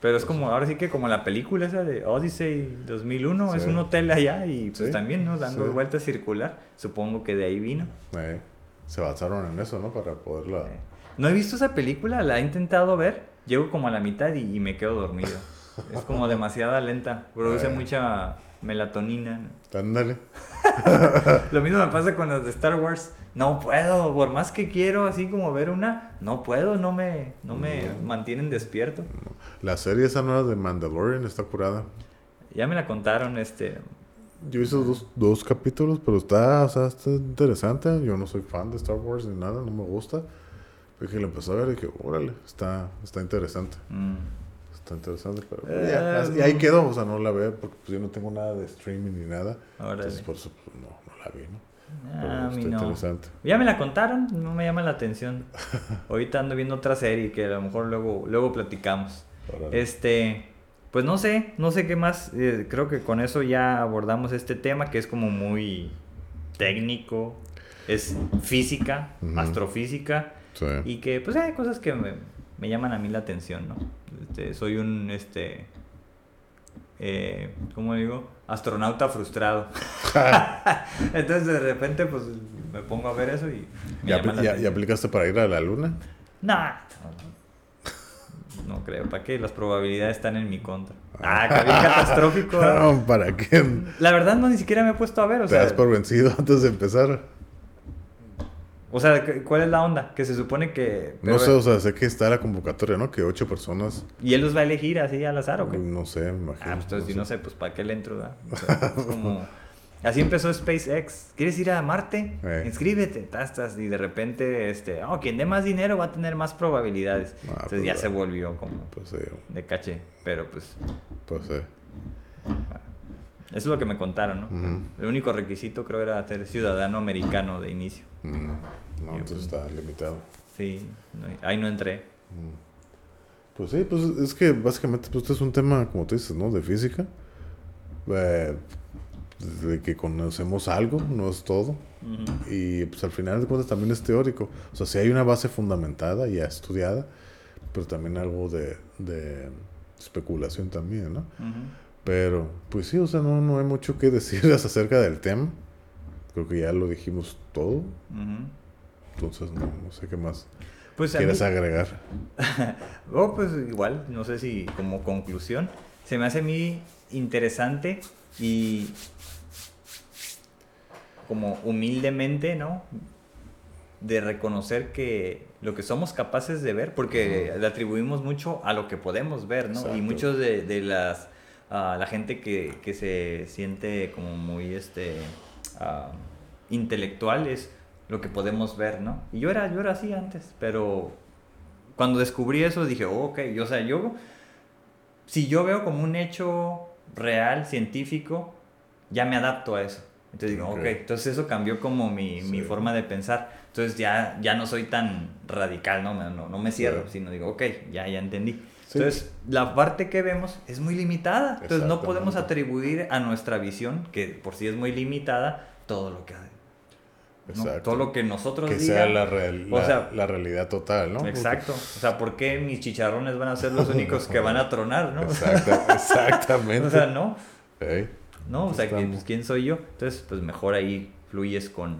Pero es como, ahora sí que como la película esa de Odyssey 2001, es Sí. un hotel allá y pues también, ¿no? Dando vueltas circular. Supongo que de ahí vino. Eh, se basaron en eso, ¿no? Para poderla... Eh, No he visto esa película, la he intentado ver, llego como a la mitad y, y me quedo dormido. Es como demasiada lenta, produce mucha melatonina. Ándale. Lo mismo me pasa con las de Star Wars. No puedo, por más que quiero así como ver una, no puedo, no me, no me No. mantienen despierto. La serie esa nueva de Mandalorian está curada. Ya me la contaron, este, Yo hice dos, dos capítulos, pero está, o sea, está interesante. Yo no soy fan de Star Wars ni nada, no me gusta. Dije, lo empecé a ver y dije, órale, está, está interesante. mm, Está interesante, pero Eh, ya, así- y ahí quedó, o sea, no la veo porque pues, yo no tengo nada de streaming ni nada. órale. Entonces, por eso pues, no, no la vi, ¿no? Pero Ah, está no. interesante. Ya me la contaron, no me llama la atención. Ahorita ando viendo otra serie que a lo mejor luego, luego platicamos. Órale. Este, pues no sé, no sé qué más. eh, creo que con eso ya abordamos este tema que es como muy técnico, es física, astrofísica Sí. y que pues hay cosas que me, me llaman a mí la atención, ¿no? Este, soy un, este, eh, ¿cómo digo? Astronauta frustrado. Entonces de repente pues me pongo a ver eso y me ¿Ya, llama apli- la ya- atención. aplicaste para ir a la luna? Nah, no, no creo. ¿Para qué? Las probabilidades están en mi contra. Ah, que bien catastrófico. No, ¿Para qué? La verdad no ni siquiera me he puesto a ver, o Te sea, das por vencido antes de empezar. O sea, ¿cu- ¿cuál es la onda? Que se supone que No sé, o sea, sé que está la convocatoria, ¿no? Que ocho personas, y él los va a elegir así al azar o qué? no sé, me imagino. Ah, pues entonces si sé. no sé, pues ¿para qué le entro? da? O sea, es como así empezó SpaceX. ¿Quieres ir a Marte? Eh. Inscríbete, tastas y de repente este, oh, quien dé más dinero va a tener más probabilidades. Ah, entonces pues ya se volvió como Pues sí, de caché, pero pues pues sí. Eso es lo que me contaron, ¿no? El único requisito creo era ser ciudadano americano de inicio. No, Yo, entonces pues, está limitado. Sí, no- ahí no entré. Pues sí, pues es que básicamente pues, este es un tema, como tú dices, ¿no? De física. Eh, de que conocemos algo, no es todo. Y pues al final de cuentas también es teórico. O sea, sí hay una base fundamentada, ya estudiada, pero también algo de, de especulación también, ¿no? Ujú. Pero, pues sí, o sea, no, no hay mucho que decir acerca del tema. Creo que ya lo dijimos todo. Entonces, no, no sé qué más Pues quieres mí- agregar. Oh, pues igual, no sé si como conclusión, se me hace a mí interesante y como humildemente, ¿no? De reconocer que lo que somos capaces de ver, porque le atribuimos mucho a lo que podemos ver, ¿no? Y muchos de, de las, ah, la gente que, que se siente como muy, este, ah, intelectual es lo que podemos ver, ¿no? Y yo era, yo era así antes, pero cuando descubrí eso dije, oh, ok, y, o sea, yo, si yo veo como un hecho real, científico, ya me adapto a eso. Entonces digo, ok, Ok. entonces eso cambió como mi, mi forma de pensar. Entonces ya, ya no soy tan radical, no, no, no me cierro, sino digo, ok, ya, ya entendí. Sí. Entonces, la parte que vemos es muy limitada. Entonces, no podemos atribuir a nuestra visión, que por sí es muy limitada, todo lo que ¿no? Todo lo que nosotros Que sea la, real- O la- sea, la realidad total, ¿no? Exacto. O sea, ¿por qué mis chicharrones van a ser los únicos que van a tronar, no? Exacta- exactamente. O sea, no. No, o sea, pues, ¿quién soy yo? Entonces, pues mejor ahí fluyes con,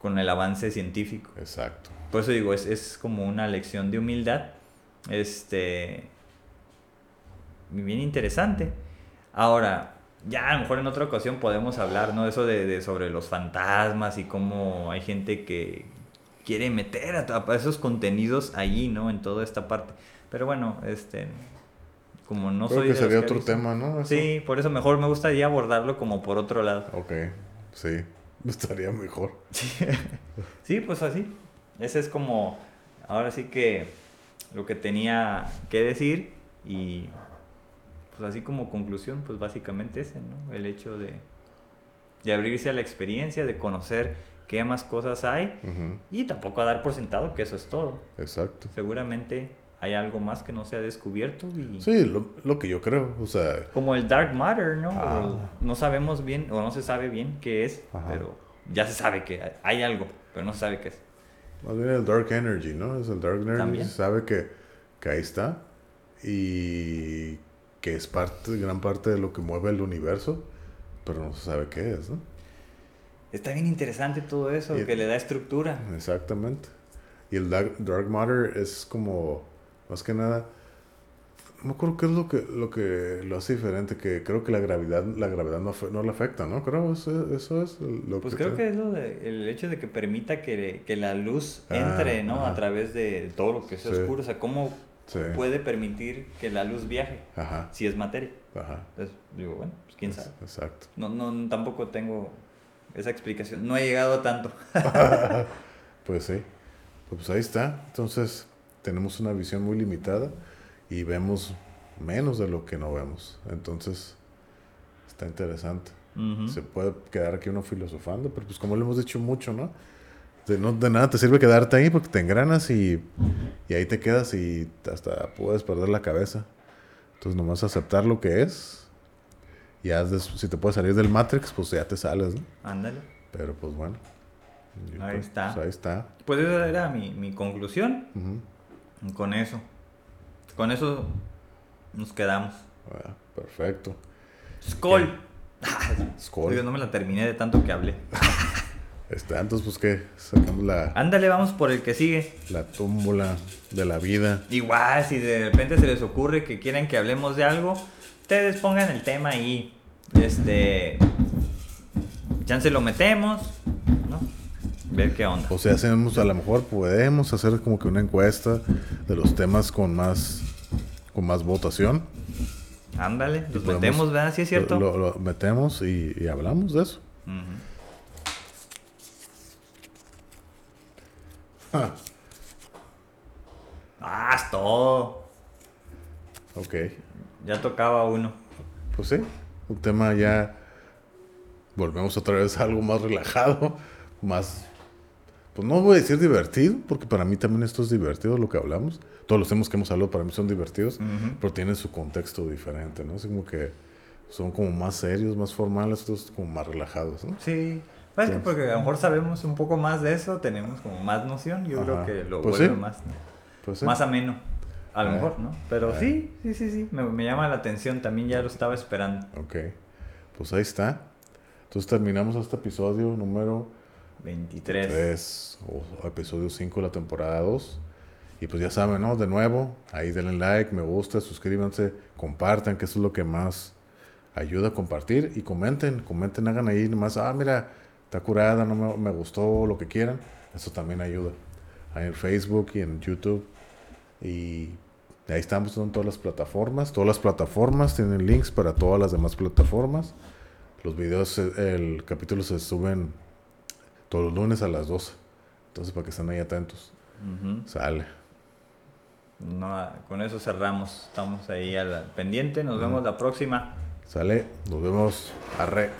con el avance científico. exacto. Por eso digo, es, es como una lección de humildad. Este. Bien interesante. Ahora, ya a lo mejor en otra ocasión podemos hablar, ¿no? Eso de, de sobre los fantasmas y cómo hay gente que quiere meter a, a esos contenidos allí, ¿no? En toda esta parte. Pero bueno, este. Como no Creo soy. que sería otro tema, ¿no? Eso. Sí, por eso mejor me gustaría abordarlo como por otro lado. Ok, sí. Estaría mejor. Sí, pues así. Ese es como, ahora sí que lo que tenía que decir y pues así como conclusión, pues básicamente ese, ¿no? El hecho de, de abrirse a la experiencia, de conocer qué más cosas hay y tampoco a dar por sentado que eso es todo. Exacto. Seguramente hay algo más que no se ha descubierto y Sí, lo, lo que yo creo. O sea, como el dark matter, ¿no? Ah. No sabemos bien o no se sabe bien qué es, Ajá. pero ya se sabe que hay algo, pero no se sabe qué es. Más bien el Dark Energy, ¿no? Es el Dark Energy. También. Se sabe que, que ahí está. Y que es parte, gran parte de lo que mueve el universo. Pero no se sabe qué es, ¿no? Está bien interesante todo eso, Y- que le da estructura. Exactamente. Y el dark, dark matter es como, más que nada, no me acuerdo qué es lo que lo que lo hace diferente, que creo que la gravedad la gravedad no, no le afecta, ¿no? Creo eso, eso es lo Pues que... creo que es lo de- el hecho de que permita que, que la luz Ah, entre, ¿no? ajá. A través de todo lo que es Sí. oscuro. O sea, ¿cómo Sí. puede permitir que la luz viaje Ajá, si es materia? ajá. Entonces, digo, bueno, pues quién sabe. Exacto. No, no, tampoco tengo esa explicación. No he llegado a tanto. Pues sí. Pues ahí está. Entonces, tenemos una visión muy limitada y vemos menos de lo que no vemos. Entonces, está interesante. Ujú. Se puede quedar aquí uno filosofando, pero pues como lo hemos dicho mucho, ¿no? De, no, de nada te sirve quedarte ahí porque te engranas y, y ahí te quedas y hasta puedes perder la cabeza. Entonces nomás aceptar lo que es. Y haz des- si te puedes salir del Matrix, pues ya te sales, ¿no? Ándale. Pero pues bueno. Ahí creo- está. pues ahí está. Pues esa era mi, mi conclusión. Ujú. Con eso. Con eso nos quedamos. Ah, perfecto. Skol. Digo, no me la terminé de tanto que hablé. Está, entonces pues que sacamos la, Ándale, vamos por el que sigue. la tómbola de la vida. Igual, si de repente se les ocurre que quieren que hablemos de algo, ustedes pongan el tema ahí. Este. Chance lo metemos, ¿no? Ver qué onda. O sea, hacemos, a lo mejor podemos hacer como que una encuesta de los temas con más, con más votación. Ándale, los podemos- metemos, ¿verdad? Sí es cierto. Lo, lo metemos y, y hablamos de eso. Ujú. Ah, Ah, es todo. ok, Ya tocaba uno. pues sí, un tema ya. Volvemos otra vez a algo más relajado, más. Pues no voy a decir divertido, porque para mí también esto es divertido lo que hablamos. Todos los temas que hemos hablado para mí son divertidos, pero tienen su contexto diferente, ¿no? Así como que son como más serios, más formales, otros como más relajados, ¿no? Sí. Pues que porque a lo mejor sabemos un poco más de eso, tenemos como más noción. Yo Ajá. creo que lo Pues vuelve sí. más, Pues sí. más ameno. A lo Ah. mejor, ¿no? Pero Ah. sí, sí, sí, sí. Me, me llama la atención. También ya lo estaba esperando. Ok. Pues ahí está. Entonces terminamos este episodio número 23. 3 o episodio 5 de la temporada 2. Y pues ya saben, ¿no? De nuevo, ahí denle like, me gusta, suscríbanse, compartan, que eso es lo que más ayuda a compartir. Y comenten, comenten, hagan ahí nomás, ah, mira, está curada, no me, me gustó, lo que quieran. Eso también ayuda. Ahí en Facebook y en YouTube. Y ahí estamos en todas las plataformas. Todas las plataformas tienen links para todas las demás plataformas. Los videos, eh, el capítulo se suben todos los lunes a las 12. Entonces, para que estén ahí atentos. Sale. No, con eso cerramos. Estamos ahí al pendiente. Nos vemos la próxima. Sale. Nos vemos. Arre.